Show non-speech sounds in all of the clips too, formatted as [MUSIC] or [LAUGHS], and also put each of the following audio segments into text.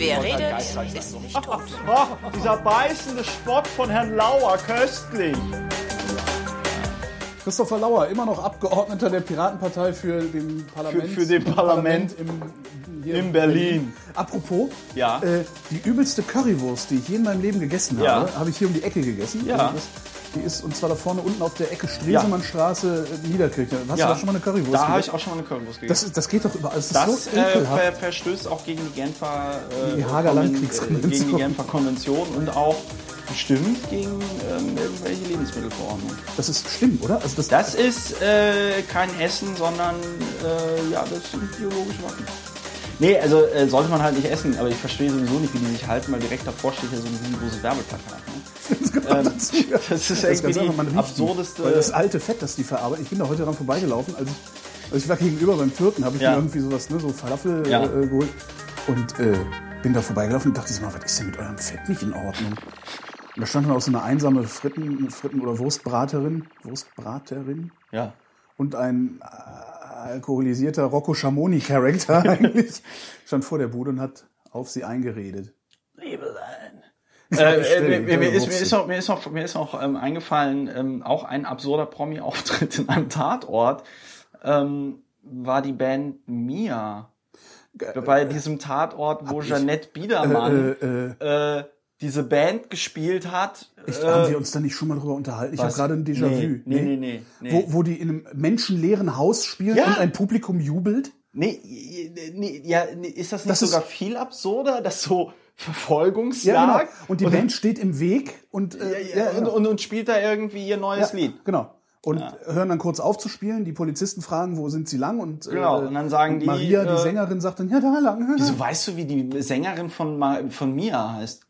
Wer redet, ist nicht tot. Oh, dieser beißende Spott von Herrn Lauer, köstlich. Christopher Lauer, immer noch Abgeordneter der Piratenpartei für den Parlament, Für- für den Parlament im, hier in Berlin. Apropos, Ja. äh, die übelste Currywurst, die ich je in meinem Leben gegessen Ja. habe, habe ich hier um die Ecke gegessen. Ja. Also das, die ist und zwar da vorne unten auf der Ecke Stresemannstraße, äh, Niederkirche. Hast du da schon mal eine Currywurst Da habe ich auch schon mal eine Currywurst gegessen. das, das geht doch überall. Das ist Das so äh, verstößt auch gegen die Genfer äh, Die Hager Konven- Landkriegskonvention. äh, gegen die Genfer Konvention und auch bestimmt gegen ähm, irgendwelche Lebensmittelverordnungen. Das ist schlimm, oder? Also das, Das ist äh, kein Essen, sondern äh, ja, das sind biologische Waffen. Nee, also äh, sollte man halt nicht essen, aber ich verstehe sowieso nicht, wie die sich halten, weil direkt davor steht ja so ein riesengroßes Werbeplakat. Ne? gehört dazu, ja. das ist Das irgendwie riecht absurdeste- Weil das alte Fett, das die verarbeiten. Ich bin da heute dran vorbeigelaufen. Also ich, also ich war gegenüber beim Türken, habe ich Ja. mir irgendwie sowas, ne, so Falafel Ja. äh, geholt. Und äh, bin da vorbeigelaufen und dachte so mal, was ist denn mit eurem Fett nicht in Ordnung? Und da stand dann auch so eine einsame Fritten, Fritten- oder Wurstbraterin, Wurstbraterin Ja. und ein äh, alkoholisierter Rocco Schamoni-Charakter [LAUGHS] eigentlich. Stand vor der Bude und hat auf sie eingeredet. Liebelein. [LAUGHS] Äh, äh, mir, ist, mir, auch, mir ist auch, mir ist auch ähm, eingefallen, ähm, auch ein absurder Promi-Auftritt in einem Tatort ähm, war die Band Mia. Bei diesem Tatort, wo Jeanette Biedermann Äh, äh, äh, diese Band gespielt hat. ich, äh, haben wir uns da nicht schon mal drüber unterhalten? Ich habe gerade ein Déjà-vu. Nee, nee, nee, nee, nee. Wo, wo die in einem menschenleeren Haus spielen Ja. und ein Publikum jubelt? Nee, nee, ja, nee, ist das nicht Das ist- sogar viel absurder, dass so Ja, genau. Verfolgungsjagd Und die Band steht im Weg und, äh, ja, ja, und, und, und spielt da irgendwie ihr neues ja, Lied. Genau. Und hören dann kurz auf zu spielen. Die Polizisten fragen, wo sind sie lang? Und, Genau, und dann sagen und die, Maria, die äh, Sängerin, sagt dann, ja, da lang. Wieso weißt du, wie die Sängerin von, Ma von Mia heißt?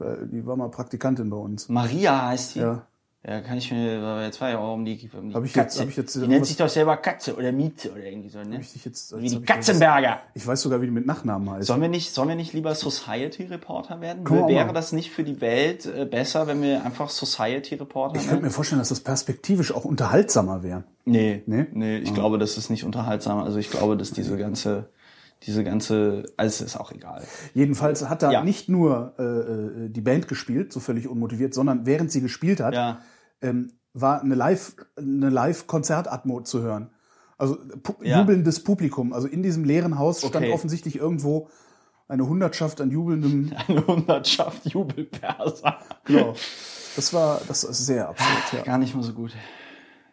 Äh, Die war mal Praktikantin bei uns. Maria heißt die? Ja. Ja, kann ich mir, jetzt war ja auch um die, um die Hab ich jetzt- Katze. hab ich jetzt die irgendwas- nennt sich doch selber Katze oder Miete oder irgendwie so, ne? Hab ich jetzt- wie jetzt die hab ich Katzenberger. Ich weiß sogar, wie die mit Nachnamen heißt. Sollen wir nicht, sollen wir nicht lieber Society Reporter werden? Auch Wäre das nicht für die Welt äh, besser, wenn wir einfach Society Reporter Ich könnte wären? mir vorstellen, dass das perspektivisch auch unterhaltsamer wäre. Nee, Nee? nee, ich glaube, das ist nicht unterhaltsam. Also ich glaube, dass diese ganze, diese ganze, also es ist auch egal. Jedenfalls hat da Ja. nicht nur äh, äh, die Band gespielt, so völlig unmotiviert, sondern während sie gespielt hat, Ja. ähm, war eine Live, eine Live-Konzertatmo zu hören. Also pu Ja. jubelndes Publikum. Also in diesem leeren Haus stand Okay. offensichtlich irgendwo eine Hundertschaft an jubelndem. [LAUGHS] Eine Hundertschaft Jubelperser. Genau. Das war, das ist sehr absurd, ja. Gar nicht mal so gut.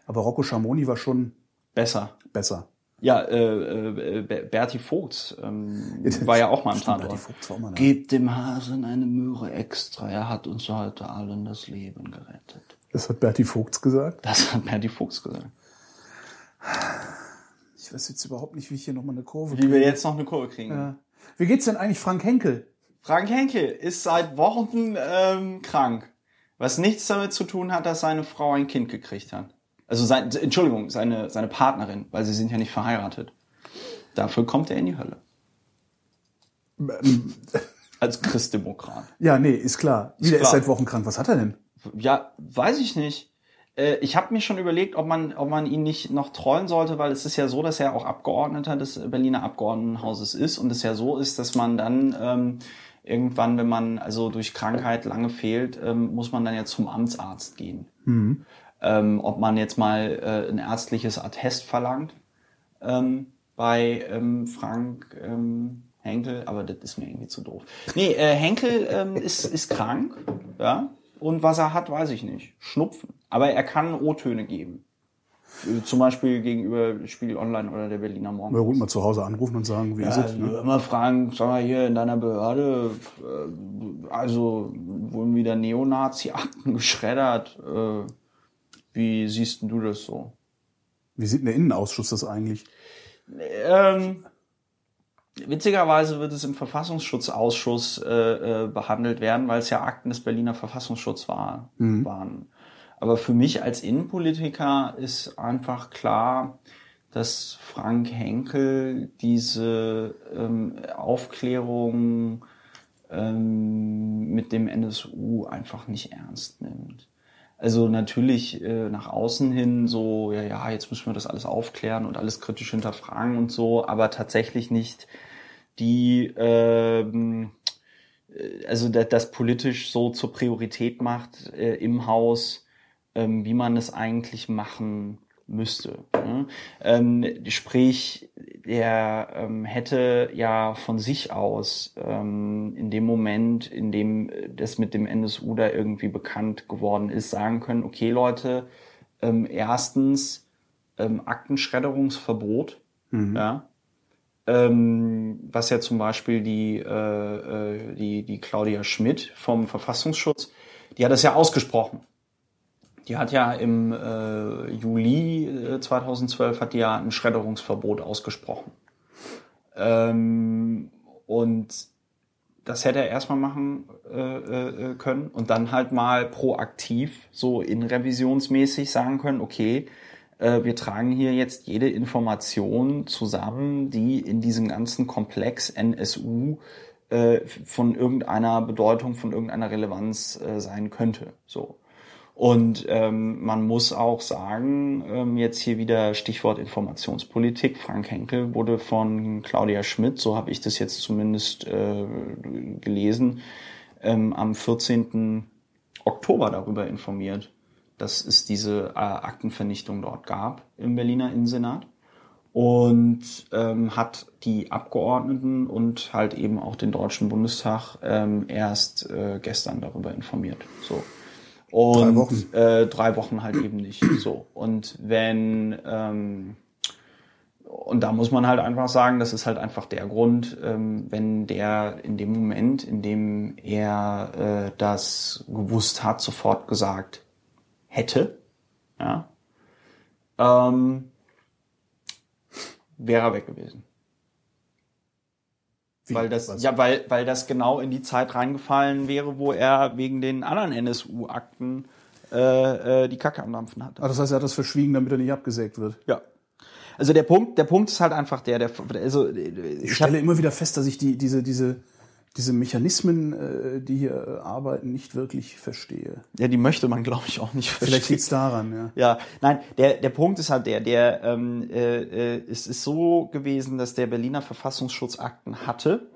Aber Rocco Schamoni war schon Besser. besser. Ja, äh, äh, Ber- Berti Vogts ähm, [LAUGHS] war ja auch mal im Tatort. Mal da. Gebt dem Hasen eine Möhre extra. Er hat uns heute allen das Leben gerettet. Das hat Berti Vogts gesagt. Das hat Berti Vogts gesagt. Ich weiß jetzt überhaupt nicht, wie ich hier nochmal eine Kurve Wie wir jetzt noch eine Kurve kriegen. Ja. Wie geht's denn eigentlich Frank Henkel? Frank Henkel ist seit Wochen ähm, krank. Was nichts damit zu tun hat, dass seine Frau ein Kind gekriegt hat. Also sein, Entschuldigung, seine, seine Partnerin, weil sie sind ja nicht verheiratet. Dafür kommt er in die Hölle. [LAUGHS] Als Christdemokrat. Ja, nee, ist klar. Wie, der ist klar. seit Wochen krank. Was hat er denn? Ja, weiß ich nicht. Äh, Ich habe mir schon überlegt, ob man, ob man ihn nicht noch trollen sollte, weil es ist ja so, dass er auch Abgeordneter des Berliner Abgeordnetenhauses ist und es ja so ist, dass man dann ähm, irgendwann, wenn man also durch Krankheit lange fehlt, ähm, muss man dann ja zum Amtsarzt gehen. Ähm, ob man jetzt mal äh, ein ärztliches Attest verlangt ähm, bei ähm, Frank ähm, Henkel, aber das ist mir irgendwie zu doof. Nee, äh, Henkel ähm, ist, ist krank, ja. Und was er hat, weiß ich nicht. Schnupfen. Aber er kann O-Töne geben. Äh, Zum Beispiel gegenüber Spiegel Online oder der Berliner Morgen. Mal gut mal zu Hause anrufen und sagen, wie ist es? Ne? Immer fragen, sag mal hier in deiner Behörde, äh, also wurden wieder Neonazi-Akten [LAUGHS] geschreddert. Äh, wie siehst denn du das so? Wie sieht denn der Innenausschuss das eigentlich? Ähm, witzigerweise wird es im Verfassungsschutzausschuss äh, äh, behandelt werden, weil es ja Akten des Berliner Verfassungsschutzes war, waren. Aber für mich als Innenpolitiker ist einfach klar, dass Frank Henkel diese ähm, Aufklärung ähm, mit dem NSU einfach nicht ernst nimmt. Also natürlich äh, nach außen hin so, ja, ja, jetzt müssen wir das alles aufklären und alles kritisch hinterfragen und so, aber tatsächlich nicht die, ähm, äh, also das, das politisch so zur Priorität macht äh, im Haus, ähm, wie man es eigentlich machen müsste. Ne? Ähm, sprich, er ähm, hätte ja von sich aus ähm, in dem Moment, in dem das mit dem NSU da irgendwie bekannt geworden ist, sagen können, okay Leute, ähm, erstens ähm, Aktenschredderungsverbot, Mhm. ja, ähm, was ja zum Beispiel die, äh, äh, die, die Claudia Schmidt vom Verfassungsschutz, die hat das ja ausgesprochen. Die hat ja im äh, Juli äh, 2012 hat die ja ein Schredderungsverbot ausgesprochen. Ähm, und das hätte er erstmal machen äh, äh, können und dann halt mal proaktiv, so in revisionsmäßig sagen können, okay, äh, wir tragen hier jetzt jede Information zusammen, die in diesem ganzen Komplex NSU äh, von irgendeiner Bedeutung, von irgendeiner Relevanz äh, sein könnte. So. Und ähm, man muss auch sagen, ähm, jetzt hier wieder Stichwort Informationspolitik. Frank Henkel wurde von Claudia Schmidt, so habe ich das jetzt zumindest äh, gelesen, ähm, am 14. Oktober darüber informiert, dass es diese äh, Aktenvernichtung dort gab im Berliner Innensenat und ähm, hat die Abgeordneten und halt eben auch den Deutschen Bundestag ähm, erst äh, gestern darüber informiert. So. Und Drei Wochen. Äh, drei Wochen halt eben nicht. [CLEARS THROAT] So. Und wenn ähm, und da muss man halt einfach sagen, das ist halt einfach der Grund, ähm, wenn der in dem Moment, in dem er äh, das gewusst hat, sofort gesagt hätte, ja, ähm, wäre er weg gewesen. Wie? Weil das, Was? ja, weil, weil das genau in die Zeit reingefallen wäre, wo er wegen den anderen NSU-Akten äh, äh, die Kacke am Dampfen hatte. Ah, das heißt, er hat das verschwiegen, damit er nicht abgesägt wird. Ja. Also der Punkt, der Punkt ist halt einfach der, der also Ich ich stelle hab, immer wieder fest, dass ich die, diese, diese, diese Mechanismen, äh, die hier äh, arbeiten, nicht wirklich verstehe. ja, die möchte man glaube ich auch nicht Vielleicht verstehen. liegt's daran, ja. Ja, nein, der, der Punkt ist halt der, der ähm, äh, äh, es ist so gewesen, dass der Berliner Verfassungsschutz Akten hatte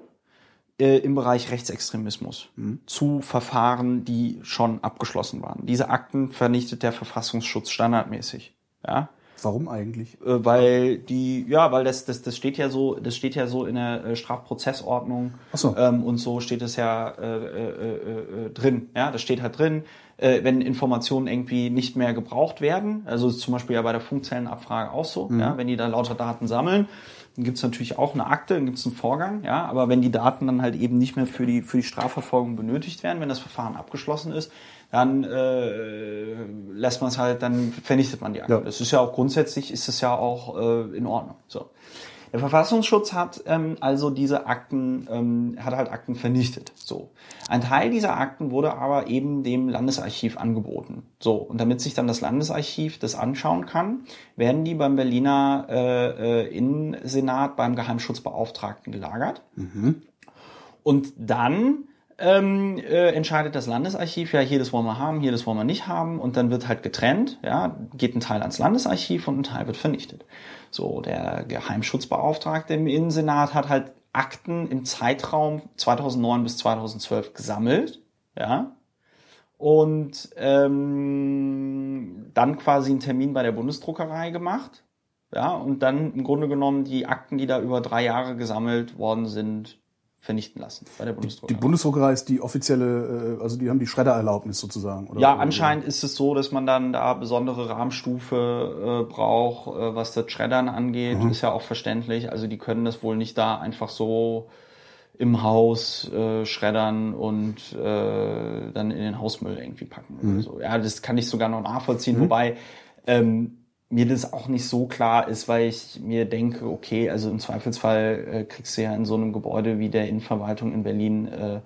äh, im Bereich Rechtsextremismus zu Verfahren, die schon abgeschlossen waren. Diese Akten vernichtet der Verfassungsschutz standardmäßig. Ja, Warum eigentlich? äh, weil die, ja, weil das, das, das steht ja so, das steht ja so in der äh, Strafprozessordnung Ach so. ähm, und so steht es ja äh, äh, äh, äh, drin. Ja, das steht halt drin, wenn Informationen irgendwie nicht mehr gebraucht werden, also ist zum Beispiel ja bei der Funkzellenabfrage auch so, Mhm. ja, wenn die da lauter Daten sammeln, dann gibt's natürlich auch eine Akte, dann gibt's einen Vorgang, ja, aber wenn die Daten dann halt eben nicht mehr für die für die Strafverfolgung benötigt werden, wenn das Verfahren abgeschlossen ist, dann äh, lässt man es halt, dann vernichtet man die Akte. Ja. Das ist ja auch grundsätzlich ist es ja auch äh, in Ordnung. So. Der Verfassungsschutz hat ähm, also diese Akten, ähm, hat halt Akten vernichtet. So. Ein Teil dieser Akten wurde aber eben dem Landesarchiv angeboten. So. Und damit sich dann das Landesarchiv das anschauen kann, werden die beim Berliner äh, äh, Innensenat beim Geheimschutzbeauftragten gelagert. Und dann ähm, äh, entscheidet das Landesarchiv, ja, hier das wollen wir haben, hier das wollen wir nicht haben. Und dann wird halt getrennt, ja, geht ein Teil ans Landesarchiv und ein Teil wird vernichtet. So, der Geheimschutzbeauftragte im Innensenat hat halt Akten im Zeitraum 2009 bis 2012 gesammelt, ja, und ähm, dann quasi einen Termin bei der Bundesdruckerei gemacht, ja, und dann im Grunde genommen die Akten, die da über drei Jahre gesammelt worden sind, vernichten lassen bei der Die Bundesdruckerei. Bundesdruckerei ist die offizielle, äh, also die haben die Schreddererlaubnis sozusagen. Oder? Ja, anscheinend ist es so, dass man dann da besondere Rahmenstufe äh, braucht, äh, was das Schreddern angeht. Ist ja auch verständlich. Also die können das wohl nicht da einfach so im Haus äh, schreddern und äh, dann in den Hausmüll irgendwie packen oder so. Ja, das kann ich sogar noch nachvollziehen, wobei ähm, mir das auch nicht so klar ist, weil ich mir denke, okay, also im Zweifelsfall äh, kriegst du ja in so einem Gebäude wie der Innenverwaltung in Berlin äh,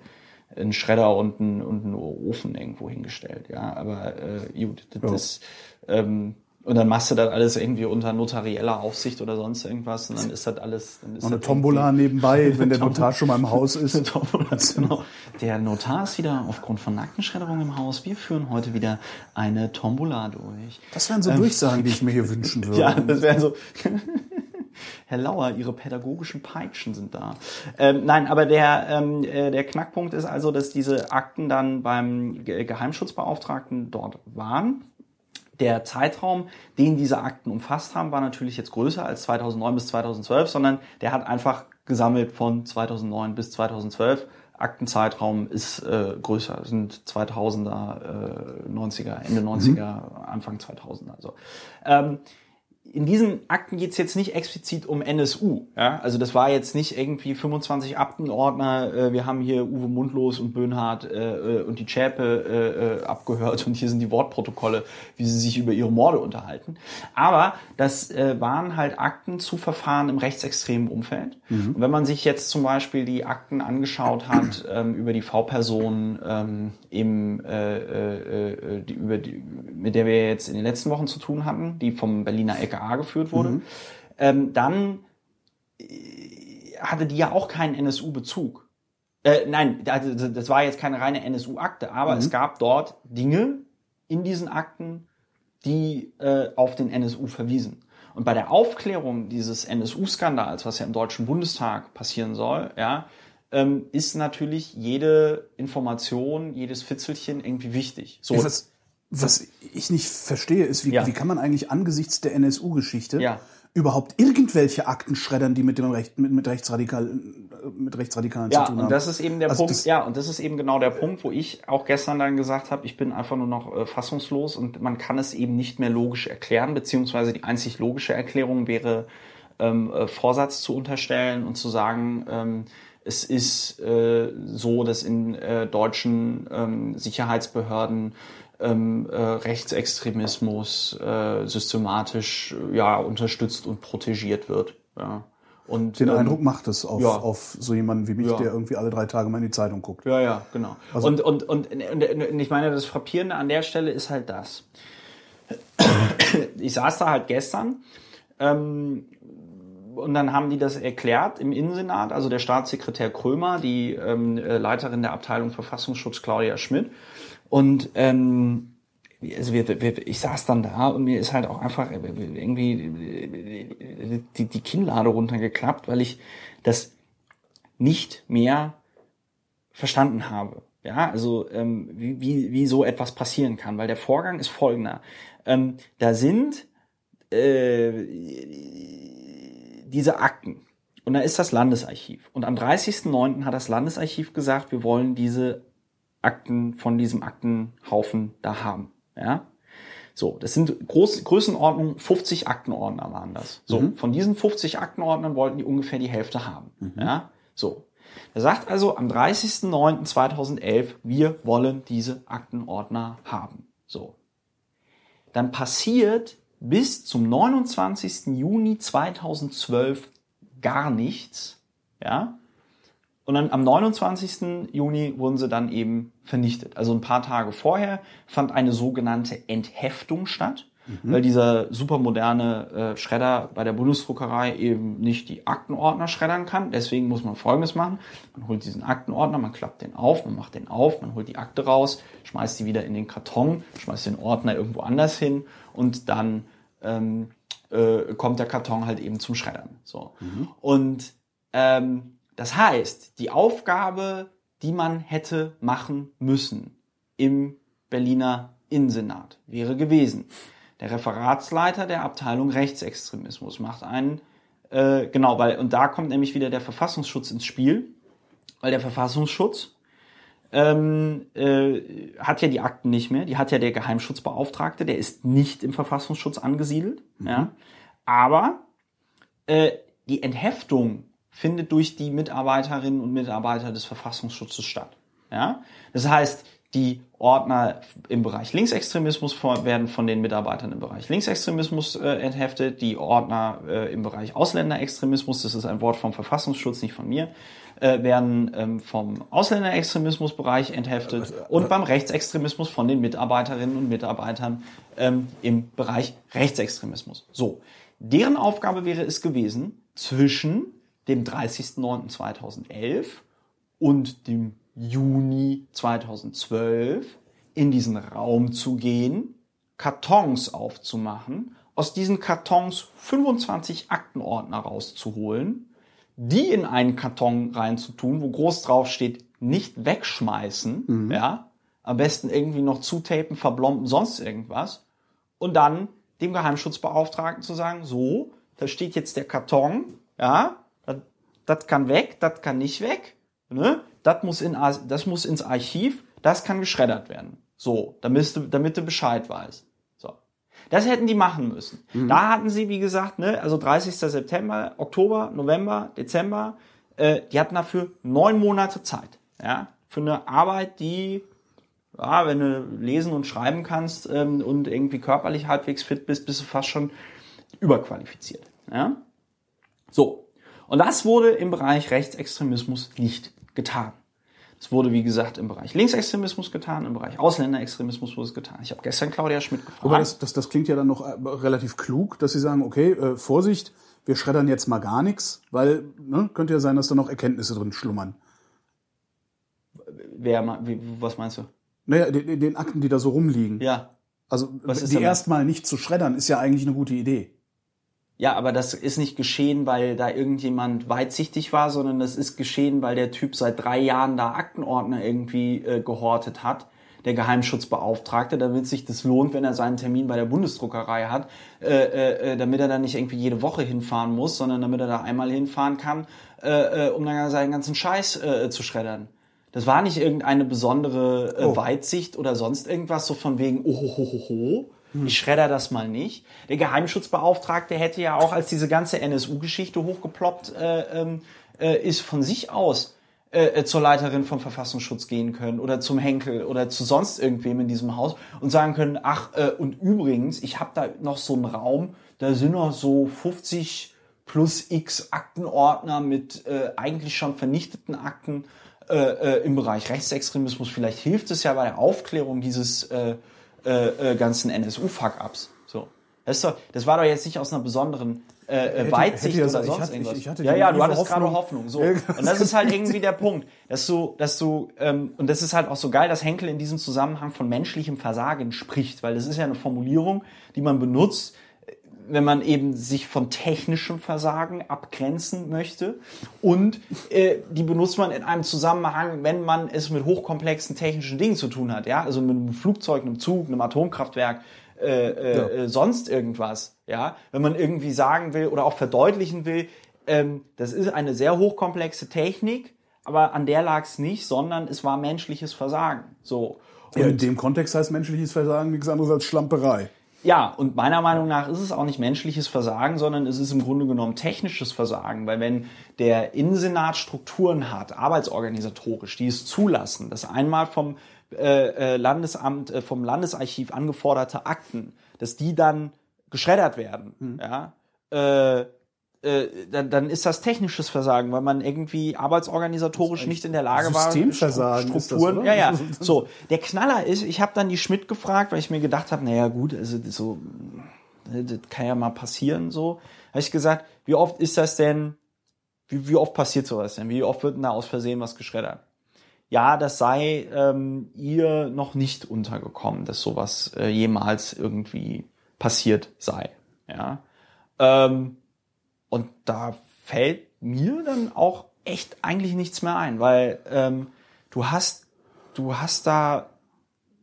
einen Schredder und einen, und einen Ofen irgendwo hingestellt. Ja, aber äh, gut, das, Ja. das ähm, und dann machst du das alles irgendwie unter notarieller Aufsicht oder sonst irgendwas und dann ist das alles. Dann ist Noch eine Tombola nebenbei, [LAUGHS] wenn der Notar schon mal im Haus ist. [LAUGHS] Tombola, genau. Der Notar ist wieder aufgrund von Nackenschredderung im Haus. Wir führen heute wieder eine Tombola durch. Das wären so Durchsagen, die ich mir hier [LAUGHS] wünschen würde. Ja, das wäre so. Herr Lauer, Ihre pädagogischen Peitschen sind da. Ähm, nein, aber der, ähm, äh, der Knackpunkt ist also, dass diese Akten dann beim Ge Geheimschutzbeauftragten dort waren. Der Zeitraum, den diese Akten umfasst haben, war natürlich jetzt größer als 2009 bis 2012, sondern der hat einfach gesammelt von 2009 bis 2012 Aktenzeitraum ist äh, größer, das sind 2000er, äh, 90er, Ende 90er, mhm. Anfang 2000er. Also ähm, in diesen Akten geht es jetzt nicht explizit um NSU. Ja? Also das war jetzt nicht irgendwie 25 Aktenordner, äh, wir haben hier Uwe Mundlos und Böhnhardt äh, äh, und die Schäpe äh, äh, abgehört und hier sind die Wortprotokolle, wie sie sich über ihre Morde unterhalten. Aber das äh, waren halt Akten zu Verfahren im rechtsextremen Umfeld. Mhm. Und wenn man sich jetzt zum Beispiel die Akten angeschaut hat ähm, über die V-Person, ähm, im, äh, äh, äh, die, über die, mit der wir jetzt in den letzten Wochen zu tun hatten, die vom Berliner LKA BKA geführt wurde, mhm. ähm, dann äh, hatte die ja auch keinen NSU-Bezug. Äh, nein, also das war jetzt keine reine NSU-Akte, aber mhm. es gab dort Dinge in diesen Akten, die äh, auf den NSU verwiesen. Und bei der Aufklärung dieses NSU-Skandals, was ja im Deutschen Bundestag passieren soll, ja, ähm, ist natürlich jede Information, jedes Fitzelchen irgendwie wichtig. So. Was, was ich nicht verstehe, ist, wie, ja. wie kann man eigentlich angesichts der NSU-Geschichte ja. überhaupt irgendwelche Akten schreddern, die mit dem Recht, mit, mit, Rechtsradikal, mit Rechtsradikalen ja, zu tun haben? Ja, und das ist eben der also Punkt. Ja, und das ist eben genau der Punkt, wo ich auch gestern dann gesagt habe, ich bin einfach nur noch äh, fassungslos und man kann es eben nicht mehr logisch erklären, beziehungsweise die einzig logische Erklärung wäre, ähm, äh, Vorsatz zu unterstellen und zu sagen, ähm, es ist äh, so, dass in äh, deutschen ähm, Sicherheitsbehörden ähm, äh, Rechtsextremismus äh, systematisch ja unterstützt und protegiert wird. Ja. Und, Den ähm, Eindruck macht es auf, ja. auf so jemanden wie mich, ja. der irgendwie alle drei Tage mal in die Zeitung guckt. Ja, ja, genau. Also, und, und, und, und, und ich meine, das Frappierende an der Stelle ist halt das. Ich saß da halt gestern ähm, und dann haben die das erklärt im Innensenat, also der Staatssekretär Krömer, die ähm, äh, Leiterin der Abteilung Verfassungsschutz Claudia Schmidt und ähm, also wir, wir, ich saß dann da und mir ist halt auch einfach irgendwie die, die Kinnlade runtergeklappt, weil ich das nicht mehr verstanden habe. Ja, also ähm, wie, wie, wie so etwas passieren kann, weil der Vorgang ist folgender. Ähm, da sind äh, diese Akten und da ist das Landesarchiv. Und am 30.09. hat das Landesarchiv gesagt, wir wollen diese Akten von diesem Aktenhaufen da haben. Ja? So, das sind Groß Größenordnung 50 Aktenordner waren das. So, mhm. von diesen 50 Aktenordnern wollten die ungefähr die Hälfte haben. Mhm. Ja? So. Er sagt also am 30.09.2011, wir wollen diese Aktenordner haben. So. Dann passiert bis zum 29. Juni 2012 gar nichts. Ja? Und dann am 29. Juni wurden sie dann eben vernichtet. Also ein paar Tage vorher fand eine sogenannte Entheftung statt, mhm. weil dieser supermoderne äh, Schredder bei der Bundesdruckerei eben nicht die Aktenordner schreddern kann. Deswegen muss man Folgendes machen. Man holt diesen Aktenordner, man klappt den auf, man macht den auf, man holt die Akte raus, schmeißt die wieder in den Karton, schmeißt den Ordner irgendwo anders hin und dann ähm, äh, kommt der Karton halt eben zum Schreddern. So. Mhm. Und ähm, das heißt, die Aufgabe, die man hätte machen müssen im Berliner Innensenat, wäre gewesen, der Referatsleiter der Abteilung Rechtsextremismus macht einen, äh, genau, weil, und da kommt nämlich wieder der Verfassungsschutz ins Spiel, weil der Verfassungsschutz ähm, äh, hat ja die Akten nicht mehr, die hat ja der Geheimschutzbeauftragte, der ist nicht im Verfassungsschutz angesiedelt, mhm. ja, aber äh, die Entheftung findet durch die Mitarbeiterinnen und Mitarbeiter des Verfassungsschutzes statt. Ja? Das heißt, die Ordner im Bereich Linksextremismus werden von den Mitarbeitern im Bereich Linksextremismus äh, entheftet, die Ordner äh, im Bereich Ausländerextremismus, das ist ein Wort vom Verfassungsschutz, nicht von mir, äh, werden ähm, vom Ausländerextremismusbereich entheftet und beim Rechtsextremismus von den Mitarbeiterinnen und Mitarbeitern ähm, im Bereich Rechtsextremismus. So, deren Aufgabe wäre es gewesen, zwischen dem 30.09.2011 und dem Juni 2012 in diesen Raum zu gehen, Kartons aufzumachen aus diesen Kartons 25 Aktenordner rauszuholen, die in einen Karton reinzutun, wo groß drauf steht, nicht wegschmeißen, mhm. ja, am besten irgendwie noch zutapen, verblomben, sonst irgendwas, und dann dem Geheimschutzbeauftragten zu sagen, so, da steht jetzt der Karton, ja, das kann weg, das kann nicht weg, ne? Das muss, in, das muss ins Archiv, das kann geschreddert werden. So, damit du, damit du Bescheid weißt. So. Das hätten die machen müssen. Mhm. Da hatten sie, wie gesagt, ne, also 30. September, Oktober, November, Dezember, äh, die hatten dafür neun Monate Zeit. Ja, für eine Arbeit, die, ja, wenn du lesen und schreiben kannst ähm, und irgendwie körperlich halbwegs fit bist, bist du fast schon überqualifiziert. Ja? So. Und das wurde im Bereich Rechtsextremismus nicht getan. Es wurde, wie gesagt, im Bereich Linksextremismus getan, im Bereich Ausländerextremismus wurde es getan. Ich habe gestern Claudia Schmidt gefragt. Aber das, das, das klingt ja dann noch äh, relativ klug, dass Sie sagen, okay, äh, Vorsicht, wir schreddern jetzt mal gar nichts, weil ne, könnte ja sein, dass da noch Erkenntnisse drin schlummern. Wer, wie, was meinst du? Naja, den, den Akten, die da so rumliegen. Ja. Also die erstmal nicht zu schreddern, ist ja eigentlich eine gute Idee. Ja, aber das ist nicht geschehen, weil da irgendjemand weitsichtig war, sondern das ist geschehen, weil der Typ seit drei Jahren da Aktenordner irgendwie äh, gehortet hat, der Geheimschutzbeauftragte, damit sich das lohnt, wenn er seinen Termin bei der Bundesdruckerei hat, äh, äh, äh damit er dann nicht irgendwie jede Woche hinfahren muss, sondern damit er da einmal hinfahren kann, äh, äh, um dann seinen ganzen Scheiß äh, zu schreddern. Das war nicht irgendeine besondere äh, oh. Weitsicht oder sonst irgendwas, so von wegen, oh, ho, ho, ho, ho hm. Ich schredder das mal nicht. Der Geheimschutzbeauftragte hätte ja auch, als diese ganze NSU-Geschichte hochgeploppt äh, ähm, äh, ist, von sich aus äh, äh, zur Leiterin vom Verfassungsschutz gehen können oder zum Henkel oder zu sonst irgendwem in diesem Haus und sagen können, ach, äh, und übrigens, ich habe da noch so einen Raum, da sind noch so 50 plus x Aktenordner mit äh, eigentlich schon vernichteten Akten äh, äh, im Bereich Rechtsextremismus. Vielleicht hilft es ja bei der Aufklärung dieses äh, äh, äh, ganzen NSU-Fuck-Ups. So. Das, doch, das war doch jetzt nicht aus einer besonderen äh, äh hätte, Weitsicht hätte oder sonst hatte, irgendwas. Ich, ich ja, ja, du hattest Hoffnung. gerade Hoffnung. So. Und das ist halt irgendwie der Punkt, dass du, dass du, ähm, und das ist halt auch so geil, dass Henkel in diesem Zusammenhang von menschlichem Versagen spricht, weil das ist ja eine Formulierung, die man benutzt, wenn man eben sich von technischem Versagen abgrenzen möchte. Und äh, die benutzt man in einem Zusammenhang, wenn man es mit hochkomplexen technischen Dingen zu tun hat. Ja, also mit einem Flugzeug, einem Zug, einem Atomkraftwerk, äh, äh, ja. äh, sonst irgendwas. Ja, wenn man irgendwie sagen will oder auch verdeutlichen will, ähm, das ist eine sehr hochkomplexe Technik, aber an der lag es nicht, sondern es war menschliches Versagen. So. Und ja, in dem Kontext heißt menschliches Versagen nichts anderes als Schlamperei. Ja, und meiner Meinung nach ist es auch nicht menschliches Versagen, sondern es ist im Grunde genommen technisches Versagen, weil wenn der Innensenat Strukturen hat, arbeitsorganisatorisch, die es zulassen, dass einmal vom äh, äh Landesamt, äh, vom Landesarchiv angeforderte Akten, dass die dann geschreddert werden, mhm. ja, äh, äh, dann, dann ist das technisches Versagen, weil man irgendwie arbeitsorganisatorisch nicht in der Lage war. Systemversagen Strukturen. Das, ja, ja. [LAUGHS] So, der Knaller ist, ich habe dann die Schmidt gefragt, weil ich mir gedacht habe, naja gut, also so, das kann ja mal passieren. So, habe ich gesagt, wie oft ist das denn? Wie, wie oft passiert sowas denn? Wie oft wird denn da aus Versehen was geschreddert? Ja, das sei ähm, ihr noch nicht untergekommen, dass sowas äh, jemals irgendwie passiert sei. Ja. Ähm, und da fällt mir dann auch echt eigentlich nichts mehr ein, weil ähm, du hast, du hast da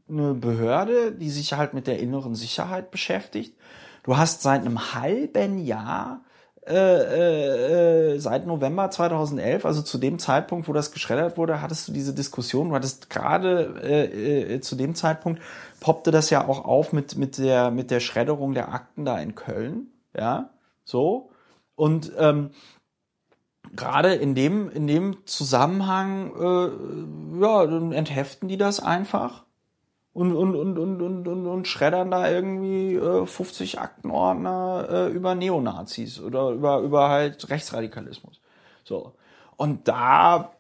eine Behörde, die sich halt mit der inneren Sicherheit beschäftigt. Du hast seit einem halben Jahr äh, äh, seit November 2011, also zu dem Zeitpunkt, wo das geschreddert wurde, hattest du diese Diskussion. Du hattest gerade äh, äh, zu dem Zeitpunkt poppte das ja auch auf mit mit der mit der Schredderung der Akten da in Köln, ja, so. Und ähm, gerade in dem, in dem Zusammenhang, äh, ja, entheften die das einfach und, und, und, und, und, und, und schreddern da irgendwie äh, 50 Aktenordner äh, über Neonazis oder über, über halt Rechtsradikalismus. So. Und da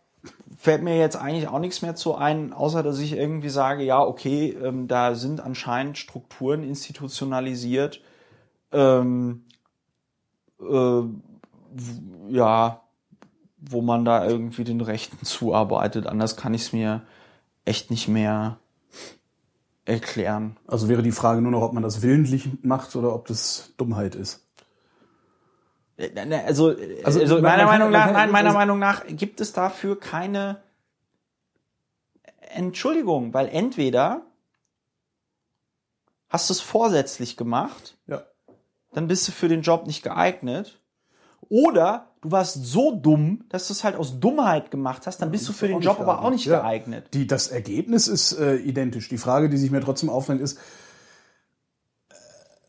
fällt mir jetzt eigentlich auch nichts mehr zu ein, außer dass ich irgendwie sage, ja, okay, ähm, da sind anscheinend Strukturen institutionalisiert, ähm, äh, ja, wo man da irgendwie den Rechten zuarbeitet. Anders kann ich es mir echt nicht mehr erklären. Also wäre die Frage nur noch, ob man das willentlich macht oder ob das Dummheit ist. Äh, also, äh, also, also meiner Meinung nach, nein, meiner also Meinung nach gibt es dafür keine Entschuldigung, weil entweder hast du es vorsätzlich gemacht, ja. Dann bist du für den Job nicht geeignet, oder du warst so dumm, dass du es halt aus Dummheit gemacht hast, dann bist du für den Job aber auch nicht ja. geeignet. Die, das Ergebnis ist äh, identisch. Die Frage, die sich mir trotzdem auffällt, ist,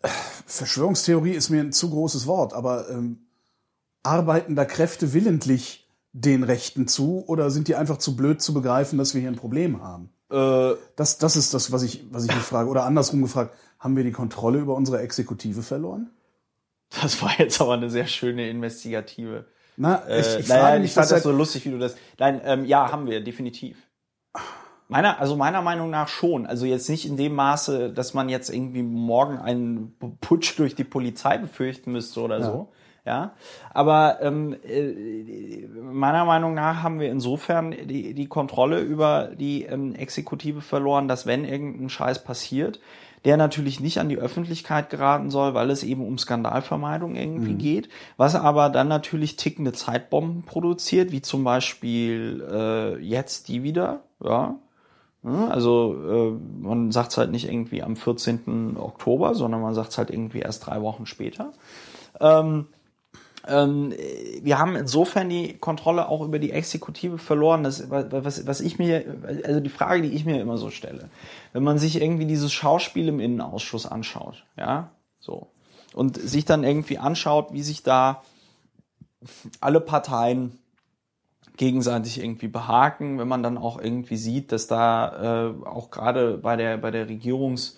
äh, Verschwörungstheorie ist mir ein zu großes Wort, aber ähm, arbeiten da Kräfte willentlich den Rechten zu oder sind die einfach zu blöd zu begreifen, dass wir hier ein Problem haben? Äh, das, das ist das, was ich, was ich mich frage. Oder andersrum gefragt, haben wir die Kontrolle über unsere Exekutive verloren? Das war jetzt aber eine sehr schöne investigative. Na, ich, ich, äh, naja, ich fand das so lustig, wie du das. Nein, ähm, ja, haben wir definitiv. Meiner, also meiner Meinung nach schon. Also jetzt nicht in dem Maße, dass man jetzt irgendwie morgen einen Putsch durch die Polizei befürchten müsste oder ja. so. Ja, aber ähm, äh, meiner Meinung nach haben wir insofern die, die Kontrolle über die ähm, Exekutive verloren, dass wenn irgendein Scheiß passiert, der natürlich nicht an die Öffentlichkeit geraten soll, weil es eben um Skandalvermeidung irgendwie mhm. geht, was aber dann natürlich tickende Zeitbomben produziert, wie zum Beispiel äh, jetzt die wieder, ja. Also äh, man sagt es halt nicht irgendwie am 14. Oktober, sondern man sagt es halt irgendwie erst drei Wochen später. Ähm, ähm, wir haben insofern die Kontrolle auch über die Exekutive verloren. Das, was, was ich mir, also die Frage, die ich mir immer so stelle, wenn man sich irgendwie dieses Schauspiel im Innenausschuss anschaut, ja, so, und sich dann irgendwie anschaut, wie sich da alle Parteien gegenseitig irgendwie behaken, wenn man dann auch irgendwie sieht, dass da äh, auch gerade bei der bei der Regierungs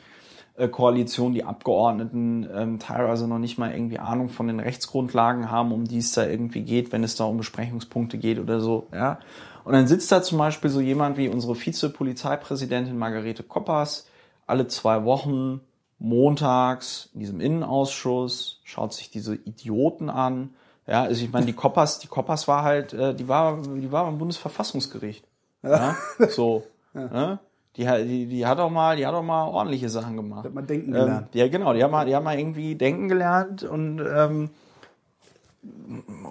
Koalition die Abgeordneten ähm, teilweise noch nicht mal irgendwie Ahnung von den Rechtsgrundlagen haben, um die es da irgendwie geht, wenn es da um Besprechungspunkte geht oder so. Ja. Und dann sitzt da zum Beispiel so jemand wie unsere Vizepolizeipräsidentin Margarete Koppers alle zwei Wochen montags in diesem Innenausschuss, schaut sich diese Idioten an. Ja, also ich meine, die Koppers, die Koppers war halt, äh, die war, die war beim Bundesverfassungsgericht. [LAUGHS] Ja, so. Ja. Ne? Die, die, die hat auch mal, die hat auch mal ordentliche Sachen gemacht. Hat man denken gelernt. Ähm, ja, genau, die haben mal, die haben mal irgendwie denken gelernt und ähm,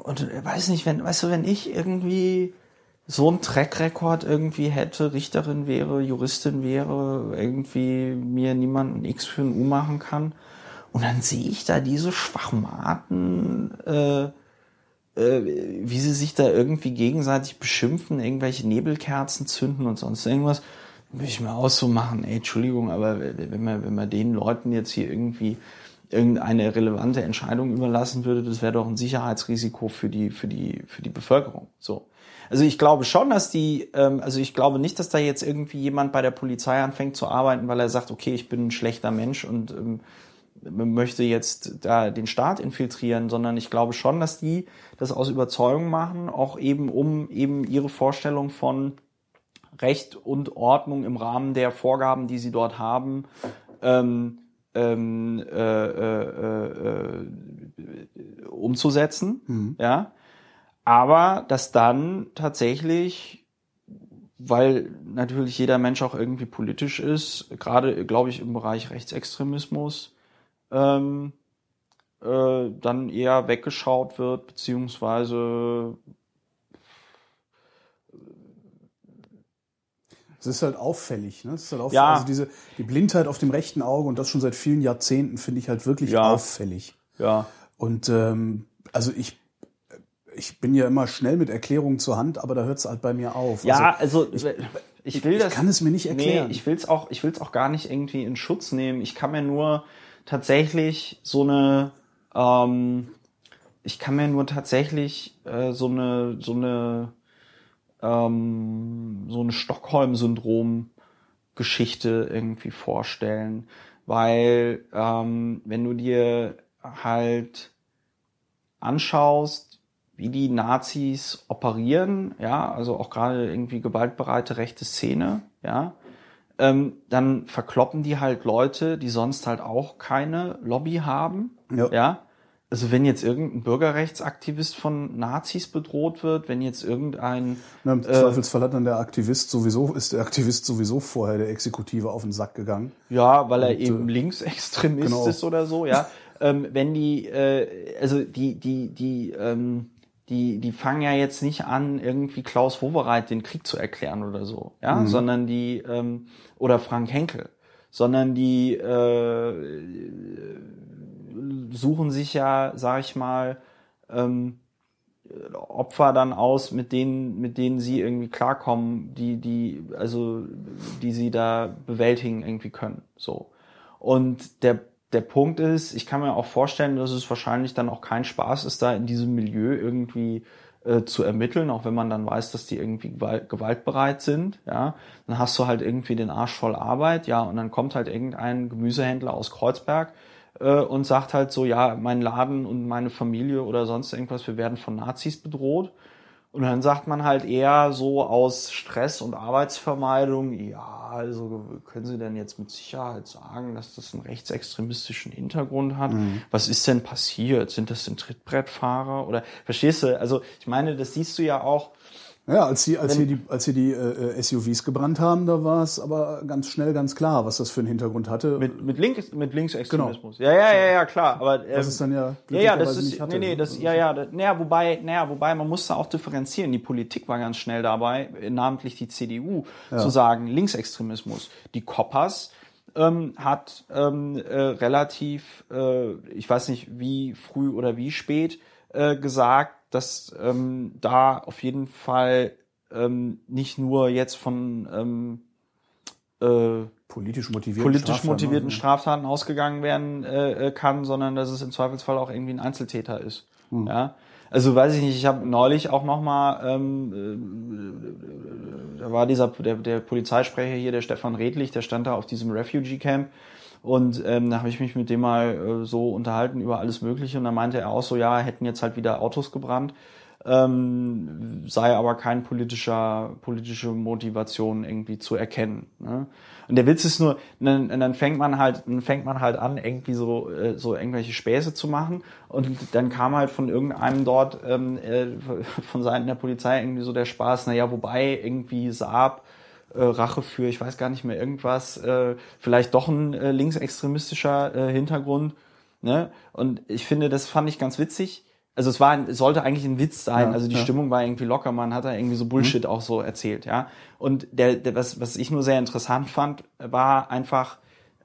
und weiß nicht, wenn, weißt du, wenn ich irgendwie so ein Track-Record irgendwie hätte, Richterin wäre, Juristin wäre, irgendwie mir niemand ein X für ein U machen kann. Und dann sehe ich da diese Schwachmaten, äh, äh, wie sie sich da irgendwie gegenseitig beschimpfen, irgendwelche Nebelkerzen zünden und sonst irgendwas würde ich mir auch so machen, ey, Entschuldigung, aber wenn man, wenn man den Leuten jetzt hier irgendwie irgendeine relevante Entscheidung überlassen würde, das wäre doch ein Sicherheitsrisiko für die, für die, für die Bevölkerung. So. Also ich glaube schon, dass die, ähm, also ich glaube nicht, dass da jetzt irgendwie jemand bei der Polizei anfängt zu arbeiten, weil er sagt, okay, ich bin ein schlechter Mensch und ähm, möchte jetzt da den Staat infiltrieren, sondern ich glaube schon, dass die das aus Überzeugung machen, auch eben um eben ihre Vorstellung von Recht und Ordnung im Rahmen der Vorgaben, die sie dort haben, ähm, ähm, äh, äh, äh, umzusetzen. Mhm. Ja. Aber dass dann tatsächlich, weil natürlich jeder Mensch auch irgendwie politisch ist, gerade, glaube ich, im Bereich Rechtsextremismus, ähm, äh, dann eher weggeschaut wird, beziehungsweise Es ist halt auffällig, ne? Es ist halt auffällig. Ja. Also diese, die Blindheit auf dem rechten Auge und das schon seit vielen Jahrzehnten finde ich halt wirklich ja. auffällig. Ja. Und ähm, also ich ich bin ja immer schnell mit Erklärungen zur Hand, aber da hört es halt bei mir auf. Ja, also, also ich, ich will ich, das. Ich kann es mir nicht erklären. Nee, ich will es auch, ich will es auch gar nicht irgendwie in Schutz nehmen. Ich kann mir nur tatsächlich so eine, ähm, ich kann mir nur tatsächlich äh, so eine, so eine ähm, so eine Stockholm-Syndrom-Geschichte irgendwie vorstellen. Weil ähm, wenn du dir halt anschaust, wie die Nazis operieren, ja, also auch gerade irgendwie gewaltbereite rechte Szene, ja, ähm, dann verkloppen die halt Leute, die sonst halt auch keine Lobby haben, ja, ja Also wenn jetzt irgendein Bürgerrechtsaktivist von Nazis bedroht wird, wenn jetzt irgendein Na, im äh, Zweifelsfall hat dann der Aktivist sowieso ist der Aktivist sowieso vorher der Exekutive auf den Sack gegangen. Ja, weil er Und, eben äh, Linksextremist genau. ist oder so, ja. ähm, wenn die, äh, also die, die, die, ähm, die, die fangen ja jetzt nicht an, irgendwie Klaus Wowereit den Krieg zu erklären oder so, ja, mhm. sondern die, ähm, oder Frank Henkel, sondern die äh, suchen sich ja, sag ich mal, ähm, Opfer dann aus, mit denen, mit denen sie irgendwie klarkommen, die, die, also, die sie da bewältigen irgendwie können, so. Und der, der Punkt ist, ich kann mir auch vorstellen, dass es wahrscheinlich dann auch kein Spaß ist, da in diesem Milieu irgendwie äh, zu ermitteln, auch wenn man dann weiß, dass die irgendwie gewalt, gewaltbereit sind, ja, dann hast du halt irgendwie den Arsch voll Arbeit, ja, und dann kommt halt irgendein Gemüsehändler aus Kreuzberg, äh, und sagt halt so, ja, mein Laden und meine Familie oder sonst irgendwas, wir werden von Nazis bedroht. Und dann sagt man halt eher so aus Stress und Arbeitsvermeidung, ja, also können Sie denn jetzt mit Sicherheit sagen, dass das einen rechtsextremistischen Hintergrund hat? Mhm. Was ist denn passiert? Sind das denn Trittbrettfahrer? Oder verstehst du? Also ich meine, das siehst du ja auch ja, als sie, als hier die, als hier die äh, SUVs gebrannt haben, da war es aber ganz schnell ganz klar, was das für einen Hintergrund hatte. Mit, mit, Link, mit Linksextremismus. Genau. Ja, ja, ja, ja, klar. Aber ähm, das ist dann ja ja, ja, das ist hatte. nee, nee, das ja, ja, das, naja, wobei, naja, wobei man musste auch differenzieren. Die Politik war ganz schnell dabei, namentlich die CDU, ja. zu sagen Linksextremismus. Die Koppers ähm, hat ähm, äh, relativ, äh, ich weiß nicht wie früh oder wie spät äh, gesagt dass ähm, da auf jeden Fall ähm, nicht nur jetzt von ähm, äh, politisch motivierten, politisch Straftaten, motivierten Straftaten ausgegangen werden äh, äh, kann, sondern dass es im Zweifelsfall auch irgendwie ein Einzeltäter ist. Hm. Ja, also weiß ich nicht. Ich habe neulich auch noch mal, ähm, äh, da war dieser der, der Polizeisprecher hier, der Stefan Redlich, der stand da auf diesem Refugee Camp und ähm, da habe ich mich mit dem mal äh, so unterhalten über alles Mögliche und da meinte er auch so, ja, hätten jetzt halt wieder Autos gebrannt, ähm, sei aber kein politischer, politische Motivation irgendwie zu erkennen. Ne? Und der Witz ist nur, dann, dann fängt man halt, dann fängt man halt an, irgendwie so, äh, so irgendwelche Späße zu machen. Und dann kam halt von irgendeinem dort, ähm, äh, von Seiten der Polizei irgendwie so der Spaß, naja, wobei irgendwie Saab äh, Rache für, ich weiß gar nicht mehr, irgendwas, äh, vielleicht doch ein äh, linksextremistischer äh, Hintergrund. Ne? Und ich finde, das fand ich ganz witzig. Also es war, es sollte eigentlich ein Witz sein. Ja, also die ja. Stimmung war irgendwie locker. Man hat da irgendwie so Bullshit mhm. auch so erzählt, ja. Und der, der was, was ich nur sehr interessant fand, war einfach,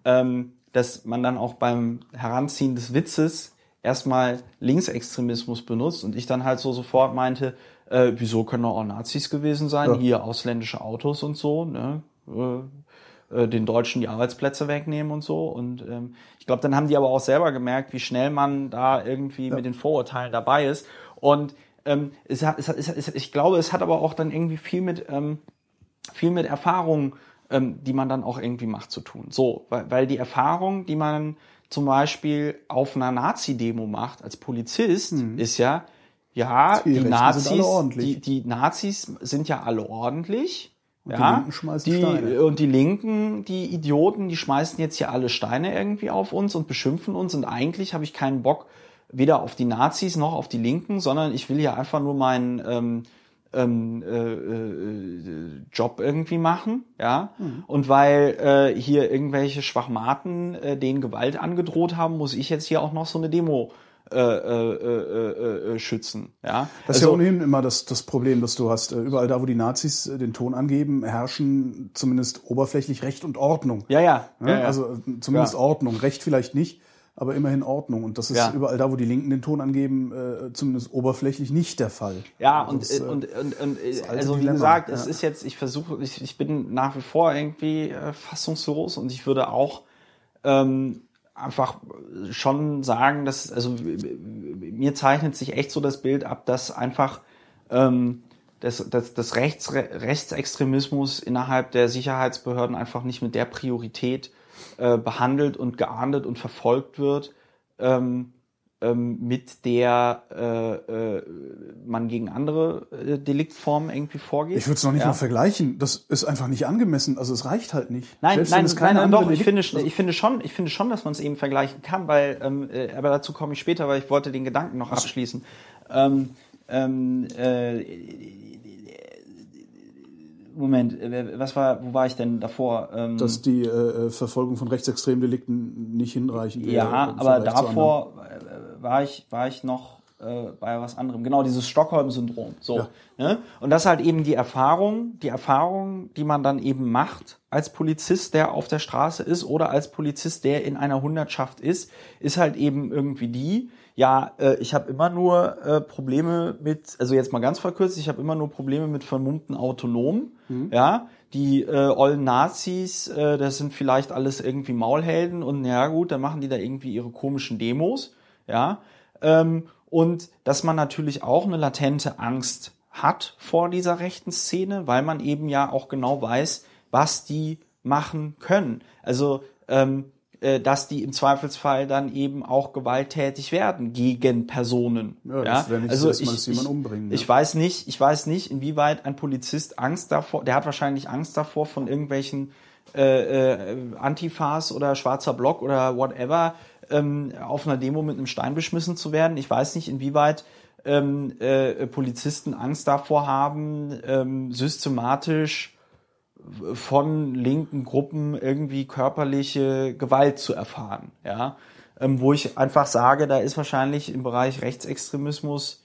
ähm, dass man dann auch beim Heranziehen des Witzes erstmal Linksextremismus benutzt und ich dann halt so sofort meinte, äh, wieso können auch Nazis gewesen sein? Ja. Hier ausländische Autos und so, ne? Äh, äh, den Deutschen die Arbeitsplätze wegnehmen und so. Und ähm, ich glaube, dann haben die aber auch selber gemerkt, wie schnell man da irgendwie ja. mit den Vorurteilen dabei ist. Und ähm, es hat, es hat, es hat, ich glaube, es hat aber auch dann irgendwie viel mit ähm, viel mit Erfahrung, ähm, die man dann auch irgendwie macht, zu tun. So, weil, weil die Erfahrung, die man zum Beispiel auf einer Nazi-Demo macht als Polizist, mhm. ist ja, ja, die, die Nazis, die, die Nazis sind ja alle ordentlich. Und ja, die Linken schmeißen die, Steine. Und die Linken, die Idioten, die schmeißen jetzt hier alle Steine irgendwie auf uns und beschimpfen uns. Und eigentlich habe ich keinen Bock weder auf die Nazis noch auf die Linken, sondern ich will hier einfach nur meinen ähm, ähm, äh, äh, Job irgendwie machen, ja. Mhm. Und weil äh, hier irgendwelche Schwachmaten äh, denen Gewalt angedroht haben, muss ich jetzt hier auch noch so eine Demo äh, äh, äh, äh, schützen. Ja? Das ist also, ja ohnehin immer das, das Problem, das du hast. Äh, überall da, wo die Nazis äh, den Ton angeben, herrschen zumindest oberflächlich Recht und Ordnung. Ja, ja. ja, ja. Also zumindest ja. Ordnung. Recht vielleicht nicht, aber immerhin Ordnung. Und das ist ja. überall da, wo die Linken den Ton angeben, äh, zumindest oberflächlich nicht der Fall. Ja, und, das, äh, und, und, und also wie Dilemma. gesagt, es ist jetzt, ich versuche, ich, ich bin nach wie vor irgendwie äh, fassungslos und ich würde auch ähm, einfach schon sagen, dass, also mir zeichnet sich echt so das Bild ab, dass einfach ähm, das, das, das Rechts, Rechtsextremismus innerhalb der Sicherheitsbehörden einfach nicht mit der Priorität äh, behandelt und geahndet und verfolgt wird, ähm, mit der äh, äh, man gegen andere äh, Deliktformen irgendwie vorgeht. Ich würde es noch nicht ja. mal vergleichen. Das ist einfach nicht angemessen. Also es reicht halt nicht. Nein, Selbst nein, nein, nein doch. Ich finde, ich finde schon, ich finde schon, dass man es eben vergleichen kann, weil, ähm, äh, aber dazu komme ich später, weil ich wollte den Gedanken noch abschließen. Ähm, ähm, äh, Moment, äh, was war, wo war ich denn davor? Ähm, Dass die äh, Verfolgung von rechtsextremen Delikten nicht hinreichend wäre. Ja, aber davor äh, war ich, war ich noch äh, bei was anderem. Genau, dieses Stockholm-Syndrom. So. Ja. Ne? Und das ist halt eben die Erfahrung, die Erfahrung, die man dann eben macht als Polizist, der auf der Straße ist oder als Polizist, der in einer Hundertschaft ist, ist halt eben irgendwie die, ja, äh, ich habe immer nur äh, Probleme mit, also jetzt mal ganz verkürzt, ich habe immer nur Probleme mit vermummten Autonomen, mhm. ja, die äh, ollen Nazis, äh, das sind vielleicht alles irgendwie Maulhelden und ja gut, dann machen die da irgendwie ihre komischen Demos, ja, ähm, und dass man natürlich auch eine latente Angst hat vor dieser rechten Szene, weil man eben ja auch genau weiß, was die machen können. Also ähm, äh, dass die im Zweifelsfall dann eben auch gewalttätig werden gegen Personen. Ja, das ja? nicht also so, dass ich, jemand umbringen. Ich, ja. ich weiß nicht, ich weiß nicht, inwieweit ein Polizist Angst davor, der hat wahrscheinlich Angst davor von irgendwelchen äh, äh, Antifas oder schwarzer Block oder whatever ähm, auf einer Demo mit einem Stein beschmissen zu werden. Ich weiß nicht, inwieweit ähm, äh, Polizisten Angst davor haben, ähm, systematisch von linken Gruppen irgendwie körperliche Gewalt zu erfahren. Ja, ähm, wo ich einfach sage, da ist wahrscheinlich im Bereich Rechtsextremismus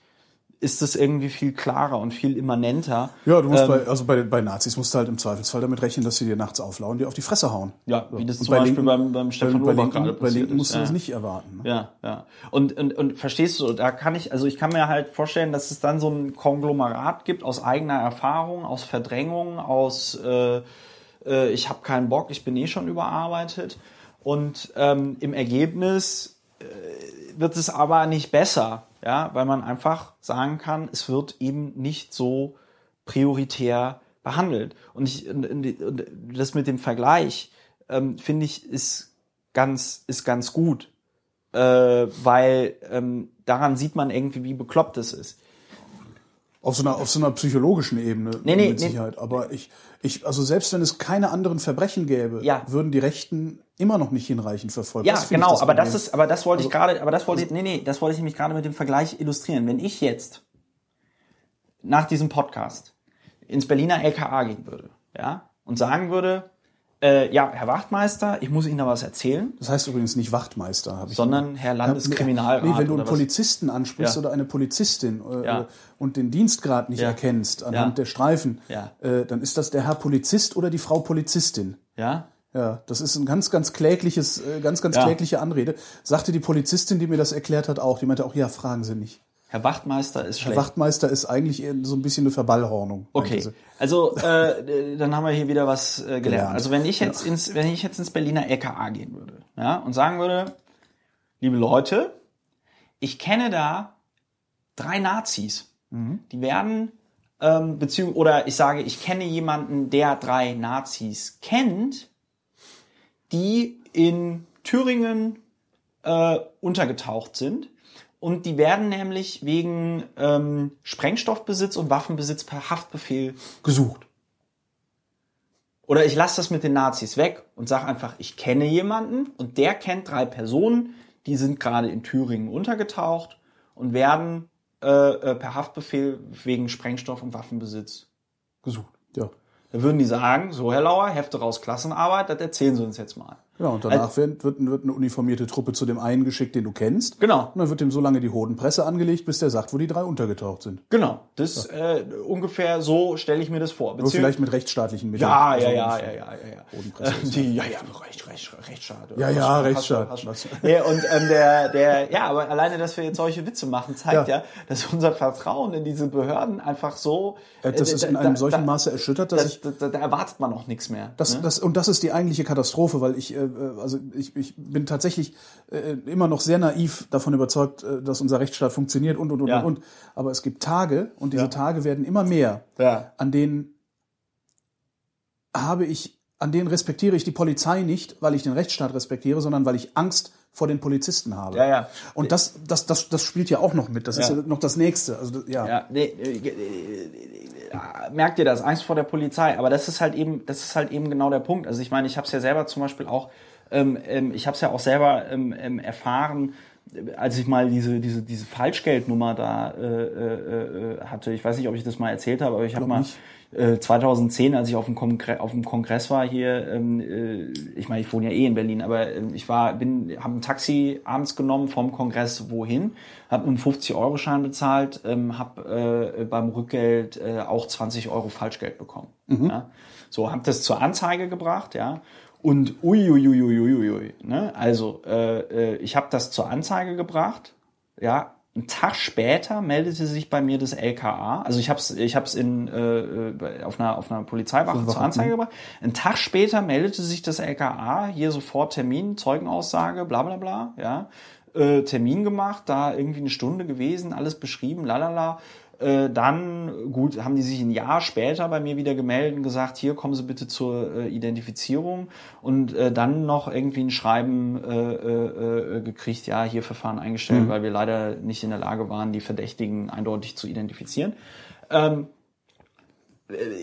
ist das irgendwie viel klarer und viel immanenter. Ja, du musst ähm, bei, also bei, bei Nazis musst du halt im Zweifelsfall damit rechnen, dass sie dir nachts auflauern, die auf die Fresse hauen. Ja, wie das und zum Beispiel Linken, beim, beim Stefan bei, bei gerade Bei Linken musst du ja. das nicht erwarten. Ne? Ja, ja. Und, und, und verstehst du, da kann ich, also ich kann mir halt vorstellen, dass es dann so ein Konglomerat gibt aus eigener Erfahrung, aus Verdrängung, aus äh, äh, ich habe keinen Bock, ich bin eh schon überarbeitet. Und ähm, im Ergebnis äh, wird es aber nicht besser ja, weil man einfach sagen kann, es wird eben nicht so prioritär behandelt. Und, ich, und, und das mit dem Vergleich ähm, finde ich ist ganz ist ganz gut, äh, weil ähm, daran sieht man irgendwie, wie bekloppt es ist. Auf so einer, auf so einer psychologischen Ebene nee, nee, mit Sicherheit. Nee. Aber ich, ich, also selbst wenn es keine anderen Verbrechen gäbe, ja. würden die Rechten immer noch nicht hinreichend verfolgt. Ja, genau, das aber das ist, aber das wollte also, ich gerade, aber das wollte also, ich, nee, nee, das wollte ich nämlich gerade mit dem Vergleich illustrieren. Wenn ich jetzt nach diesem Podcast ins Berliner LKA gehen würde, ja, und sagen würde, äh, ja, Herr Wachtmeister, ich muss Ihnen da was erzählen. Das heißt übrigens nicht Wachtmeister, habe ich. Sondern Herr Landeskriminalrat. Nee, wenn du einen Polizisten ansprichst ja. oder eine Polizistin äh, ja. und den Dienstgrad nicht ja. erkennst anhand der Streifen, äh, dann ist das der Herr Polizist oder die Frau Polizistin. Ja. Ja, das ist ein ganz, ganz klägliches, äh, ganz, ganz klägliche Anrede. Sagte die Polizistin, die mir das erklärt hat, auch. Die meinte auch, ja, fragen Sie nicht. Herr Wachtmeister ist schlecht. Herr Wachtmeister ist eigentlich so ein bisschen eine Verballhornung. Okay, also äh, dann haben wir hier wieder was äh, gelernt. gelernt. Also wenn ich jetzt ja. ins, wenn ich jetzt ins Berliner LKA gehen würde, ja, und sagen würde, liebe Leute, ich kenne da drei Nazis. Mhm. Die werden ähm, beziehungsweise oder ich sage, ich kenne jemanden, der drei Nazis kennt, die in Thüringen äh, untergetaucht sind und die werden nämlich wegen ähm, Sprengstoffbesitz und Waffenbesitz per Haftbefehl gesucht. Oder ich lasse das mit den Nazis weg und sage einfach, ich kenne jemanden und der kennt drei Personen, die sind gerade in Thüringen untergetaucht und werden äh, äh, per Haftbefehl wegen Sprengstoff und Waffenbesitz gesucht. Ja. Da würden die sagen, so Herr Lauer, Hefte raus Klassenarbeit, das erzählen Sie uns jetzt mal. Genau, und danach also, wird, wird, wird eine uniformierte Truppe zu dem einen geschickt, den du kennst. Genau. Und dann wird ihm so lange die Hodenpresse angelegt, bis der sagt, wo die drei untergetaucht sind. Genau. Das ja. äh, ungefähr so stelle ich mir das vor. Nur vielleicht mit rechtsstaatlichen Mitteln. Ja, also ja, ja, ja, ja, ja, Hodenpresse. [LAUGHS] Die, ja, ja, Recht, Recht, Rechtsstaat. Ja, ja, Rechtsstaat. Hast, hast, ja, und ähm, der, der, ja, aber alleine, dass wir jetzt solche Witze machen, zeigt ja, ja dass unser Vertrauen in diese Behörden einfach so. Äh, das ist in einem solchen da, Maße erschüttert, dass das, ich. Da, da, erwartet man auch nichts mehr. Das, ne? das, und das ist die eigentliche Katastrophe, weil ich, äh, also ich ich, bin tatsächlich äh, immer noch sehr naiv davon überzeugt, äh, dass unser Rechtsstaat funktioniert und und und ja. und. Aber es gibt Tage und diese ja. Tage werden immer mehr, ja. an denen habe ich an denen respektiere ich die Polizei nicht, weil ich den Rechtsstaat respektiere, sondern weil ich Angst vor den Polizisten habe. Ja, ja. Und das, das, das, das spielt ja auch noch mit. Das ja. ist ja noch das Nächste. Also, ja. ja nee, äh, äh, merkt ihr das? Angst vor der Polizei. Aber das ist halt eben, das ist halt eben genau der Punkt. Also ich meine, ich habe es ja selber zum Beispiel auch, ähm, ähm ich habe es ja auch selber ähm, ähm, erfahren, als ich mal diese, diese, diese Falschgeldnummer da äh, äh, äh hatte. Ich weiß nicht, ob ich das mal erzählt habe, aber ich habe mal. Nicht 2010, äh, als ich auf dem, Kongress, auf dem Kongress war hier, ähm, äh, ich meine, ich wohne ja eh in Berlin, aber äh, ich war, bin, habe ein Taxi abends genommen vom Kongress wohin, habe einen 50-Euro-Schein bezahlt, ähm, habe äh, beim Rückgeld äh, auch 20 Euro Falschgeld bekommen. Mhm. Ja? So, habe das zur Anzeige gebracht, ja. Und uiuiuiuiui, ne? Also, äh, äh, ich habe das zur Anzeige gebracht, ja, ein Tag später meldete sich bei mir das LKA. Also ich habe es ich hab's in, äh, auf, einer, auf einer Polizeiwache zur Anzeige gebracht. Ein Tag später meldete sich das LKA, hier sofort Termin, Zeugenaussage, bla bla bla. Ja. Äh, Termin gemacht, da irgendwie eine Stunde gewesen, alles beschrieben, lalala. Äh, dann, gut, haben die sich ein Jahr später bei mir wieder gemeldet und gesagt, hier kommen Sie bitte zur äh, Identifizierung und äh, dann noch irgendwie ein Schreiben äh, äh, äh gekriegt, ja, hier Verfahren eingestellt, mhm. weil wir leider nicht in der Lage waren, die Verdächtigen eindeutig zu identifizieren. Ähm,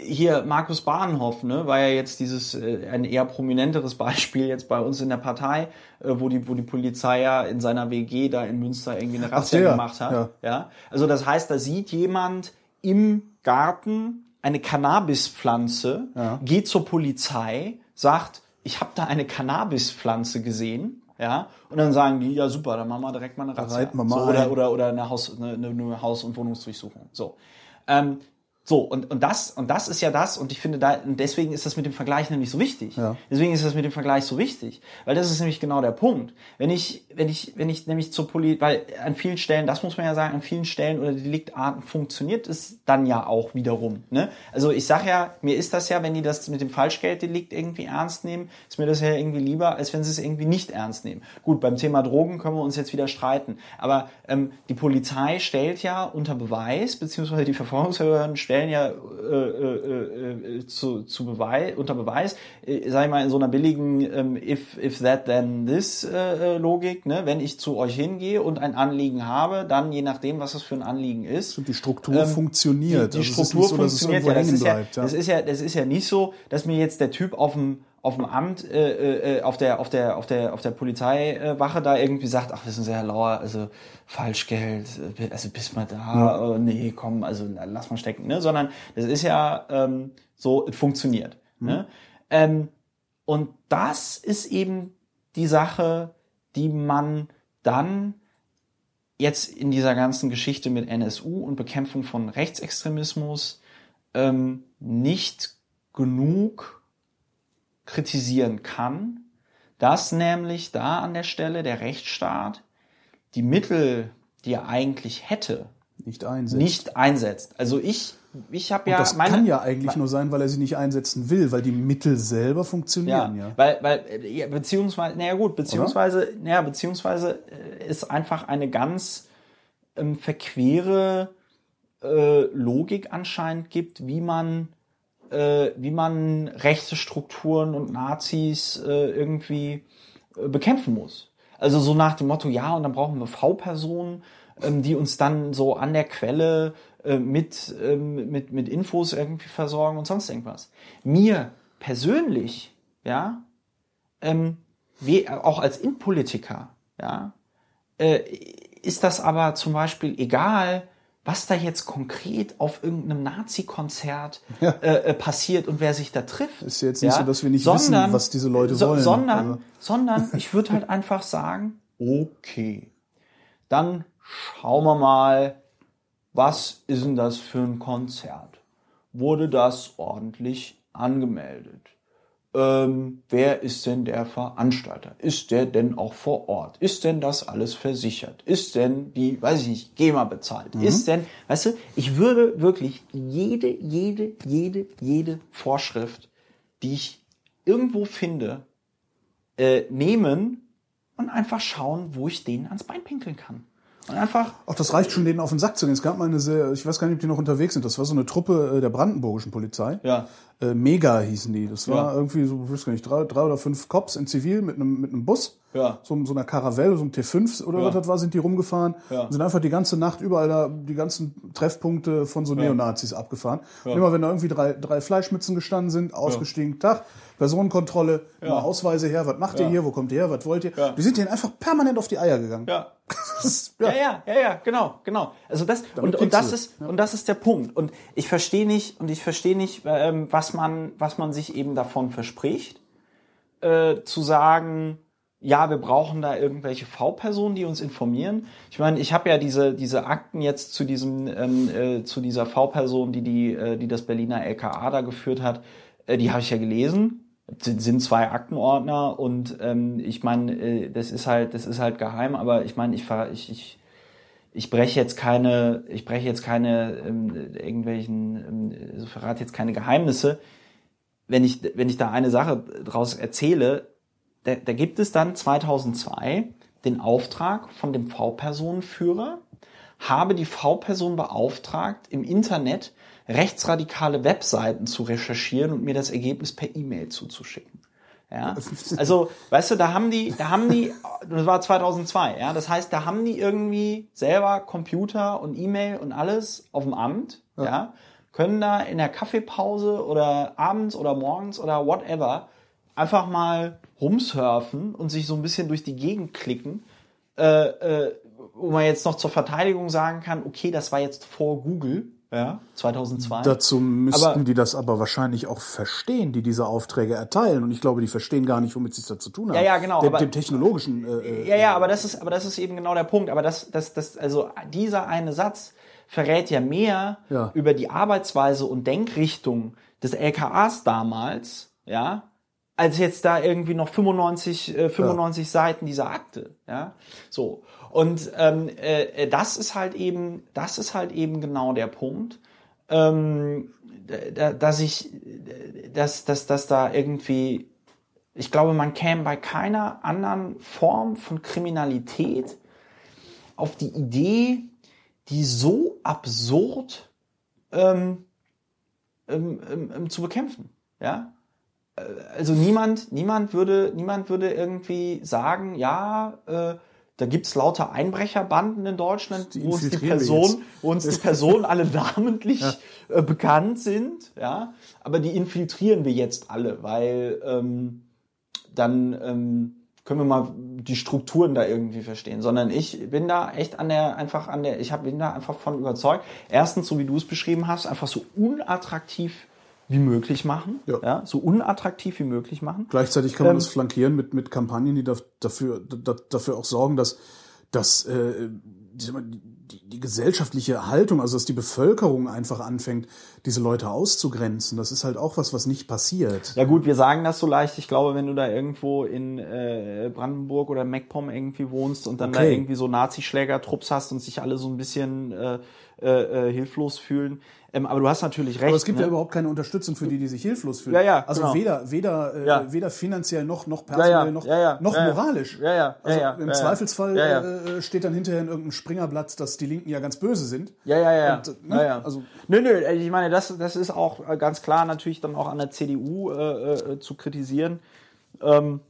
hier Markus Bahnhof, ne, war ja jetzt dieses äh, ein eher prominenteres [LAUGHS] Beispiel jetzt bei uns in der Partei, äh, wo die wo die Polizei ja in seiner WG da in Münster irgendwie eine Razzia ja, gemacht hat. Ja. ja. Also das heißt, da sieht jemand im Garten eine Cannabispflanze, ja. geht zur Polizei, sagt, ich habe da eine Cannabispflanze gesehen, ja, und dann sagen die, ja super, dann machen wir direkt mal eine Razzia. So, oder, oder, oder eine Haus, eine, eine Haus- und Wohnungsdurchsuchung. So. Ähm, so, und, und das, und das ist ja das, und ich finde da, und deswegen ist das mit dem Vergleich nämlich so wichtig. Ja. Deswegen ist das mit dem Vergleich so wichtig. Weil das ist nämlich genau der Punkt. Wenn ich, wenn ich, wenn ich nämlich zur Poli, weil an vielen Stellen, das muss man ja sagen, an vielen Stellen oder Deliktarten funktioniert es dann ja auch wiederum. Ne? Also ich sag ja, mir ist das ja, wenn die das mit dem Falschgelddelikt irgendwie ernst nehmen, ist mir das ja irgendwie lieber, als wenn sie es irgendwie nicht ernst nehmen. Gut, beim Thema Drogen können wir uns jetzt wieder streiten. Aber ähm, die Polizei stellt ja unter Beweis, beziehungsweise die Verfolgungsbehörden stellen ja äh, äh, äh, zu, zu Beweis, unter Beweis, äh, sag ich mal, in so einer billigen ähm, if, if that then this äh, äh, Logik, ne? wenn ich zu euch hingehe und ein Anliegen habe, dann je nachdem, was das für ein Anliegen ist. Und die Struktur ähm, funktioniert. Die, die also Struktur so, funktioniert, ja das, ist ja, bleibt, ja. das ist ja, das ist ja nicht so, dass mir jetzt der Typ auf dem auf dem Amt, äh, äh, auf der, auf der, auf der, auf der Polizeiwache da irgendwie sagt, ach, wissen Sie, Herr Lauer, also Falschgeld, also bis mal da, ja. oh, nee, komm, also lass mal stecken, ne? Sondern das ist ja ähm, so, es funktioniert. Mhm. Ne? Ähm, und das ist eben die Sache, die man dann jetzt in dieser ganzen Geschichte mit NSU und Bekämpfung von Rechtsextremismus ähm, nicht genug kritisieren kann, dass nämlich da an der Stelle der Rechtsstaat die Mittel, die er eigentlich hätte, nicht einsetzt. Nicht einsetzt. Also ich, ich habe ja das meine, kann ja eigentlich nur sein, weil er sie nicht einsetzen will, weil die Mittel selber funktionieren. Ja, ja. weil, weil ja, beziehungsweise, naja gut, beziehungsweise, naja, beziehungsweise äh, ist einfach eine ganz ähm, verquere äh, Logik anscheinend gibt, wie man äh, wie man rechte Strukturen und Nazis äh, irgendwie äh, bekämpfen muss. Also so nach dem Motto, ja, und dann brauchen wir V-Personen, ähm, die uns dann so an der Quelle äh, mit, ähm, mit, mit Infos irgendwie versorgen und sonst irgendwas. Mir persönlich, ja, ähm, wie, auch als Innenpolitiker, ja, äh, ist das aber zum Beispiel egal, was da jetzt konkret auf irgendeinem Nazi-Konzert ja. äh, äh passiert und wer sich da trifft. Ist jetzt nicht ja? so, dass wir nicht sondern, wissen, was diese Leute so, wollen. Sondern, also. sondern ich würde halt einfach sagen, okay, dann schauen wir mal, was ist denn das für ein Konzert? Wurde das ordentlich angemeldet? Ähm, wer ist denn der Veranstalter? Ist der denn auch vor Ort? Ist denn das alles versichert? Ist denn die, weiß ich nicht, GEMA bezahlt? Mhm. Ist denn, weißt du, ich würde wirklich jede, jede, jede, jede Vorschrift, die ich irgendwo finde, äh, nehmen und einfach schauen, wo ich denen ans Bein pinkeln kann. Und einfach. Auch das reicht schon, denen auf den Sack zu gehen. Es gab mal eine sehr, ich weiß gar nicht, ob die noch unterwegs sind. Das war so eine Truppe äh, der brandenburgischen Polizei. Ja. Äh, Mega hießen die. Das war ja. irgendwie so, ich weiß gar nicht, drei, drei oder fünf Cops in Zivil mit einem, mit einem Bus. Ja. So, so einer Caravelle, so einem T5 oder ja. was das war, sind die rumgefahren ja. und sind einfach die ganze Nacht überall da die ganzen Treffpunkte von so Neonazis abgefahren. Ja. immer wenn da irgendwie drei, drei Fleischmützen gestanden sind, ausgestiegen, Tag, Personenkontrolle, immer Ausweise her, was macht ihr hier, wo kommt ihr her, was wollt ihr? Die sind denen einfach permanent auf die Eier gegangen. Ja. [LAUGHS] ja. ja, ja, ja, genau, genau. Also das und, und das ist und das ist der Punkt. Und ich verstehe nicht und ich verstehe nicht, ähm, was man was man sich eben davon verspricht, äh, zu sagen ja, wir brauchen da irgendwelche V-Personen, die uns informieren. Ich meine, ich habe ja diese diese Akten jetzt zu diesem ähm, äh, zu dieser V-Person, die die äh, die das Berliner LKA da geführt hat, äh, die habe ich ja gelesen. Sind zwei Aktenordner und ähm, ich meine, äh, das ist halt das ist halt geheim, aber ich meine, ich ich, ich ich breche jetzt keine, ich breche jetzt keine ähm, irgendwelchen, ähm, also verrate jetzt keine Geheimnisse. Wenn ich, wenn ich da eine Sache draus erzähle, da, da gibt es dann 2002 den Auftrag von dem V-Personenführer, habe die V-Person beauftragt, im Internet rechtsradikale Webseiten zu recherchieren und mir das Ergebnis per E-Mail zuzuschicken. Ja, [LAUGHS] also, weißt du, da haben die, da haben die, das war 2002, ja, das heißt, da haben die irgendwie selber Computer und E-Mail und alles auf dem Amt, ja. ja, können da in der Kaffeepause oder abends oder morgens oder whatever einfach mal rumsurfen und sich so ein bisschen durch die Gegend klicken, äh, äh, wo man jetzt noch zur Verteidigung sagen kann, okay, das war jetzt vor Google, ja, 2002. Dazu müssten aber, die das aber wahrscheinlich auch verstehen, die diese Aufträge erteilen. Und ich glaube, die verstehen gar nicht, womit sie es da zu tun haben. Ja, ja, genau. Dem, aber, dem technologischen. Äh, ja, ja, aber das ist, aber das ist eben genau der Punkt. Aber das, das, das, also dieser eine Satz verrät ja mehr ja. über die Arbeitsweise und Denkrichtung des LKAs damals, ja, als jetzt da irgendwie noch 95, äh, 95 ja. Seiten dieser Akte. Ja, so. Und ähm, äh, das ist halt eben, das ist halt eben genau der Punkt, ähm, da, dass ich, dass, dass, dass da irgendwie, ich glaube, man käme bei keiner anderen Form von Kriminalität auf die Idee, die so absurd ähm, ähm, ähm, zu bekämpfen. Ja, also niemand, niemand würde, niemand würde irgendwie sagen, ja, äh, da gibt's lauter Einbrecherbanden in Deutschland, wo uns die Person, wo uns die Personen alle namentlich ja. äh, bekannt sind, ja. Aber die infiltrieren wir jetzt alle, weil ähm, dann ähm, können wir mal die Strukturen da irgendwie verstehen. Sondern ich bin da echt an der, einfach an der, ich hab, bin da einfach von überzeugt. Erstens, so wie du es beschrieben hast, einfach so unattraktiv wie möglich machen, ja. ja. so unattraktiv wie möglich machen. Gleichzeitig kann man ähm, das flankieren mit, mit Kampagnen, die dafür, dafür auch sorgen, dass, dass äh, die, die gesellschaftliche Haltung, also dass die Bevölkerung einfach anfängt, diese Leute auszugrenzen. Das ist halt auch was, was nicht passiert. Ja gut, wir sagen das so leicht. Ich glaube, wenn du da irgendwo in äh, Brandenburg oder MacPom irgendwie wohnst und dann okay. da irgendwie so Nazischläger-Trupps hast und sich alle so ein bisschen äh, äh, äh, hilflos fühlen, ähm, aber du hast natürlich recht. Aber es gibt ne? ja überhaupt keine Unterstützung für die, die sich hilflos fühlen. Ja, ja, also genau. weder, weder, äh, ja. weder finanziell noch, noch personell ja, ja. noch, noch moralisch. Ja, ja. Also im Zweifelsfall Äh, steht dann hinterher in irgendeinem Springerblatt, dass die Linken ja ganz böse sind. Ja, ja, ja. Und, ne? ja. Also, nö, nö, ich meine, das, das ist auch ganz klar natürlich dann auch an der CDU äh, äh, zu kritisieren. Ähm,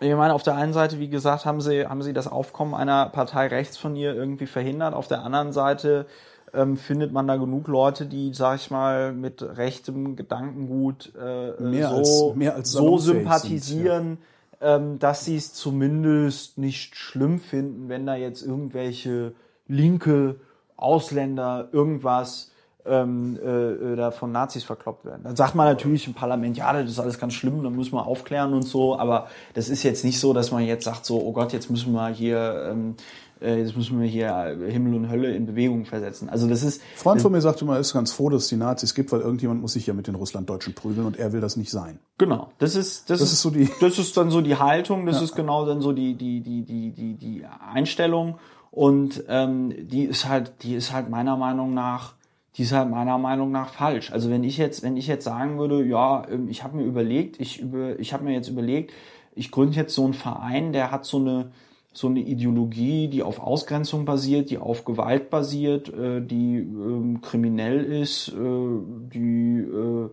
ich meine, auf der einen Seite, wie gesagt, haben sie, haben sie das Aufkommen einer Partei rechts von ihr irgendwie verhindert. Auf der anderen Seite ähm, findet man da genug Leute, die, sag ich mal, mit rechtem Gedankengut äh, mehr so, als, als so sympathisieren, sind, ja. ähm, dass sie es zumindest nicht schlimm finden, wenn da jetzt irgendwelche linke Ausländer irgendwas ähm, äh, da von Nazis verkloppt werden. Dann sagt man natürlich im Parlament, ja, das ist alles ganz schlimm, dann muss man aufklären und so, aber das ist jetzt nicht so, dass man jetzt sagt so, oh Gott, jetzt müssen wir hier ähm, äh, jetzt müssen wir hier Himmel und Hölle in Bewegung versetzen. Also das ist. Freund von mir sagte immer, er ist ganz froh, dass es die Nazis gibt, weil irgendjemand muss sich ja mit den Russlanddeutschen prügeln und er will das nicht sein. Genau. Das ist das, das ist, ist, so die. Das ist dann so die Haltung. Das ja. ist genau dann so die die die die die die Einstellung und ähm, die ist halt die ist halt meiner Meinung nach die ist halt meiner Meinung nach falsch. Also wenn ich jetzt wenn ich jetzt sagen würde, ja, ähm, ich habe mir überlegt, ich über ich habe mir jetzt überlegt, ich gründe jetzt so einen Verein, der hat so eine so eine Ideologie, die auf Ausgrenzung basiert, die auf Gewalt basiert, äh, die ähm, kriminell ist, äh, die äh,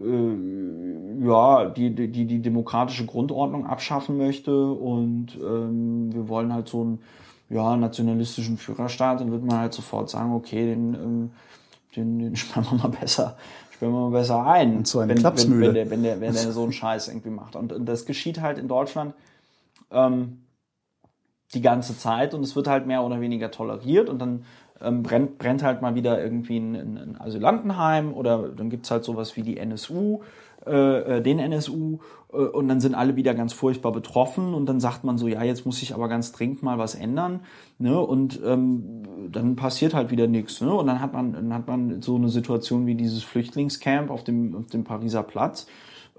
äh, ja, die, die, die demokratische Grundordnung abschaffen möchte und ähm, wir wollen halt so einen ja, nationalistischen Führerstaat, dann wird man halt sofort sagen, okay, den, ähm, den, den sperren wir mal besser, sperren wir mal besser ein. Und so eine wenn, Klapsmühle. wenn, wenn, der, wenn, der, wenn der [LAUGHS] so einen Scheiß irgendwie macht. Und, und das geschieht halt in Deutschland ähm, die ganze Zeit und es wird halt mehr oder weniger toleriert und dann ähm, brennt, brennt halt mal wieder irgendwie ein, ein Asylantenheim oder dann gibt's halt sowas wie die NSU, äh, äh den NSU äh, und dann sind alle wieder ganz furchtbar betroffen und dann sagt man so, ja, jetzt muss ich aber ganz dringend mal was ändern ne? und ähm, dann passiert halt wieder nichts ne? und dann hat man dann hat man so eine Situation wie dieses Flüchtlingscamp auf dem auf dem Pariser Platz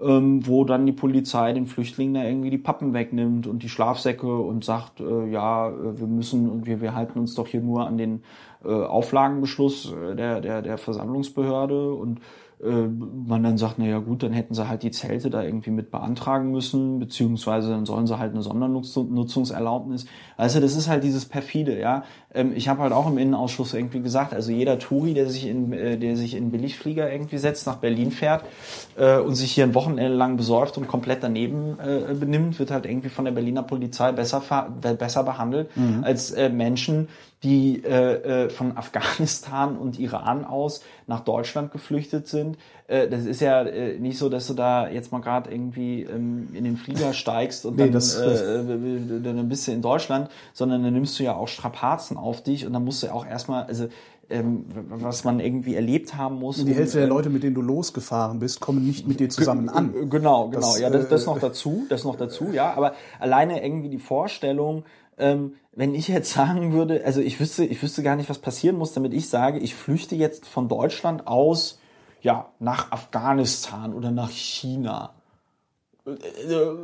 ähm, wo dann die Polizei den Flüchtlingen da irgendwie die Pappen wegnimmt und die Schlafsäcke und sagt, äh, ja, äh, wir müssen und wir, wir halten uns doch hier nur an den äh, Auflagenbeschluss äh, der, der, der Versammlungsbehörde und man dann sagt, na ja gut, dann hätten sie halt die Zelte da irgendwie mit beantragen müssen, beziehungsweise dann sollen sie halt eine Sondernutzungserlaubnis. Also das ist halt dieses perfide, ja. Ähm, ich habe halt auch im Innenausschuss irgendwie gesagt, also jeder Touri, der sich in, äh, der sich in Billigflieger irgendwie setzt, nach Berlin fährt äh, und sich hier ein Wochenende lang besäuft und komplett daneben äh, benimmt, wird halt irgendwie von der Berliner Polizei besser, besser behandelt mhm. als äh, Menschen, die äh, äh, von Afghanistan und Iran aus nach Deutschland geflüchtet sind. Äh, das ist ja äh, nicht so, dass du da jetzt mal gerade irgendwie ähm, in den Flieger steigst und [LAUGHS] nee, dann, das, äh, dann bist du in Deutschland, sondern dann nimmst du ja auch Strapazen auf dich und dann musst du ja auch erstmal, also ähm, was man irgendwie erlebt haben muss. Und die Hälfte der Leute, mit denen du losgefahren bist, kommen nicht mit dir zusammen an. Genau, genau. Das, ja, das, das noch dazu, das noch dazu, ja. Aber alleine irgendwie die Vorstellung, ähm, wenn ich jetzt sagen würde, also ich wüsste, ich wüsste gar nicht, was passieren muss, damit ich sage, ich flüchte jetzt von Deutschland aus, ja, nach Afghanistan oder nach China.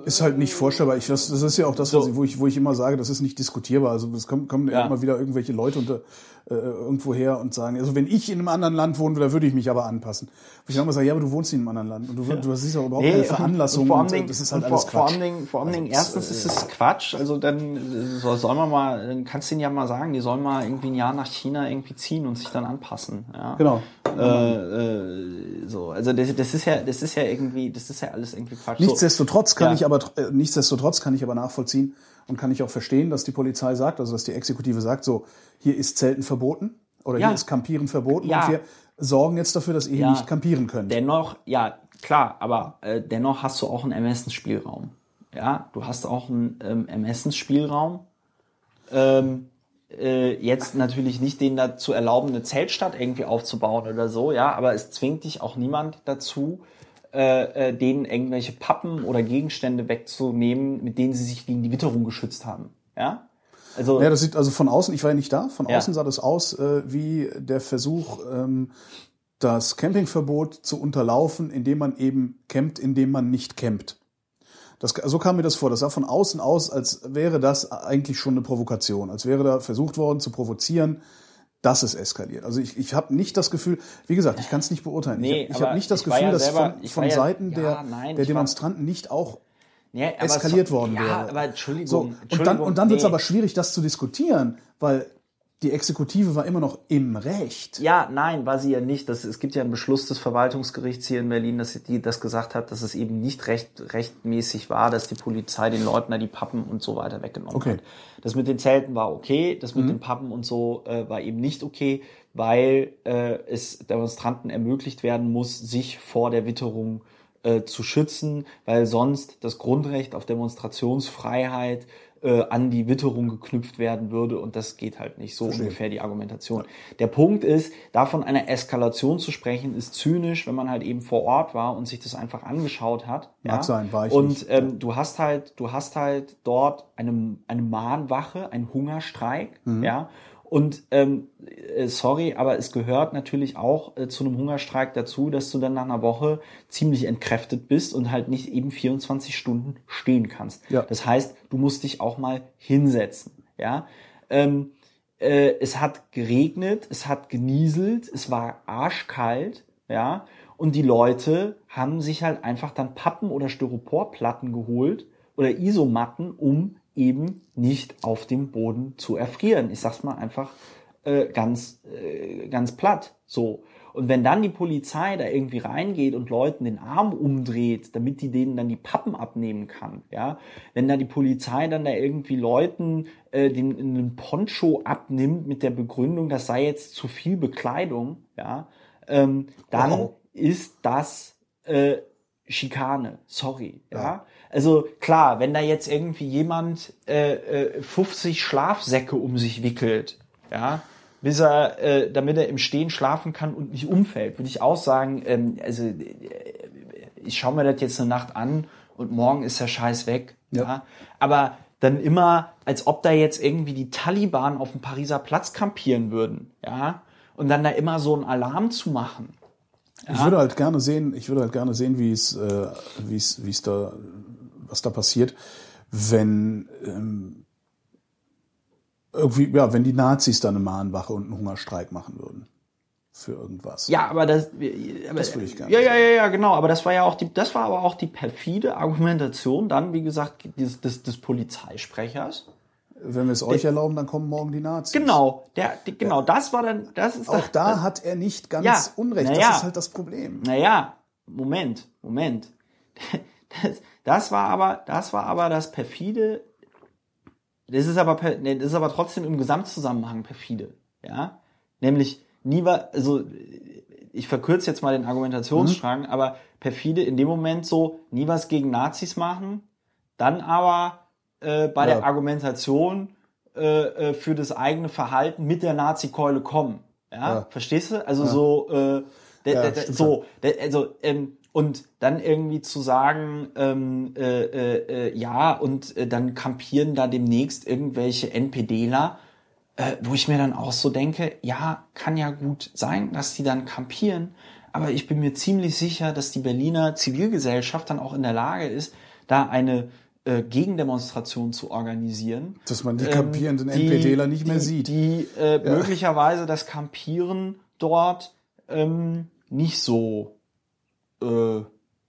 Ist halt nicht vorstellbar. Ich, das, das ist ja auch das, so. ich, wo, ich, wo ich immer sage, das ist nicht diskutierbar. Also es kommen, kommen ja. immer wieder irgendwelche Leute unter, äh, irgendwo her und sagen, also wenn ich in einem anderen Land wohne, da würde ich mich aber anpassen. Wo ich dann immer sage, ja, aber du wohnst in einem anderen Land und du, ja. du hast ja überhaupt nee, keine Veranlassung. Und vor allem, und das ist halt alles vor, Quatsch. Vor allem, Dingen, vor Dingen, also, erstens ist es Quatsch. Also dann soll, soll man mal, dann kannst du ihnen ja mal sagen, die sollen mal irgendwie ein Jahr nach China irgendwie ziehen und sich dann anpassen. Ja? Genau. Äh, äh, so, also das, das ist ja, das ist ja irgendwie, das ist ja alles irgendwie Quatsch. Nichtsdestotrotz kann ja. ich aber, äh, nichtsdestotrotz kann ich aber nachvollziehen und kann ich auch verstehen, dass die Polizei sagt, also dass die Exekutive sagt, so, hier ist Zelten verboten oder ja. hier ist Campieren verboten ja. und wir sorgen jetzt dafür, dass ihr ja. nicht campieren könnt. Dennoch, ja, klar, aber äh, dennoch hast du auch einen Ermessensspielraum. Ja, du hast auch einen ähm, Ermessensspielraum. Ähm, äh, jetzt natürlich nicht den dazu erlauben, eine Zeltstadt irgendwie aufzubauen oder so, ja, aber es zwingt dich auch niemand dazu, äh, äh, denen irgendwelche Pappen oder Gegenstände wegzunehmen, mit denen sie sich gegen die Witterung geschützt haben. Ja? Also, ja, das sieht also von außen, ich war ja nicht da, von ja. außen sah das aus äh, wie der Versuch, ähm, das Campingverbot zu unterlaufen, indem man eben campt, indem man nicht campt. Das, so kam mir das vor. Das sah von außen aus, als wäre das eigentlich schon eine Provokation, als wäre da versucht worden zu provozieren, dass es eskaliert. Also ich, ich habe nicht das Gefühl, wie gesagt, ich kann es nicht beurteilen. Nee, ich habe hab nicht das Gefühl, ja dass von, von ja, Seiten ja, der, nein, der Demonstranten nicht auch ja, eskaliert so, worden wäre. Ja, aber Entschuldigung. So, Entschuldigung und dann, und dann nee. wird es aber schwierig, das zu diskutieren, weil die Exekutive war immer noch im Recht. Ja, nein, war sie ja nicht. Das, es gibt ja einen Beschluss des Verwaltungsgerichts hier in Berlin, dass die das gesagt hat, dass es eben nicht recht, rechtmäßig war, dass die Polizei den Leuten da die Pappen und so weiter weggenommen okay. hat. Das mit den Zelten war okay, das mit mhm. den Pappen und so äh, war eben nicht okay, weil äh, es Demonstranten ermöglicht werden muss, sich vor der Witterung äh, zu schützen, weil sonst das Grundrecht auf Demonstrationsfreiheit äh, an die Witterung geknüpft werden würde und das geht halt nicht. So Verstehe. ungefähr die Argumentation. Ja. Der Punkt ist, davon einer Eskalation zu sprechen, ist zynisch, wenn man halt eben vor Ort war und sich das einfach angeschaut hat. Mag ja? sein, war ich Und nicht. Ähm, du hast halt, du hast halt dort eine, eine Mahnwache, einen Hungerstreik, mhm. ja, und ähm, äh, sorry, aber es gehört natürlich auch äh, zu einem Hungerstreik dazu, dass du dann nach einer Woche ziemlich entkräftet bist und halt nicht eben 24 Stunden stehen kannst. Ja. Das heißt, du musst dich auch mal hinsetzen. Ja. Ähm, äh, es hat geregnet, es hat genieselt, es war arschkalt, ja. Und die Leute haben sich halt einfach dann Pappen oder Styroporplatten geholt oder Isomatten, um eben nicht auf dem Boden zu erfrieren. Ich sag's mal einfach äh, ganz, äh, ganz platt. So. Und wenn dann die Polizei da irgendwie reingeht und Leuten den Arm umdreht, damit die denen dann die Pappen abnehmen kann, ja, wenn da die Polizei dann da irgendwie Leuten äh, den einen Poncho abnimmt mit der Begründung, das sei jetzt zu viel Bekleidung, ja, ähm, dann wow. ist das äh, Schikane. Sorry, ja. ja. Also klar, wenn da jetzt irgendwie jemand äh, äh, 50 Schlafsäcke um sich wickelt, ja, bis er, äh, damit er im Stehen schlafen kann und nicht umfällt, würde ich auch sagen, ähm, also äh, ich schaue mir das jetzt eine Nacht an und morgen ist der Scheiß weg. Ja. ja. Aber dann immer, als ob da jetzt irgendwie die Taliban auf dem Pariser Platz kampieren würden, ja, und dann da immer so einen Alarm zu machen. Ja? Ich würde halt gerne sehen, ich würde halt gerne sehen, wie es, äh, wie es, wie es da, was da passiert, wenn ähm, irgendwie, ja, wenn die Nazis dann eine Mahnwache und einen Hungerstreik machen würden für irgendwas. Ja, aber das, aber, das würde ich gerne. Ja, ja, ja, ja, genau. Aber das war ja auch die, das war aber auch die perfide Argumentation dann, wie gesagt, des, des, des Polizeisprechers. Wenn wir es euch der, erlauben, dann kommen morgen die Nazis. Genau, der, die, genau, das war dann, das ist auch das, da das, hat er nicht ganz ja, Unrecht. Das ist halt das Problem. Naja, Moment, Moment. [LAUGHS] Das, das war aber, das war aber das perfide das ist aber, das ist aber trotzdem im Gesamtzusammenhang perfide. Ja, nämlich nie war, also ich verkürze jetzt mal den Argumentationsstrang, mhm. aber perfide in dem Moment so nie was gegen Nazis machen, dann aber äh, bei ja. der Argumentation äh, äh, für das eigene Verhalten mit der Nazi-Keule kommen. Ja? ja? verstehst du? Also ja. so, äh, ja, so, also ähm, und dann irgendwie zu sagen, ähm, äh, äh, äh, ja, und äh, dann kampieren da demnächst irgendwelche NPDler, äh, wo ich mir dann auch so denke, ja, kann ja gut sein, dass die dann kampieren, aber ich bin mir ziemlich sicher, dass die Berliner Zivilgesellschaft dann auch in der Lage ist, da eine äh, Gegendemonstration zu organisieren. Dass man die kampierenden ähm, NPDler nicht mehr die, sieht. Die äh, ja. möglicherweise das Kampieren dort ähm, nicht so äh,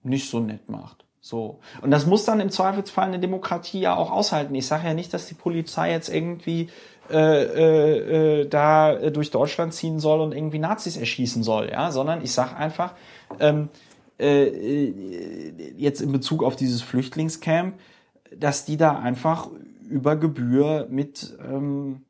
nicht so nett macht. So. Und das muss dann im Zweifelsfall eine Demokratie ja auch aushalten. Ich sage ja nicht, dass die Polizei jetzt irgendwie äh, äh, äh, da durch Deutschland ziehen soll und irgendwie Nazis erschießen soll, ja, sondern ich sage einfach, ähm, äh, jetzt in Bezug auf dieses Flüchtlingscamp, dass die da einfach über Gebühr mit ähm,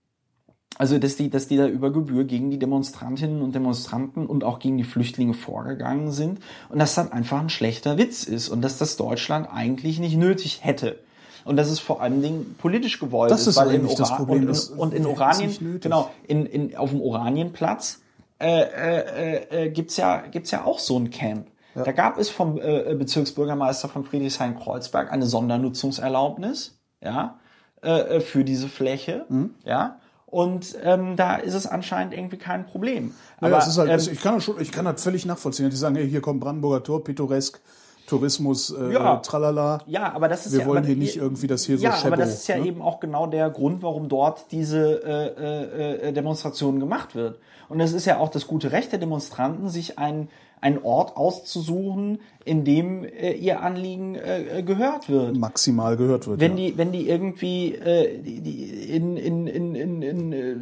also, dass die, dass die da über Gebühr gegen die Demonstrantinnen und Demonstranten und auch gegen die Flüchtlinge vorgegangen sind und dass das einfach ein schlechter Witz ist und dass das Deutschland eigentlich nicht nötig hätte. Und dass es vor allen Dingen politisch gewollt das ist, weil in, Ora Problem, und, in, und in Oranien, genau, in, in, auf dem Oranienplatz äh, äh, äh, gibt's ja gibt's ja auch so ein Camp. Ja. Da gab es vom äh, Bezirksbürgermeister von Friedrichshain-Kreuzberg eine Sondernutzungserlaubnis, ja, äh, für diese Fläche, mhm. ja. Und ähm, da ist es anscheinend irgendwie kein Problem. Aber naja, es ist halt, ähm, ich kann das schon, ich kann das völlig nachvollziehen. Die sagen, hey, hier kommt Brandenburger Tor, pittoresk. Tourismus, äh, ja, tralala. Ja, aber das ist Wir ja, wollen hier nicht irgendwie das hier ja, so Ja, aber das ist ja ne? eben auch genau der Grund, warum dort diese äh, äh, äh, Demonstration gemacht wird. Und es ist ja auch das gute Recht der Demonstranten, sich ein einen Ort auszusuchen, in dem äh, ihr Anliegen äh, gehört wird. Maximal gehört wird. Wenn ja. die, wenn die irgendwie äh, die, die in, in, in, in, in äh,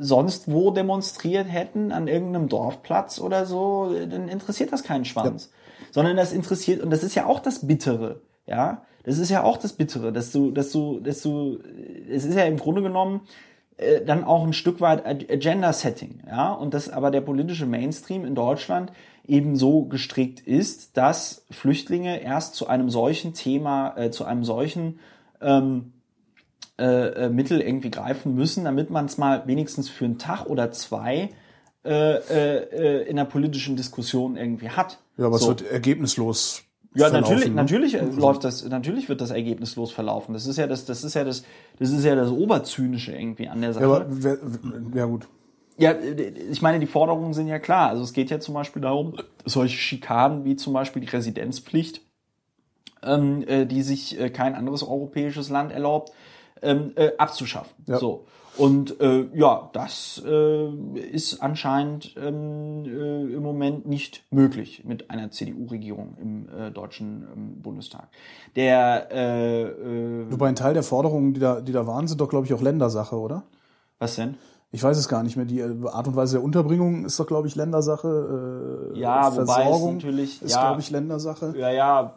sonst wo demonstriert hätten, an irgendeinem Dorfplatz oder so, dann interessiert das keinen Schwanz. Ja. Sondern das interessiert, und das ist ja auch das Bittere, ja. Das ist ja auch das Bittere, dass du, dass du, dass du, es ist ja im Grunde genommen, äh, dann auch ein Stück weit Agenda-Setting, ja, und dass aber der politische Mainstream in Deutschland eben so gestrickt ist, dass Flüchtlinge erst zu einem solchen Thema, äh, zu einem solchen ähm, äh, äh, Mittel irgendwie greifen müssen, damit man es mal wenigstens für einen Tag oder zwei äh, äh, in der politischen Diskussion irgendwie hat. Ja, aber so. es wird ergebnislos ja, natürlich, ne? natürlich läuft das, natürlich wird das ergebnislos verlaufen. Das ist ja das, das ist ja das, das ist ja das Oberzynische irgendwie an der Sache. Ja, aber, ja gut. Ja, ich meine, die Forderungen sind ja klar. Also es geht ja zum Beispiel darum, solche Schikanen wie zum Beispiel die Residenzpflicht, ähm, äh, die sich äh, kein anderes europäisches Land erlaubt, ähm, äh, abzuschaffen. Ja. So. Und äh, ja, das äh, ist anscheinend ähm, äh, im Moment nicht möglich mit einer CDU-Regierung im äh, deutschen ähm, Bundestag. Der äh, äh, Wobei ein Teil der Forderungen, die da, die da waren, sind doch, glaube ich, auch Ländersache, oder? Was denn? Ich weiß es gar nicht mehr. Die äh, Art und Weise der Unterbringung ist doch, glaube ich, Ländersache. Äh, ja, Versorgung wobei es natürlich ist, ja, glaube ich, Ländersache. Ja, ja,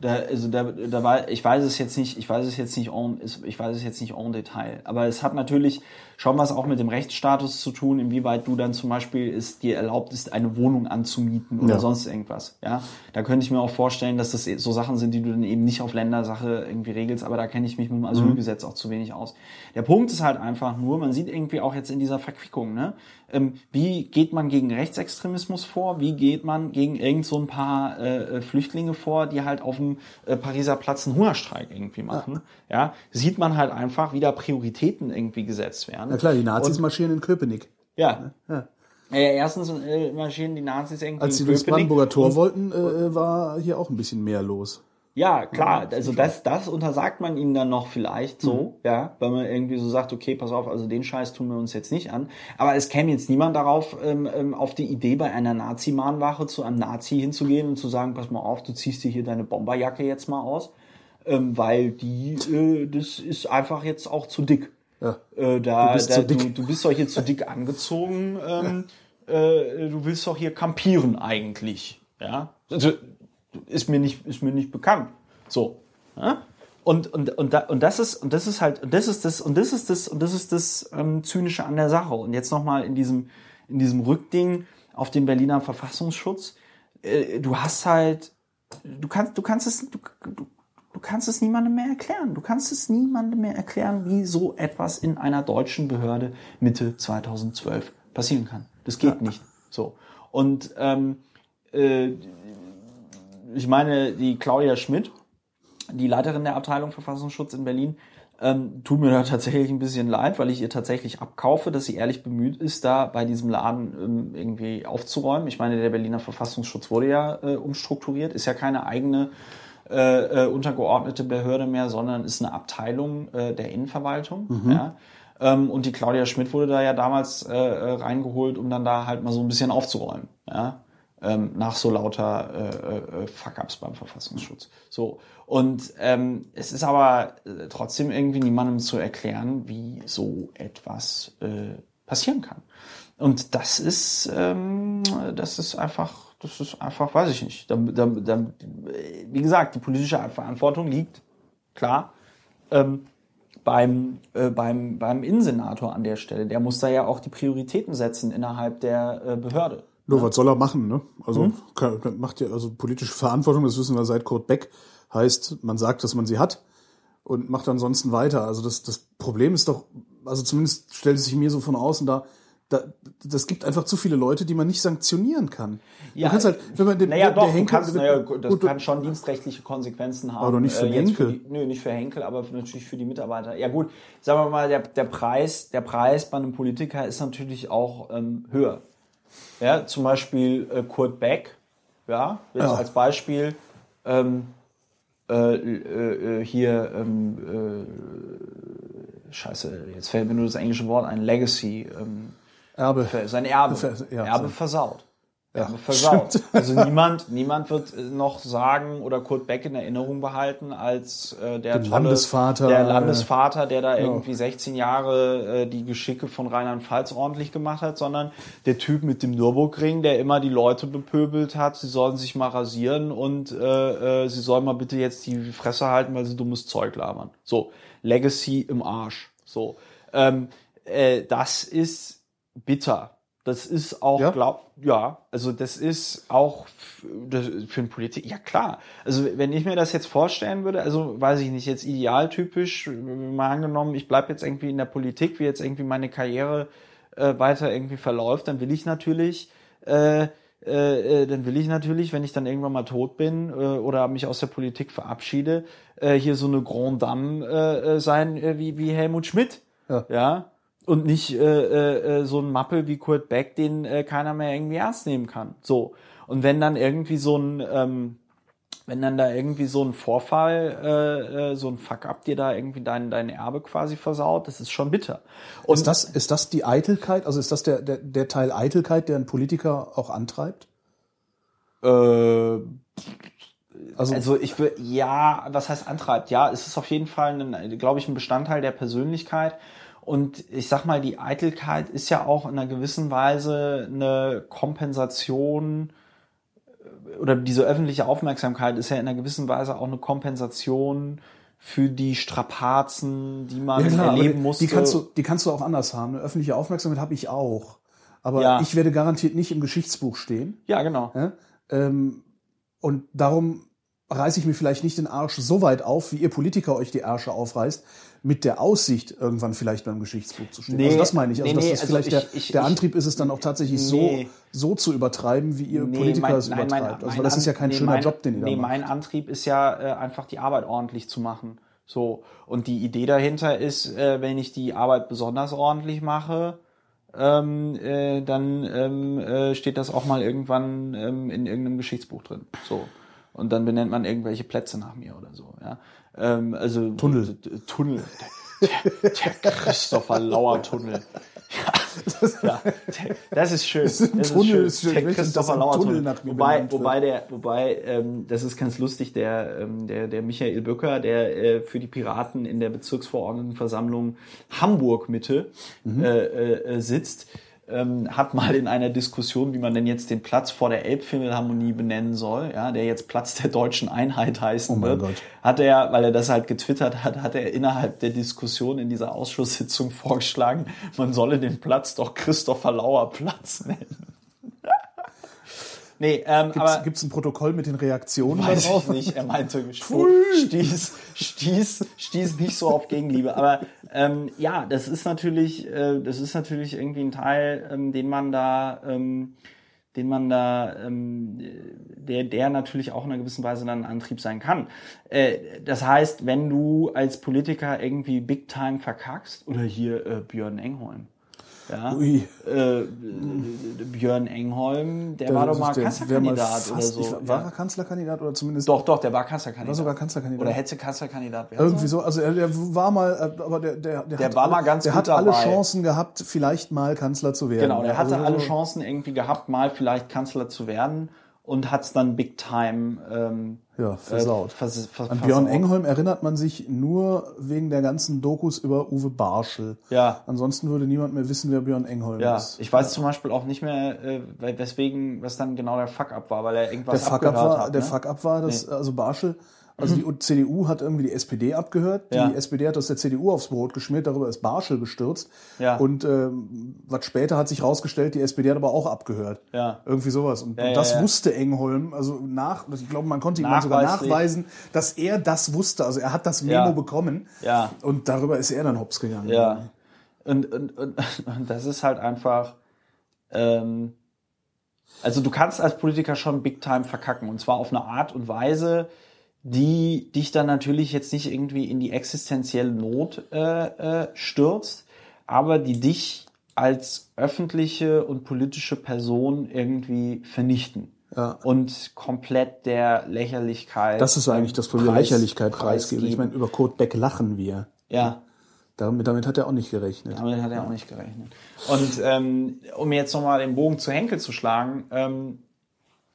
da, also da, da war, ich weiß es jetzt nicht, ich weiß es jetzt nicht en, ich weiß es jetzt nicht en Detail, aber es hat natürlich schon was auch mit dem Rechtsstatus zu tun, inwieweit du dann zum Beispiel es dir erlaubt ist, eine Wohnung anzumieten oder ja. sonst irgendwas. Ja, da könnte ich mir auch vorstellen, dass das so Sachen sind, die du dann eben nicht auf Ländersache irgendwie regelst, aber da kenne ich mich mit dem mhm. Asylgesetz mhm. auch zu wenig aus. Der Punkt ist halt einfach nur, man sieht irgendwie auch jetzt in dieser Verquickung, ne, ähm, wie geht man gegen Rechtsextremismus vor? Wie geht man gegen irgend so ein paar äh, Flüchtlinge vor, die halt auf dem äh, Pariser Platz einen Hungerstreik irgendwie machen? Ja. ja, sieht man halt einfach, wie da Prioritäten irgendwie gesetzt werden. Ja klar, die Nazis Und, marschieren in Köpenick. Ja. ja. Ja, erstens äh, marschieren die Nazis irgendwie. Als sie durchs Brandenburger Tor wollten, äh, war hier auch ein bisschen mehr los. Ja, klar, also das, das untersagt man ihnen dann noch vielleicht so, mhm. ja, weil man irgendwie so sagt, okay, pass auf, also den Scheiß tun wir uns jetzt nicht an. Aber es käme jetzt niemand darauf, ähm, ähm, auf die Idee, bei einer Nazi-Mahnwache zu einem Nazi hinzugehen und zu sagen, pass mal auf, du ziehst dir hier deine Bomberjacke jetzt mal aus, ähm, weil die, äh, das ist einfach jetzt auch zu dick. Ja. Äh, da, du, bist da, du, du, bist doch hier zu dick angezogen, ähm, [LAUGHS] äh, du willst doch hier kampieren eigentlich, ja. Also, ist mir nicht, ist mir nicht bekannt. So. Ja? Und, und, und, da, und das ist, und das ist halt, und das ist das, und das ist das, und das ist das ähm, Zynische an der Sache. Und jetzt nochmal in diesem, in diesem Rückding auf den Berliner Verfassungsschutz. Äh, du hast halt, du kannst, du kannst es, du, du, du kannst es niemandem mehr erklären. Du kannst es niemandem mehr erklären, wie so etwas in einer deutschen Behörde Mitte 2012 passieren kann. Das geht ja. nicht. So. Und ähm, äh, ich meine, die Claudia Schmidt, die Leiterin der Abteilung Verfassungsschutz in Berlin, ähm, tut mir da [LAUGHS] tatsächlich ein bisschen leid, weil ich ihr tatsächlich abkaufe, dass sie ehrlich bemüht ist, da bei diesem Laden ähm, irgendwie aufzuräumen. Ich meine, der Berliner Verfassungsschutz wurde ja äh, umstrukturiert, ist ja keine eigene äh, äh, untergeordnete Behörde mehr, sondern ist eine Abteilung äh, der Innenverwaltung. Mhm. Ja? Ähm, und die Claudia Schmidt wurde da ja damals äh, äh reingeholt, um dann da halt mal so ein bisschen aufzuräumen. Ja? ähm, nach so lauter äh, äh, Fuck-ups beim Verfassungsschutz. So. Und ähm, es ist aber äh, trotzdem irgendwie niemandem zu erklären, wie so etwas äh, passieren kann. Und das ist, ähm, das ist einfach, das ist einfach, weiß ich nicht. Da, da, da, wie gesagt, die politische Verantwortung liegt, klar, ähm, beim, äh, beim, beim Innensenator an der Stelle. Der muss da ja auch die Prioritäten setzen innerhalb der äh, Behörde. Nur, ja. was soll er machen, ne? Also, mhm. kann, macht ja, also politische Verantwortung, das wissen wir seit Kurt Beck, heißt, man sagt, dass man sie hat und macht ansonsten weiter. Also das, das Problem ist doch, also zumindest stellt es sich mir so von außen da, da, das gibt einfach zu viele Leute, die man nicht sanktionieren kann. Ja, du kannst halt, wenn man den, naja, der, doch, der kannst, naja, das gut, kann schon dienstrechtliche Konsequenzen haben. Aber nicht für äh, Henkel. Für die, nö, nicht für Henkel, aber natürlich für die Mitarbeiter. Ja gut, sagen wir mal, der, der Preis, der Preis bei einem Politiker ist natürlich auch ähm, höher. Ja, zum Beispiel äh, Kurt Beck, ja, jetzt ja. als Beispiel ähm, äh, äh, hier ähm, äh, Scheiße, jetzt fällt mir nur das englische Wort ein, Legacy, ähm, Erbe. Sein Erbe, ja, Erbe versaut. Ja, versaut. [LAUGHS] Also niemand, niemand wird äh, noch sagen oder Kurt Beck in Erinnerung behalten als äh, der tolle, Landesvater, der Landesvater, der da irgendwie 16 Jahre äh, die Geschicke von Rheinland-Pfalz ordentlich gemacht hat, sondern der Typ mit dem Nürburgring, der immer die Leute bepöbelt hat, sie sollen sich mal rasieren und äh, äh, sie sollen mal bitte jetzt die Fresse halten, weil sie dummes Zeug labern. So, Legacy im Arsch. So, ähm, äh, das ist bitter das ist auch, ja? glaub, ja, also das ist auch für einen Politik, ja klar. Also wenn ich mir das jetzt vorstellen würde, also weiß ich nicht, jetzt idealtypisch, mal angenommen, ich bleibe jetzt irgendwie in der Politik, wie jetzt irgendwie meine Karriere äh, weiter irgendwie verläuft, dann will ich natürlich, äh, äh, äh, dann will ich natürlich, wenn ich dann irgendwann mal tot bin äh, oder mich aus der Politik verabschiede, äh, hier so eine Grand Dame äh, äh sein äh, wie, wie Helmut Schmidt. Ja. ja? Und nicht äh, äh, so ein Mappel wie Kurt Beck, den äh, keiner mehr irgendwie ernst nehmen kann. So. Und wenn dann irgendwie so ein, ähm, wenn dann da irgendwie so ein Vorfall, äh, äh, so ein Fuck-up dir da irgendwie dein, dein Erbe quasi versaut, das ist schon bitter. Und ist das, ist das die Eitelkeit, also ist das der, der, der Teil Eitelkeit, der ein Politiker auch antreibt? Äh, also, also ich will, ja, was heißt antreibt? Ja, es ist auf jeden Fall, ein, glaube ich, ein Bestandteil der Persönlichkeit. Und ich sag mal, die Eitelkeit ist ja auch in einer gewissen Weise eine Kompensation oder diese öffentliche Aufmerksamkeit ist ja in einer gewissen Weise auch eine Kompensation für die Strapazen, die man ja, klar, erleben muss. Die kannst du, die kannst du auch anders haben. Eine öffentliche Aufmerksamkeit habe ich auch. Aber ja. ich werde garantiert nicht im Geschichtsbuch stehen. Ja, genau. Ja? Ähm, und darum reiße ich mir vielleicht nicht den Arsch so weit auf, wie ihr Politiker euch die Ärsche aufreißt, mit der Aussicht, irgendwann vielleicht beim Geschichtsbuch zu stehen. Nee, also das meine ich. Also, nee, dass das also vielleicht ich, der, ich, der Antrieb ist es dann auch tatsächlich nee. so, so zu übertreiben, wie ihr nee, Politiker mein, es nein, übertreibt. Mein, also, das ist ja kein schöner mein, Job, den ihr nee, da macht. mein Antrieb ist ja äh, einfach die Arbeit ordentlich zu machen. So. Und die Idee dahinter ist, äh, wenn ich die Arbeit besonders ordentlich mache, ähm, äh, dann ähm, äh, steht das auch mal irgendwann ähm, in irgendeinem Geschichtsbuch drin. So und dann benennt man irgendwelche Plätze nach mir oder so. Ja? Ähm, also Tunnel. Tunnel. Der, der Christopher Lauer Tunnel. [LAUGHS] Ja, ja, das ist schön. Das ist, ein das Tunnel ist schön. Der Christopher Lauer Tunnel. Nach mir wobei, wobei der, wobei, ähm, das ist ganz lustig, der, ähm, der, der Michael Böcker, der äh, für die Piraten in der Bezirksverordnetenversammlung Hamburg Mitte mhm. äh, äh, sitzt ähm, hat mal in einer Diskussion, wie man denn jetzt den Platz vor der Elbphilharmonie benennen soll, ja, der jetzt Platz der deutschen Einheit heißen oh wird, Gott. hat er, weil er das halt getwittert hat, hat er innerhalb der Diskussion in dieser Ausschusssitzung [LAUGHS] vorgeschlagen, man solle den Platz doch Christopher Lauer Platz nennen. Nee, ähm, gibt's, aber gibt's ein Protokoll mit den Reaktionen weiß darauf? Ich nicht. Er meinte, [LAUGHS] stieß, stieß, stieß nicht so auf Gegenliebe. Aber ähm, ja, das ist natürlich, äh, das ist natürlich irgendwie ein Teil, ähm, den man da, ähm, den man da, ähm, der, der natürlich auch in einer gewissen Weise dann ein Antrieb sein kann. Äh, das heißt, wenn du als Politiker irgendwie Big Time verkackst, oder hier äh, Björn Engholm, ja. Äh, Björn Engholm, der, der war doch mal Kanzlerkandidat oder so. Ich, war er Kanzlerkandidat oder zumindest? Doch, doch, der war Kanzlerkandidat. War sogar Kanzlerkandidat. Oder hätte Kanzlerkandidat werden Irgendwie so. Also er, der war mal, aber der, der, der, der war alle, mal ganz Der hat alle Chancen gehabt, vielleicht mal Kanzler zu werden. Genau, der hatte also, alle Chancen irgendwie gehabt, mal vielleicht Kanzler zu werden und hat's dann Big Time ähm, ja, versaut. Äh, vers vers An Björn Engholm erinnert man sich nur wegen der ganzen Dokus über Uwe Barschel. Ja. Ansonsten würde niemand mehr wissen, wer Björn Engholm ja. ist. Ich weiß zum Beispiel auch nicht mehr, äh, weswegen, was dann genau der Fuck-up war, weil er irgendwas der Fuck -up war, hat. Ne? Der Fuck-up war, dass nee. also Barschel also die mhm. CDU hat irgendwie die SPD abgehört. Die ja. SPD hat das der CDU aufs Brot geschmiert, darüber ist Barschel gestürzt. Ja. Und ähm, was später hat sich rausgestellt, die SPD hat aber auch abgehört. Ja. Irgendwie sowas. Und, ja, und das wusste Engholm. Also nach, ich glaube, man konnte ihm sogar nachweisen, dass er das wusste. Also er hat das Memo bekommen. Ja. Und darüber ist er dann hops gegangen. Ja. Und, und, und, [LAUGHS] und das ist halt einfach. Ähm, also du kannst als Politiker schon Big Time verkacken. Und zwar auf eine Art und Weise, die dich dann natürlich jetzt nicht irgendwie in die existenzielle Not äh, äh, stürzt, aber die dich als öffentliche und politische Person irgendwie vernichten. Ja. Und komplett der Lächerlichkeit. Das ist eigentlich das Problem, Lächerlichkeit preisgeben. Ich meine, über Kurt Beck lachen wir. Ja. Damit, damit hat er auch nicht gerechnet. Damit hat er auch nicht gerechnet. Und ähm, um jetzt nochmal den Bogen zu Henkel zu schlagen, ähm,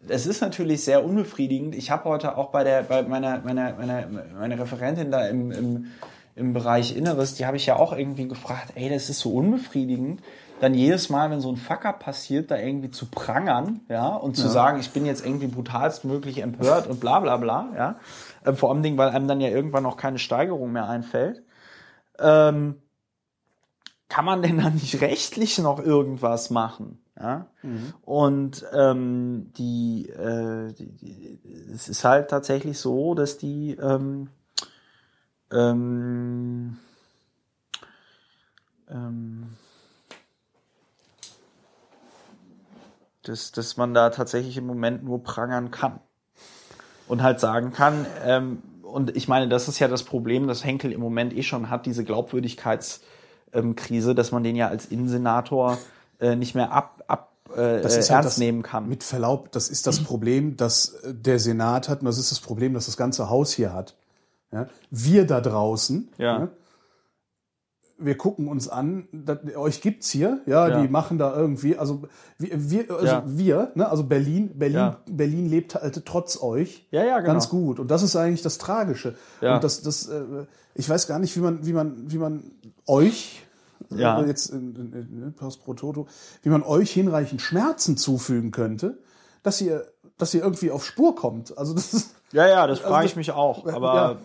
es ist natürlich sehr unbefriedigend. Ich habe heute auch bei der bei meiner meiner meiner meine Referentin da im, im im Bereich Inneres, die habe ich ja auch irgendwie gefragt, ey, das ist so unbefriedigend, dann jedes Mal, wenn so ein Fucker passiert, da irgendwie zu prangern, ja, und zu ja. sagen, ich bin jetzt irgendwie brutalstmöglich empört und bla bla bla, ja. Ähm, vor allem, weil einem dann ja irgendwann auch keine Steigerung mehr einfällt. Ähm, kann man denn dann nicht rechtlich noch irgendwas machen? Ja? Mhm. Und ähm, die, äh, die, die, es ist halt tatsächlich so, dass die ähm, ähm, ähm, dass, dass man da tatsächlich im Moment nur prangern kann. Und halt sagen kann, ähm, und ich meine, das ist ja das Problem, das Henkel im Moment eh schon hat, diese Glaubwürdigkeitskrise, dass man den ja als Innensenator äh, nicht mehr ab, ab, äh, das ist ernst halt das, nehmen kann. Mit Verlaub, das ist das Problem, das der Senat hat und das ist das Problem, das das ganze Haus hier hat. Ja? Wir da draußen, Ja. ne? wir gucken uns an, das, euch gibt's hier, ja, Ja. die machen da irgendwie, also wir, wir, also Ja. wir ne, also Berlin, Berlin, Ja. Berlin lebt halt trotz euch Ja, ja, genau. ganz gut und das ist eigentlich das Tragische. Ja. Und das, das, äh, ich weiß gar nicht, wie man, wie man, wie man euch Ja. äh, jetzt in, in Post pro Toto, wie man euch hinreichend Schmerzen zufügen könnte, dass ihr, dass ihr irgendwie auf Spur kommt. Also das ist Ja, ja, das frage Also, ich mich auch. Aber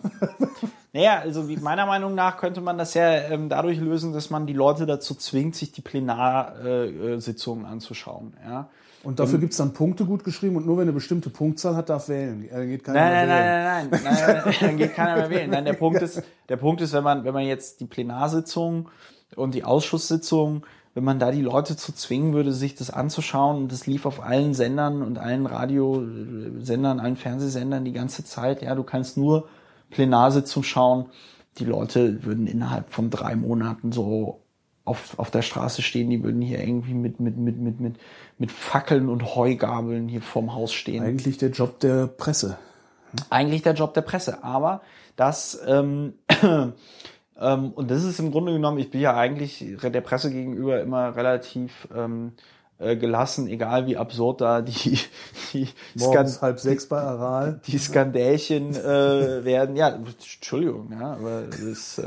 [LAUGHS] naja, also wie, meiner Meinung nach könnte man das ja ähm, dadurch lösen, dass man die Leute dazu zwingt, sich die Plenarsitzungen äh, Sitzungen anzuschauen. Ja? Und dafür gibt's dann Punkte gut geschrieben und nur wenn eine bestimmte Punktzahl hat, darf wählen. Äh, geht keiner Nein, mehr nein, nein, wählen. nein, nein, nein, nein, dann geht keiner mehr wählen. Nein, der Punkt [LAUGHS] ist, der Punkt ist, wenn man, wenn man jetzt die Plenarsitzung und die Ausschusssitzung, wenn man da die Leute zu zwingen würde, sich das anzuschauen, und das lief auf allen Sendern und allen Radiosendern, allen Fernsehsendern die ganze Zeit, ja, du kannst nur Plenarsitzung schauen, die Leute würden innerhalb von drei Monaten so auf, auf der Straße stehen, die würden hier irgendwie mit, mit, mit, mit, mit, mit Fackeln und Heugabeln hier vorm Haus stehen Eigentlich der Job der Presse. eigentlich der Job der Presse. Aber das, ähm, [CLEARS THROAT] ähm, und das ist im Grunde genommen, ich bin ja eigentlich der Presse gegenüber immer relativ ähm, äh, gelassen, egal wie absurd da die, [LAUGHS] die, Morgens Skan halb sechs bei Aral. die Skandälchen äh, werden. Ja, Entschuldigung, ja, aber das, äh,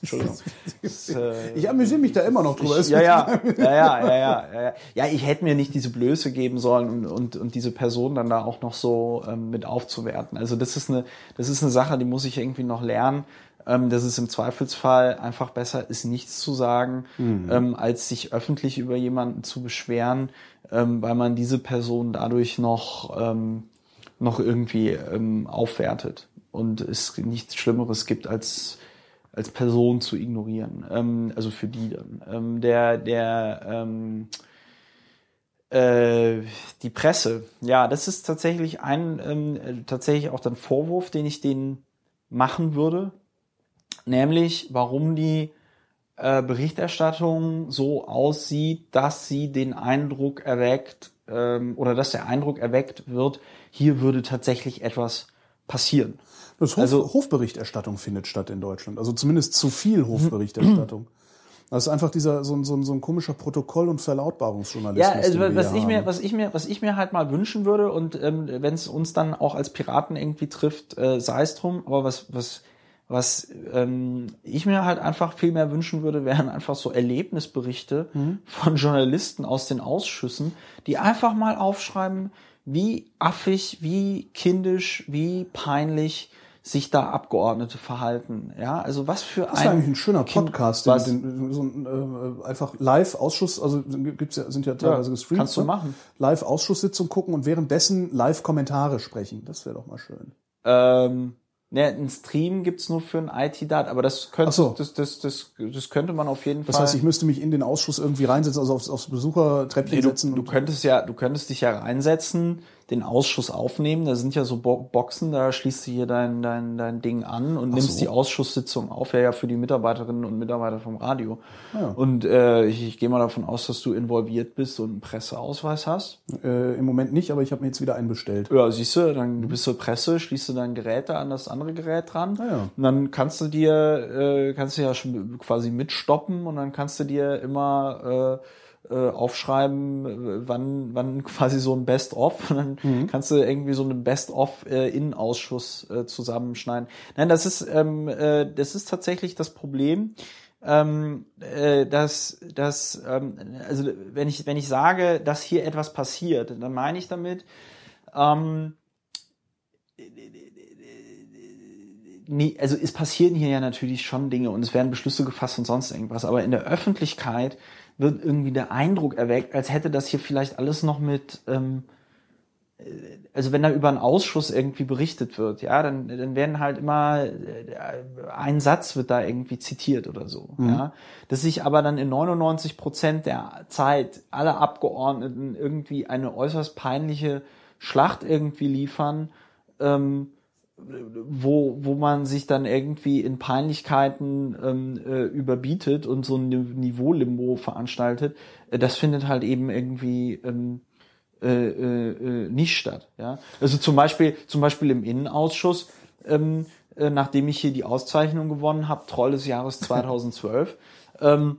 Entschuldigung. Das, äh, Ich amüsiere mich da immer noch drüber. ich, ja, ja, ja, ja, ja, ja, ja. Ja, ich hätte mir nicht diese Blöße geben sollen und, und, und diese Person dann da auch noch so ähm, mit aufzuwerten. Also das ist eine, das ist eine Sache, die muss ich irgendwie noch lernen. Ähm, dass es im Zweifelsfall einfach besser ist, nichts zu sagen, ähm, als sich öffentlich über jemanden zu beschweren, ähm, weil man diese Person dadurch noch, ähm, noch irgendwie ähm, aufwertet und es nichts Schlimmeres gibt als als Person zu ignorieren. Ähm, also für die dann. Ähm, der, der, ähm, äh, die Presse, ja, das ist tatsächlich ein, ähm, äh, tatsächlich auch dann Vorwurf, den ich denen machen würde. Nämlich, warum die äh, Berichterstattung so aussieht, dass sie den Eindruck erweckt, ähm, oder dass der Eindruck erweckt wird, hier würde tatsächlich etwas passieren. Das Hof, Also- Hofberichterstattung findet statt in Deutschland. Also zumindest zu viel Hofberichterstattung. [CLEARS THROAT] Das ist einfach dieser so ein, so ein, so ein komischer Protokoll- und Verlautbarungsjournalismus. Ja, also was ich mir, was ich mir, was ich mir halt mal wünschen würde und ähm, wenn es uns dann auch als Piraten irgendwie trifft, äh, sei es drum. Aber was, was, was ähm, ich mir halt einfach viel mehr wünschen würde, wären einfach so Erlebnisberichte Mhm. von Journalisten aus den Ausschüssen, die einfach mal aufschreiben, wie affig, wie kindisch, wie peinlich sich da Abgeordnete verhalten. Ja, also was für Das ist eigentlich ein schöner Podcast, den, den, so ein, äh, einfach Live-Ausschuss, also gibt's ja, sind ja teilweise gestreamt. kannst du ne? machen. Live-Ausschusssitzung gucken und währenddessen Live-Kommentare sprechen. Das wäre doch mal schön. Ähm, ne, einen Stream gibt's nur für ein IT-Dat, aber das könnte, so. das, das, das, das könnte man auf jeden Das Fall. heißt, ich müsste mich in den Ausschuss irgendwie reinsetzen, also aufs, aufs Besuchertreppchen Nee, du, setzen. du könntest ja, du könntest dich ja reinsetzen, den Ausschuss aufnehmen. Da sind ja so Bo Boxen, da schließt du hier dein, dein, dein Ding an und nimmst so. die Ausschusssitzung auf, ja, ja, für die Mitarbeiterinnen und Mitarbeiter vom Radio. Ja. Und äh, ich, ich gehe mal davon aus, dass du involviert bist und einen Presseausweis hast. äh, Im Moment nicht, aber ich habe mir jetzt wieder einen bestellt. Ja, siehst du, dann bist du Presse, schließt du dein Gerät da an das andere Gerät dran. Ah ja. Und dann kannst du dir, äh, kannst du ja schon quasi mitstoppen und dann kannst du dir immer äh, äh, aufschreiben, äh, wann, wann [LAUGHS] quasi so ein Best-of dann Mhm. kannst du irgendwie so einen Best-of äh, äh, zusammenschneiden. Nein, das ist, ähm, äh, das ist tatsächlich das Problem. Ähm, äh, dass, dass ähm, also wenn ich wenn ich sage, dass hier etwas passiert, dann meine ich damit, ähm, nee, also es passieren hier ja natürlich schon Dinge und es werden Beschlüsse gefasst und sonst irgendwas, aber in der Öffentlichkeit wird irgendwie der Eindruck erweckt, als hätte das hier vielleicht alles noch mit, ähm, äh, also wenn da über einen Ausschuss irgendwie berichtet wird, ja, dann, dann werden halt immer äh, ein Satz wird da irgendwie zitiert oder so, ja, dass sich aber dann in 99 Prozent der Zeit alle Abgeordneten irgendwie eine äußerst peinliche Schlacht irgendwie liefern, ähm, wo, wo man sich dann irgendwie in Peinlichkeiten ähm, äh, überbietet und so ein Niveau-Limbo veranstaltet, äh, das findet halt eben irgendwie ähm, äh, äh, nicht statt. Ja? Also zum Beispiel, zum Beispiel im Innenausschuss, ähm, äh, nachdem ich hier die Auszeichnung gewonnen habe, Troll des Jahres [LAUGHS] 2012, ähm,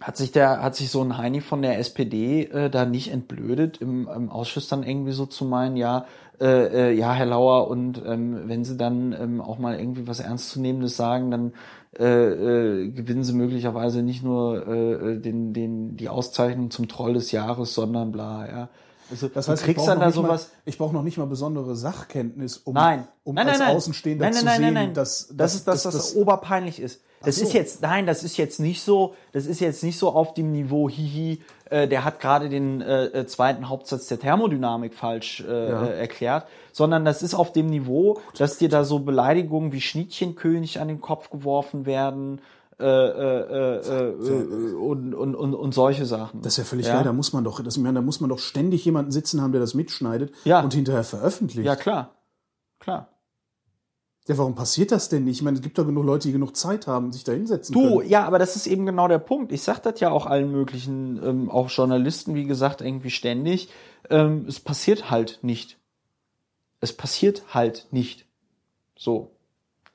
hat sich der, hat sich so ein Heini von der SPD äh, da nicht entblödet, im, im Ausschuss dann irgendwie so zu meinen, ja, äh, äh, ja, Herr Lauer, und ähm, wenn Sie dann ähm, auch mal irgendwie was Ernstzunehmendes sagen, dann äh, äh, gewinnen Sie möglicherweise nicht nur äh, den, den, die Auszeichnung zum Troll des Jahres, sondern bla, ja. Also, das heißt, du kriegst dann da sowas. Mal, ich brauche noch nicht mal besondere Sachkenntnis, um, nein. um nein, als nein, nein. Außenstehender nein, nein, zu nein, sehen, nein, nein. dass, dass das ist das, was das, oberpeinlich ist. Das so. ist jetzt, nein, das ist jetzt nicht so, das ist jetzt nicht so auf dem Niveau, hihi, äh, der hat gerade den äh, äh, zweiten Hauptsatz der Thermodynamik falsch äh, ja. äh, erklärt, sondern das ist auf dem Niveau, dass dir da so Beleidigungen wie Schnittchenkönig an den Kopf geworfen werden, äh, äh, äh, äh, und, und, und, und solche Sachen. Das ist ja völlig ja? geil. Da muss man doch, das, meine, da muss man doch ständig jemanden sitzen haben, der das mitschneidet ja. und hinterher veröffentlicht. Ja, klar. Klar. Ja, warum passiert das denn nicht? Ich meine, es gibt doch genug Leute, die genug Zeit haben, sich da hinsetzen du, können. ja, aber das ist eben genau der Punkt. Ich sag das ja auch allen möglichen, ähm, auch Journalisten, wie gesagt, irgendwie ständig. Ähm, es passiert halt nicht. Es passiert halt nicht. So.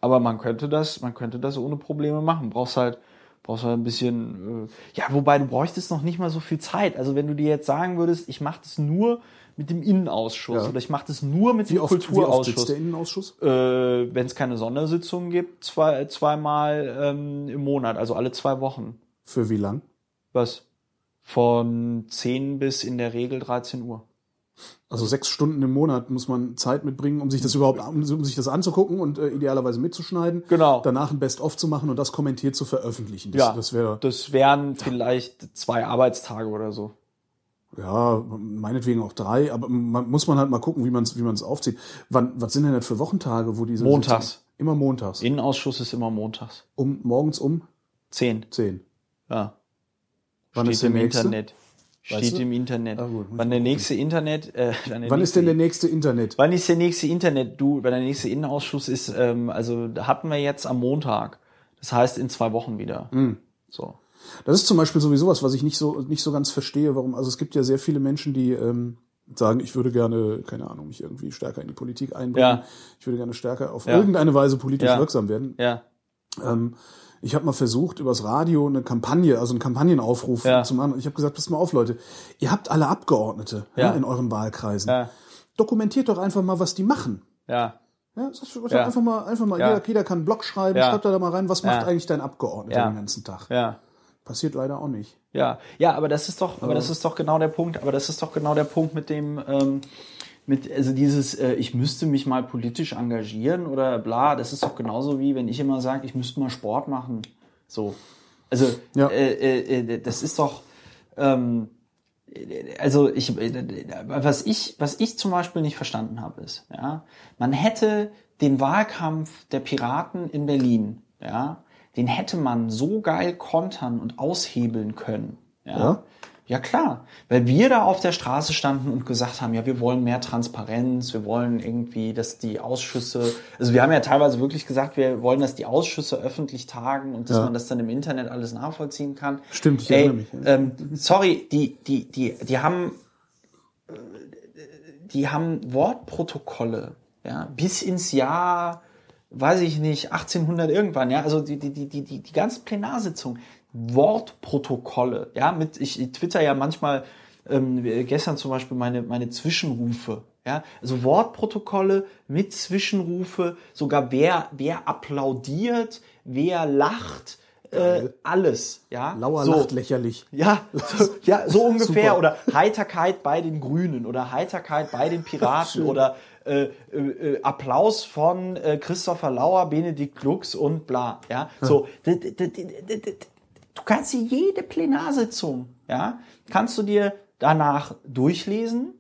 Aber man könnte das, man könnte das ohne Probleme machen. Brauchst halt, brauchst halt ein bisschen, äh, ja, wobei du bräuchtest noch nicht mal so viel Zeit. Also wenn du dir jetzt sagen würdest, ich mache das nur mit dem Innenausschuss ja. oder ich mache das nur mit wie dem oft, Kulturausschuss. Wie oft sitzt der Innenausschuss? Äh, wenn es keine Sondersitzungen gibt, zwei, zweimal ähm, im Monat, also alle zwei Wochen. Für wie lang? Was? Von 10 bis in der Regel 13 Uhr. Also sechs Stunden im Monat muss man Zeit mitbringen, um sich das überhaupt, um sich das anzugucken und äh, idealerweise mitzuschneiden. Genau. Danach ein Best-of zu machen und das kommentiert zu veröffentlichen. Das, ja. Das, wär, das wären vielleicht zwei Arbeitstage oder so. Ja, meinetwegen auch drei, aber man muss man halt mal gucken, wie man es wie man's aufzieht. Wann, was sind denn das für Wochentage, wo diese Montags. Sitzung? Immer montags. Innenausschuss ist immer montags. Um morgens um zehn. Zehn. Ja. Wann Steht ist der im nächste? Internet. Steht du? im Internet. Ah, gut, wann der nächste Internet? Äh, wann nächste, ist denn der nächste Internet? Wann ist der nächste Internet? Du, wann der nächste Innenausschuss ist, ähm, also hatten wir jetzt am Montag. Das heißt in zwei Wochen wieder. Mhm. So. Das ist zum Beispiel sowieso was, was ich nicht so nicht so ganz verstehe. Warum? Also es gibt ja sehr viele Menschen, die ähm, sagen, ich würde gerne, keine Ahnung, mich irgendwie stärker in die Politik einbringen. Ja. Ich würde gerne stärker auf Ja. irgendeine Weise politisch Ja. wirksam werden. Ja. Ähm, ich habe mal versucht, übers Radio eine Kampagne, also einen Kampagnenaufruf zu machen. Ich habe gesagt, passt mal auf, Leute, ihr habt alle Abgeordnete ja, in euren Wahlkreisen. Ja. Dokumentiert doch einfach mal, was die machen. Ja. Ja, einfach mal, einfach mal jeder, jeder kann einen Blog schreiben, schreibt da mal rein, was macht eigentlich dein Abgeordneter den ganzen Tag. Ja. Passiert leider auch nicht. Ja, ja, aber das ist doch, aber das ist doch genau der Punkt. Aber das ist doch genau der Punkt mit dem, ähm, mit also dieses, äh, ich müsste mich mal politisch engagieren oder bla. Das ist doch genauso wie wenn ich immer sage, ich müsste mal Sport machen. So, also Ja. äh, äh, äh, das ist doch. Ähm, also ich, äh, was ich, was ich zum Beispiel nicht verstanden habe, ist, ja, man hätte den Wahlkampf der Piraten in Berlin, ja, den hätte man so geil kontern und aushebeln können, ja. Ja? Ja klar, weil wir da auf der Straße standen und gesagt haben, ja, wir wollen mehr Transparenz, wir wollen irgendwie, dass die Ausschüsse, also wir haben ja teilweise wirklich gesagt, wir wollen, dass die Ausschüsse öffentlich tagen und dass Ja. man das dann im Internet alles nachvollziehen kann. Stimmt, ich Ey, erinnere mich. ja. ähm, sorry, die, die, die, die haben, äh, die haben Wortprotokolle, ja, bis ins Jahr, weiß ich nicht, 1800 irgendwann, ja, also die, die, die, die, die, ganze Plenarsitzung, Wortprotokolle, ja, mit, ich, ich twitter ja manchmal, ähm, gestern zum Beispiel meine, meine Zwischenrufe, ja, also Wortprotokolle mit Zwischenrufe, sogar wer, wer applaudiert, wer lacht, äh, alles, ja. Lauer so. lacht lächerlich. Ja, so, ja, so [LAUGHS] ungefähr. Super. Oder Heiterkeit bei den Grünen oder Heiterkeit bei den Piraten [LAUGHS] oder äh, äh, äh, Applaus von äh, Christopher Lauer, Benedikt Lux und bla. Ja, so. d- Du kannst dir jede Plenarsitzung, ja, kannst du dir danach durchlesen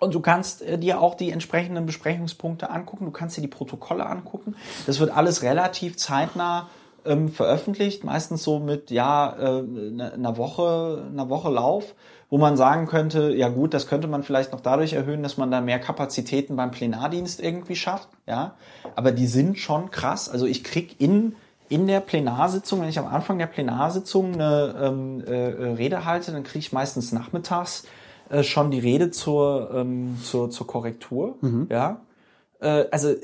und du kannst äh, dir auch die entsprechenden Besprechungspunkte angucken. Du kannst dir die Protokolle angucken. Das wird alles relativ zeitnah ähm, veröffentlicht, meistens so mit ja äh, ne, einer Woche, einer Woche Lauf, wo man sagen könnte, ja gut, das könnte man vielleicht noch dadurch erhöhen, dass man da mehr Kapazitäten beim Plenardienst irgendwie schafft, ja. Aber die sind schon krass. Also ich krieg in in der Plenarsitzung, wenn ich am Anfang der Plenarsitzung eine ähm, äh, Rede halte, dann kriege ich meistens nachmittags äh, schon die Rede zur, ähm, zur, zur Korrektur. Mhm. Ja. Äh, also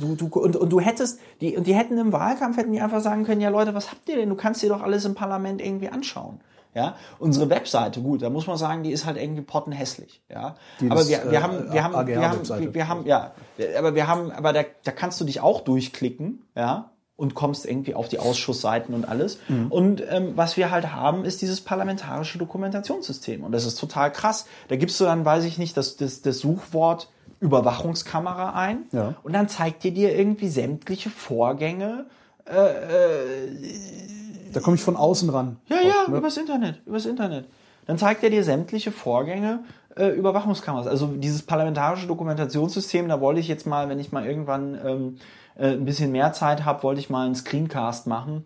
du, du und, und du hättest, die, und die hätten im Wahlkampf hätten die einfach sagen können, ja Leute, was habt ihr denn? Du kannst dir doch alles im Parlament irgendwie anschauen. Ja, unsere Webseite, gut, da muss man sagen, die ist halt irgendwie pottenhässlich. Ja, die aber wir, wir, äh, haben, wir, haben, wir haben, wir, wir haben, ja, aber wir haben, aber da, da kannst du dich auch durchklicken, ja, und kommst irgendwie auf die Ausschussseiten und alles. Mhm. Und ähm, was wir halt haben, ist dieses parlamentarische Dokumentationssystem. Und das ist total krass. Da gibst du dann, weiß ich nicht, das, das, das Suchwort Überwachungskamera ein ja. und dann zeigt dir dir irgendwie sämtliche Vorgänge. Äh, äh, da komme ich von außen ran. Ja, ja, ne? übers Internet, übers Internet. Dann zeigt er dir sämtliche Vorgänge äh, Überwachungskameras. Also dieses parlamentarische Dokumentationssystem, da wollte ich jetzt mal, wenn ich mal irgendwann ähm, äh, ein bisschen mehr Zeit habe, wollte ich mal einen Screencast machen,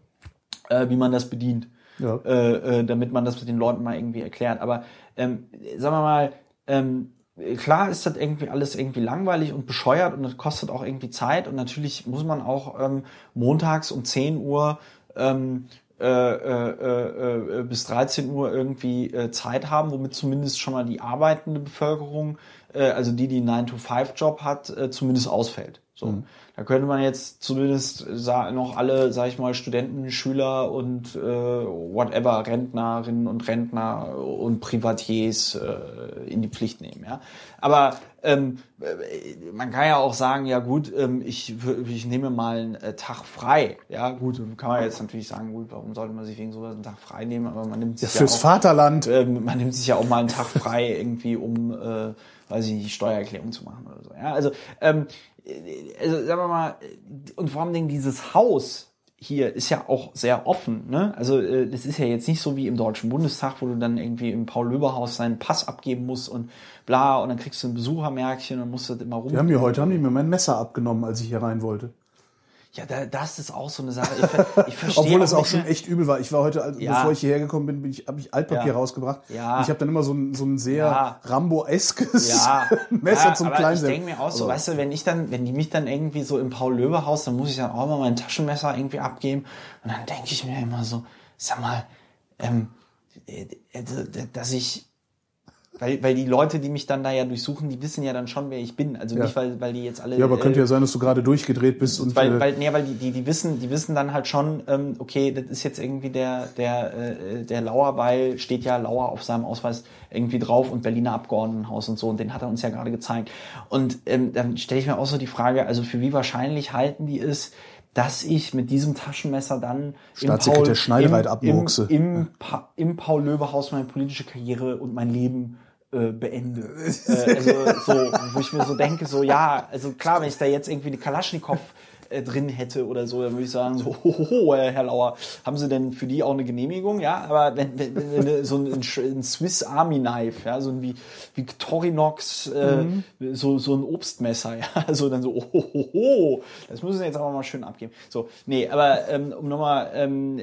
äh, wie man das bedient. Ja. Äh, äh, damit man das mit den Leuten mal irgendwie erklärt. Aber ähm, sagen wir mal, ähm, klar ist das irgendwie alles irgendwie langweilig und bescheuert und das kostet auch irgendwie Zeit und natürlich muss man auch ähm, montags um 10 Uhr ähm, äh, äh, äh, bis 13 Uhr irgendwie äh, Zeit haben, womit zumindest schon mal die arbeitende Bevölkerung, also die, die einen 9-to-5-Job hat, zumindest ausfällt. So. Mhm. Da könnte man jetzt zumindest noch alle, sag ich mal, Studenten, Schüler und whatever, Rentnerinnen und Rentner und Privatiers in die Pflicht nehmen. Ja? Aber ähm, äh, man kann ja auch sagen, ja gut, ähm, ich, ich nehme mal einen äh, Tag frei. Ja gut, kann man jetzt natürlich sagen, gut, warum sollte man sich wegen sowas einen Tag frei nehmen? Aber man nimmt sich ja, fürs auch, Vaterland. Äh, man nimmt sich ja auch mal einen Tag frei [LAUGHS] irgendwie, um, äh, weiß ich nicht, Steuererklärung zu machen oder so. Ja, also ähm, also sagen wir mal, und vor allem dieses Haus hier ist ja auch sehr offen. Ne? Also äh, das ist ja jetzt nicht so wie im Deutschen Bundestag, wo du dann irgendwie im Paul-Löber-Haus seinen Pass abgeben musst und bla und dann kriegst du ein Besuchermärkchen und musst das immer rum. Die haben mir heute haben die mir mein Messer abgenommen, als ich hier rein wollte. Ja, da, das ist auch so eine Sache. Ich, [LAUGHS] ich verstehe Obwohl es auch, auch schon echt übel war. Ich war heute, also, ja. bevor ich hierher gekommen bin, bin ich, habe ich Altpapier ja. rausgebracht. Ja. Und ich habe dann immer so ein, so ein sehr ja. Rambo-eskes ja. [LAUGHS] Messer ja, zum aber Kleinen. Ich denke mir auch so, weißt du, wenn ich dann, wenn die mich dann irgendwie so im Paul-Löbe-Haus, dann muss ich dann auch mal mein Taschenmesser irgendwie abgeben. Und dann denke ich mir immer so, sag mal, ähm, äh, äh, dass ich weil, weil die Leute, die mich dann da ja durchsuchen, die wissen ja dann schon, wer ich bin. Also ja. nicht, weil, weil die jetzt alle. Ja, aber könnte ja sein, dass du gerade durchgedreht bist und. Weil, äh, weil, nee, weil die, die, die wissen, die wissen dann halt schon, ähm, okay, das ist jetzt irgendwie der, der, äh, der Lauer, weil steht ja Lauer auf seinem Ausweis irgendwie drauf und Berliner Abgeordnetenhaus und so, und den hat er uns ja gerade gezeigt. Und ähm, dann stelle ich mir auch so die Frage, also für wie wahrscheinlich halten die es, dass ich mit diesem Taschenmesser dann im Paul, Schneidereit im, im, im, pa im Paul-Löbe-Haus meine politische Karriere und mein Leben äh, beende. [LAUGHS] äh, also so, wo ich mir so denke, so ja, also klar, wenn ich da jetzt irgendwie die Kalaschnikow äh, drin hätte oder so, dann würde ich sagen, so, [LAUGHS] hohoho, Herr Lauer, haben Sie denn für die auch eine Genehmigung? Ja, aber wenn, wenn, wenn so ein, ein, Swiss Army Knife, ja, so ein wie Victorinox, äh, mhm. so, so ein Obstmesser, [LAUGHS] ja, also dann so, hohoho, das müssen Sie jetzt aber mal schön abgeben. So, nee, aber ähm, um nochmal, ähm,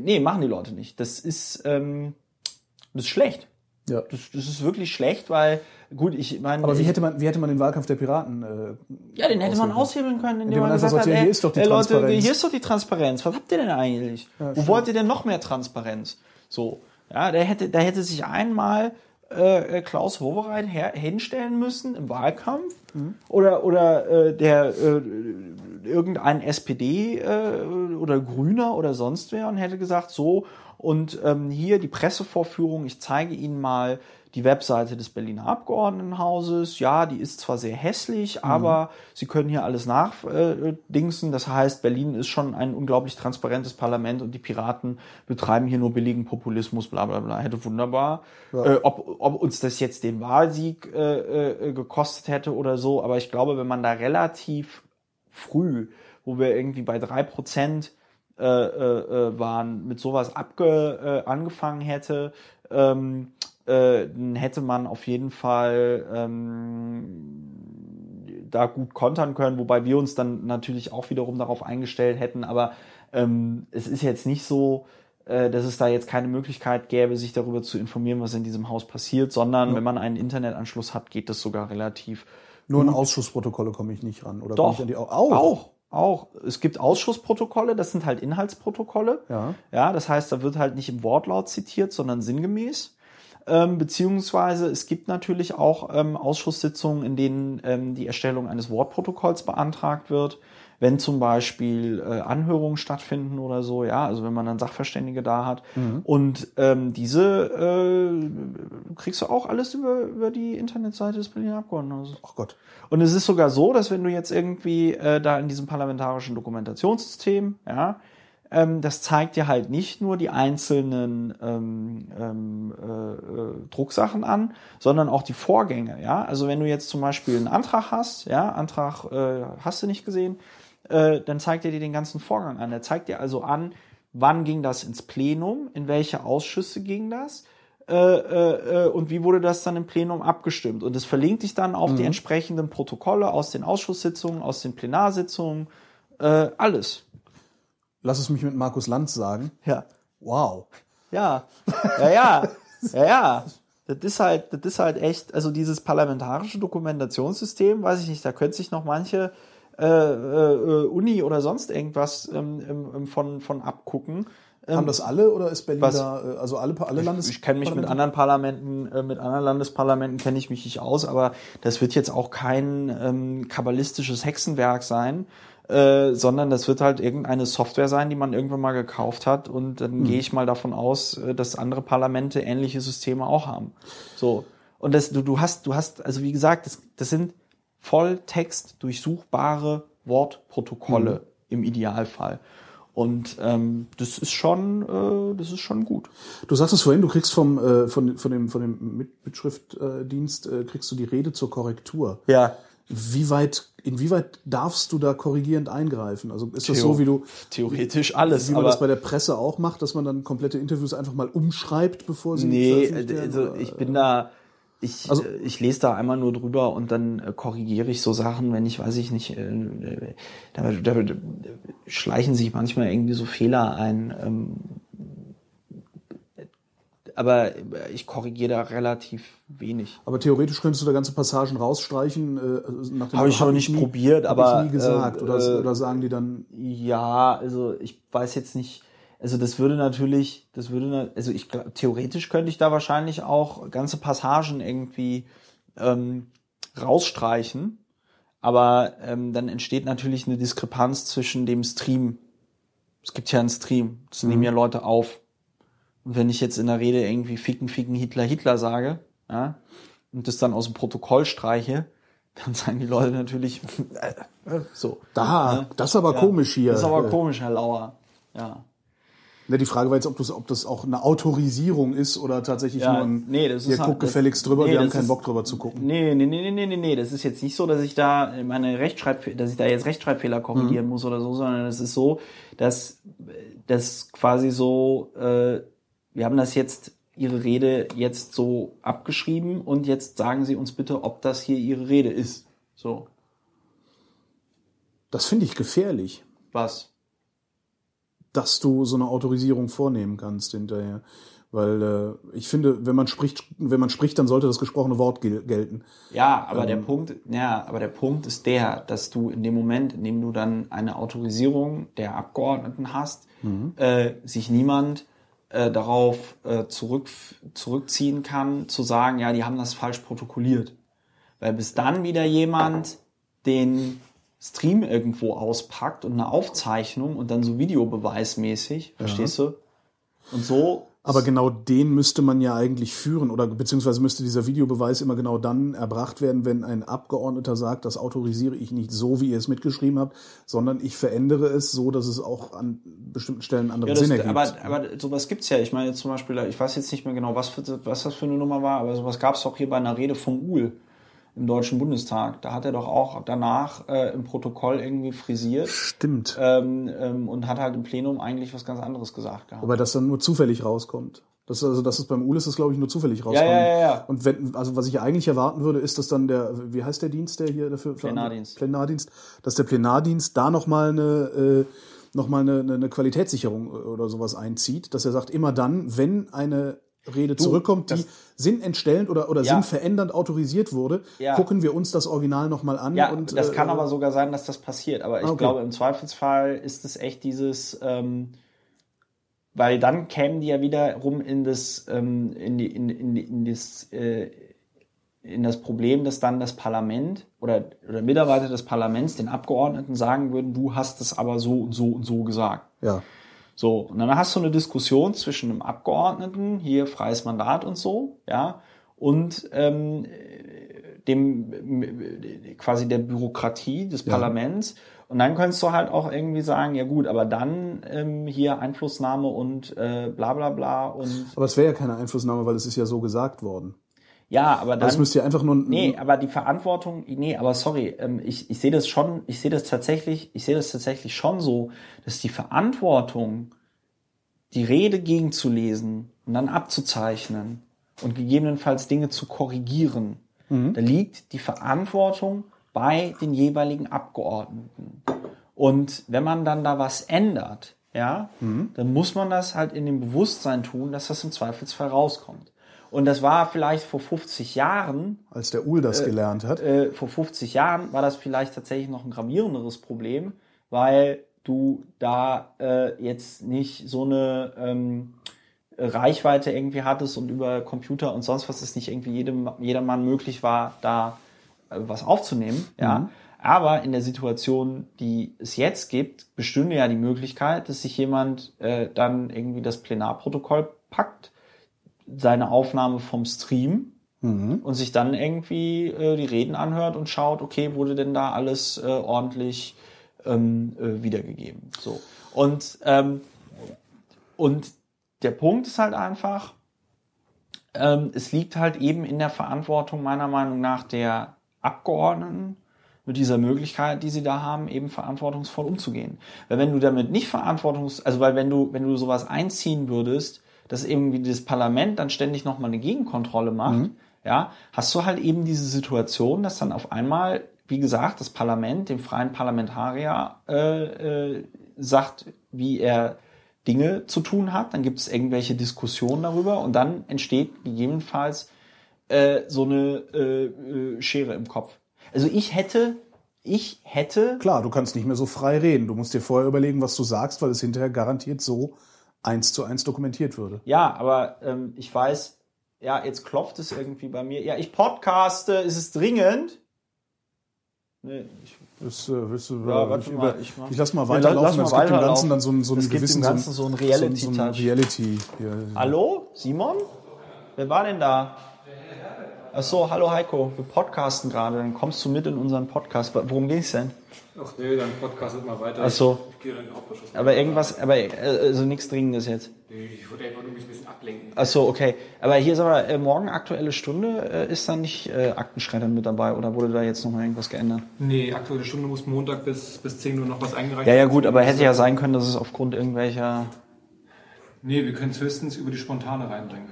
nee, machen die Leute nicht. Das ist, ähm, das ist schlecht. Ja. Das, das ist wirklich schlecht, weil gut, ich meine. Aber wie hätte man, wie hätte man den Wahlkampf der Piraten? Äh, ja, den hätte man aushebeln können, indem, indem man, man gesagt hat, ey, hier ist doch die ey, Leute, hier ist doch die Transparenz. Was habt ihr denn eigentlich? Ja, Wo wollt ihr denn noch mehr Transparenz? So, ja, der hätte, da hätte sich einmal äh, Klaus Wowereit her, hinstellen müssen im Wahlkampf mhm. oder oder äh, der äh, irgendein SPD äh, oder Grüner oder sonst wer und hätte gesagt so und ähm, hier die Pressevorführung, ich zeige Ihnen mal die Webseite des Berliner Abgeordnetenhauses. Ja, die ist zwar sehr hässlich, mhm. aber Sie können hier alles nachdingsen. Äh, das heißt, Berlin ist schon ein unglaublich transparentes Parlament und die Piraten betreiben hier nur billigen Populismus, bla bla bla. Hätte wunderbar. Ja. Äh, ob, ob uns das jetzt den Wahlsieg äh, äh, gekostet hätte oder so, aber ich glaube, wenn man da relativ früh, wo wir irgendwie bei drei Prozent äh, äh, äh, waren, mit sowas abge, äh, angefangen hätte, ähm, äh, dann hätte man auf jeden Fall ähm, da gut kontern können, wobei wir uns dann natürlich auch wiederum darauf eingestellt hätten, aber ähm, es ist jetzt nicht so, äh, dass es da jetzt keine Möglichkeit gäbe, sich darüber zu informieren, was in diesem Haus passiert, sondern ja. wenn man einen Internetanschluss hat, geht das sogar relativ. Nur in Ausschussprotokolle komme ich nicht ran, oder? Doch, ich an die, auch. auch. Auch. Es gibt Ausschussprotokolle, das sind halt Inhaltsprotokolle. Ja. Ja, das heißt, da wird halt nicht im Wortlaut zitiert, sondern sinngemäß. Ähm, beziehungsweise es gibt natürlich auch ähm, Ausschusssitzungen, in denen ähm, die Erstellung eines Wortprotokolls beantragt wird wenn zum Beispiel äh, Anhörungen stattfinden oder so, ja, also wenn man dann Sachverständige da hat. Mhm. Und ähm, diese äh, kriegst du auch alles über, über die Internetseite des Berliner Abgeordnetenhauses. Ach Gott. Und es ist sogar so, dass wenn du jetzt irgendwie äh, da in diesem parlamentarischen Dokumentationssystem, ja, ähm, das zeigt dir halt nicht nur die einzelnen ähm, ähm, äh, äh, Drucksachen an, sondern auch die Vorgänge. Ja, also wenn du jetzt zum Beispiel einen Antrag hast, ja, Antrag äh, hast du nicht gesehen, äh, dann zeigt er dir den ganzen Vorgang an. Er zeigt dir also an, wann ging das ins Plenum, in welche Ausschüsse ging das äh, äh, äh, und wie wurde das dann im Plenum abgestimmt. Und es verlinkt dich dann auf mhm. die entsprechenden Protokolle aus den Ausschusssitzungen, aus den Plenarsitzungen, äh, alles. Lass es mich mit Markus Lanz sagen. Ja. Wow. Ja, ja, ja, ja, ja. Das ist halt, das ist halt echt, also dieses parlamentarische Dokumentationssystem, weiß ich nicht, da könnte sich noch manche äh, äh, Uni oder sonst irgendwas ähm, von, von abgucken. Haben das alle oder ist Berlin was, da, äh, also alle, alle Landes Ich, ich kenne mich mit anderen Parlamenten, äh, mit anderen Landesparlamenten kenne ich mich nicht aus, aber das wird jetzt auch kein ähm, kabbalistisches Hexenwerk sein, äh, sondern das wird halt irgendeine Software sein, die man irgendwann mal gekauft hat und dann mhm. gehe ich mal davon aus, äh, dass andere Parlamente ähnliche Systeme auch haben. So. Und das, du, du hast, du hast, also wie gesagt, das, das sind Volltext durchsuchbare Wortprotokolle mhm. im Idealfall. Und ähm, das ist schon, äh, das ist schon gut. Du sagst es vorhin, du kriegst vom äh, von, von dem von dem Mitschriftdienst äh, kriegst du die Rede zur Korrektur. Ja. Wie weit, inwieweit darfst du da korrigierend eingreifen? Also ist das Theo so, wie du theoretisch alles, wie man das bei der Presse auch macht, dass man dann komplette Interviews einfach mal umschreibt, bevor sie nee, also ich bin da ich, also, äh, ich lese da einmal nur drüber und dann äh, korrigiere ich so Sachen, wenn ich, weiß ich nicht, äh, äh da, da, da, schleichen sich manchmal irgendwie so Fehler ein. Ähm, aber ich korrigiere da relativ wenig. Aber theoretisch könntest du da ganze Passagen rausstreichen. Äh, Habe ich noch nicht nie, probiert, aber ich nie gesagt. Äh, oder, oder sagen die dann? Ja, also ich weiß jetzt nicht also das würde natürlich, das würde, also ich theoretisch könnte ich da wahrscheinlich auch ganze Passagen irgendwie ähm, rausstreichen, aber ähm, dann entsteht natürlich eine Diskrepanz zwischen dem Stream. Es gibt ja einen Stream, das mhm. nehmen ja Leute auf. Und wenn ich jetzt in der Rede irgendwie ficken, ficken, Hitler, Hitler sage, ja, und das dann aus dem Protokoll streiche, dann sagen die Leute natürlich [LAUGHS] so. Da, ne? das ist aber ja, komisch hier. Das ist aber komisch, Herr Lauer. Ja. Ne, die Frage war jetzt, ob das, ob das auch eine Autorisierung ist oder tatsächlich ja, nur ein, nee, das ihr ist guckt halt, gefälligst drüber, nee, wir haben keinen ist, Bock drüber zu gucken. Nee, nee, nee, nee, nee, nee, das ist jetzt nicht so, dass ich da meine Rechtschreibfehler, dass ich da jetzt Rechtschreibfehler korrigieren mhm. muss oder so, sondern es ist so, dass das quasi so, äh, wir haben das jetzt, Ihre Rede jetzt so abgeschrieben und jetzt sagen Sie uns bitte, ob das hier Ihre Rede ist. So. Das finde ich gefährlich. Was? dass du so eine Autorisierung vornehmen kannst hinterher. Weil äh, ich finde, wenn man spricht, wenn man spricht, dann sollte das gesprochene Wort gel gelten. Ja, aber ähm, der Punkt, ja, aber der Punkt ist der, dass du in dem Moment, in dem du dann eine Autorisierung der Abgeordneten hast, mhm. äh, sich niemand äh, darauf äh, zurück, zurückziehen kann, zu sagen, ja, die haben das falsch protokolliert. Weil bis dann wieder jemand den Stream irgendwo auspackt und eine Aufzeichnung und dann so videobeweismäßig, verstehst du? Und so. Aber genau den müsste man ja eigentlich führen oder beziehungsweise müsste dieser Videobeweis immer genau dann erbracht werden, wenn ein Abgeordneter sagt, das autorisiere ich nicht so, wie ihr es mitgeschrieben habt, sondern ich verändere es so, dass es auch an bestimmten Stellen andere ja, Sinn ergibt. Aber, aber sowas gibt's ja. Ich meine jetzt zum Beispiel, ich weiß jetzt nicht mehr genau, was, für, was das für eine Nummer war, aber sowas gab's doch hier bei einer Rede von Uhl im Deutschen Bundestag. Da hat er doch auch danach äh, im Protokoll irgendwie frisiert. Stimmt. Ähm, ähm, und hat halt im Plenum eigentlich was ganz anderes gesagt gehabt. Wobei das dann nur zufällig rauskommt. Das, also, das ist beim ULIS ist, glaube ich, nur zufällig rauskommt. Ja, ja, ja. Und wenn, also was ich eigentlich erwarten würde, ist, dass dann der, wie heißt der Dienst, der hier dafür Plenardienst. Plenardienst, dass der Plenardienst da nochmal eine, äh, nochmal eine, eine Qualitätssicherung oder sowas einzieht, dass er sagt, immer dann, wenn eine Rede du, zurückkommt, die sinnentstellend oder, oder ja. sinnverändernd autorisiert wurde, ja. gucken wir uns das Original nochmal an. Ja, und, das äh, kann aber sogar sein, dass das passiert. Aber ich okay. glaube, im Zweifelsfall ist es echt dieses, ähm, weil dann kämen die ja wiederum in das, ähm, in, die, in, in, in das, äh, in das Problem, dass dann das Parlament oder, oder Mitarbeiter des Parlaments den Abgeordneten sagen würden, du hast es aber so und so und so gesagt. Ja. So, und dann hast du eine Diskussion zwischen einem Abgeordneten, hier freies Mandat und so, ja, und ähm, dem quasi der Bürokratie des ja. Parlaments. Und dann könntest du halt auch irgendwie sagen, ja gut, aber dann ähm, hier Einflussnahme und äh, bla bla bla und. Aber es wäre ja keine Einflussnahme, weil es ist ja so gesagt worden. Ja, aber dann. Das müsste ja einfach nur. Nee, aber die Verantwortung, nee, aber sorry, ähm, ich, ich sehe das schon, ich sehe das tatsächlich, ich sehe das tatsächlich schon so, dass die Verantwortung, die Rede gegenzulesen und dann abzuzeichnen und gegebenenfalls Dinge zu korrigieren, mhm. da liegt die Verantwortung bei den jeweiligen Abgeordneten. Und wenn man dann da was ändert, ja, mhm. dann muss man das halt in dem Bewusstsein tun, dass das im Zweifelsfall rauskommt. Und das war vielleicht vor 50 Jahren. Als der Uhl das äh, gelernt hat. Äh, vor 50 Jahren war das vielleicht tatsächlich noch ein gravierenderes Problem, weil du da äh, jetzt nicht so eine ähm, Reichweite irgendwie hattest und über Computer und sonst was es nicht irgendwie jedem, jedermann möglich war, da äh, was aufzunehmen. Ja. Mhm. Aber in der Situation, die es jetzt gibt, bestünde ja die Möglichkeit, dass sich jemand äh, dann irgendwie das Plenarprotokoll packt seine Aufnahme vom Stream mhm. und sich dann irgendwie äh, die Reden anhört und schaut, okay, wurde denn da alles äh, ordentlich ähm, äh, wiedergegeben. So. Und, ähm, und der Punkt ist halt einfach, ähm, es liegt halt eben in der Verantwortung meiner Meinung nach der Abgeordneten, mit dieser Möglichkeit, die sie da haben, eben verantwortungsvoll umzugehen. Weil wenn du damit nicht verantwortungs, also weil wenn du, wenn du sowas einziehen würdest, dass irgendwie das Parlament dann ständig nochmal eine Gegenkontrolle macht, mhm. ja, hast du halt eben diese Situation, dass dann auf einmal, wie gesagt, das Parlament dem freien Parlamentarier äh, äh, sagt, wie er Dinge zu tun hat, dann gibt es irgendwelche Diskussionen darüber und dann entsteht gegebenenfalls äh, so eine äh, äh, Schere im Kopf. Also ich hätte ich hätte. Klar, du kannst nicht mehr so frei reden. Du musst dir vorher überlegen, was du sagst, weil es hinterher garantiert so eins zu eins dokumentiert würde. Ja, aber ähm, ich weiß, ja, jetzt klopft es irgendwie bei mir. Ja, ich podcaste, ist es dringend? Nee, ich das, äh, willst du, ja, ich, über, ich, ich lass mal weiterlaufen. Es gibt dem Ganzen dann so, einen, so einen gewissen Ganzen so ein Reality. So, so ein Reality ja. Hallo, Simon? Wer war denn da? Ach so, hallo Heiko, wir podcasten gerade. Dann kommst du mit in unseren Podcast. Worum ging's denn? Ach nee, dann podcastet mal weiter. Ach so. Ich, gehe dann in den Hauptausschuss. Aber irgendwas, aber also nichts Dringendes jetzt. Nee, ich wollte einfach nur mich ein bisschen ablenken. Ach so, okay. Aber hier ist aber äh, morgen aktuelle Stunde, äh, ist da nicht äh, Aktenschreddern mit dabei oder wurde da jetzt nochmal irgendwas geändert? Nee, aktuelle Stunde muss Montag bis, bis 10 Uhr noch was eingereicht werden. Ja, ja gut, aber hätte ja sein können, dass es aufgrund irgendwelcher... Nee, wir können es höchstens über die Spontane reinbringen.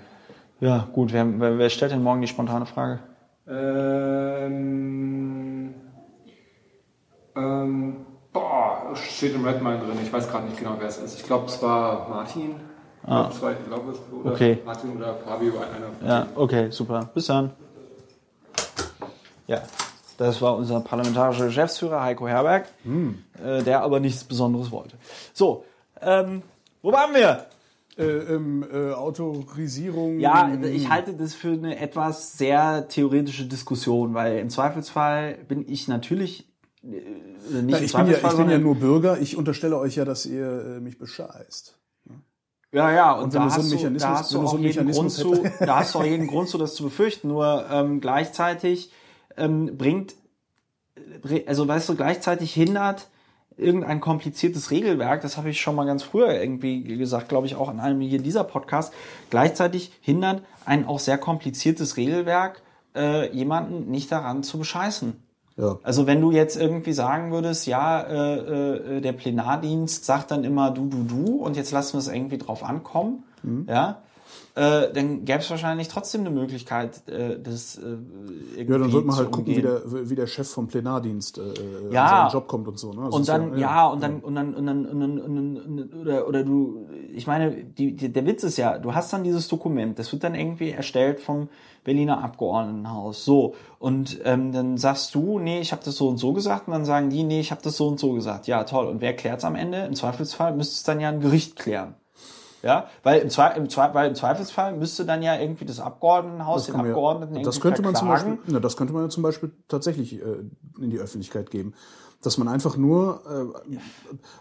Ja, gut. Wer, wer, wer stellt denn morgen die spontane Frage? Ähm... Ähm, boah, steht im Redmine drin. Ich weiß gerade nicht genau, wer es ist. Ich glaube, es war Martin. Ah. Ich glaube, es oder okay. Martin oder Fabio. Einer. Ja, okay, super. Bis dann. Ja, das war unser parlamentarischer Geschäftsführer Heiko Herberg, hm. äh, der aber nichts Besonderes wollte. So, ähm, wo waren wir? Äh, ähm, äh, Autorisierung. Ja, ich halte das für eine etwas sehr theoretische Diskussion, weil im Zweifelsfall bin ich natürlich nicht Na, ich, bin ja, ich bin ja nur Bürger. Ich unterstelle euch ja, dass ihr äh, mich bescheißt. Ja, ja, und, und da, hast so du, da hast du, auch jeden Grund zu, da hast du auch jeden Grund zu, das zu befürchten. Nur ähm, gleichzeitig ähm, bringt, also weißt du, gleichzeitig hindert irgendein kompliziertes Regelwerk, das habe ich schon mal ganz früher irgendwie gesagt, glaube ich auch in einem hier dieser Podcast, gleichzeitig hindert ein auch sehr kompliziertes Regelwerk äh, jemanden nicht daran zu bescheißen. Ja. Also wenn du jetzt irgendwie sagen würdest, ja, äh, äh, der Plenardienst sagt dann immer du, du, du und jetzt lassen wir es irgendwie drauf ankommen, mhm. ja, äh, dann gäbe es wahrscheinlich trotzdem eine Möglichkeit, äh, das äh, irgendwie Ja, dann sollte man halt gucken, wie der, wie der Chef vom Plenardienst äh, Ja. an seinen Job kommt und so. Ne? Das und dann ja, und dann und dann und dann und dann, und dann, und dann oder oder du ich meine die, die, der Witz ist ja du hast dann dieses Dokument das wird dann irgendwie erstellt vom Berliner Abgeordnetenhaus. So und ähm, dann sagst du nee ich habe das so und so gesagt und dann sagen die nee ich habe das so und so gesagt. Ja toll. Und wer klärt's am Ende? Im Zweifelsfall müsste es dann ja ein Gericht klären ja weil im, Zwe im, Zwe weil im Zweifelsfall müsste dann ja irgendwie das Abgeordnetenhaus den kann man ja- Abgeordneten das könnte man zum. Beispiel, na, das könnte man ja zum Beispiel tatsächlich äh, in die Öffentlichkeit geben, dass man einfach nur, äh,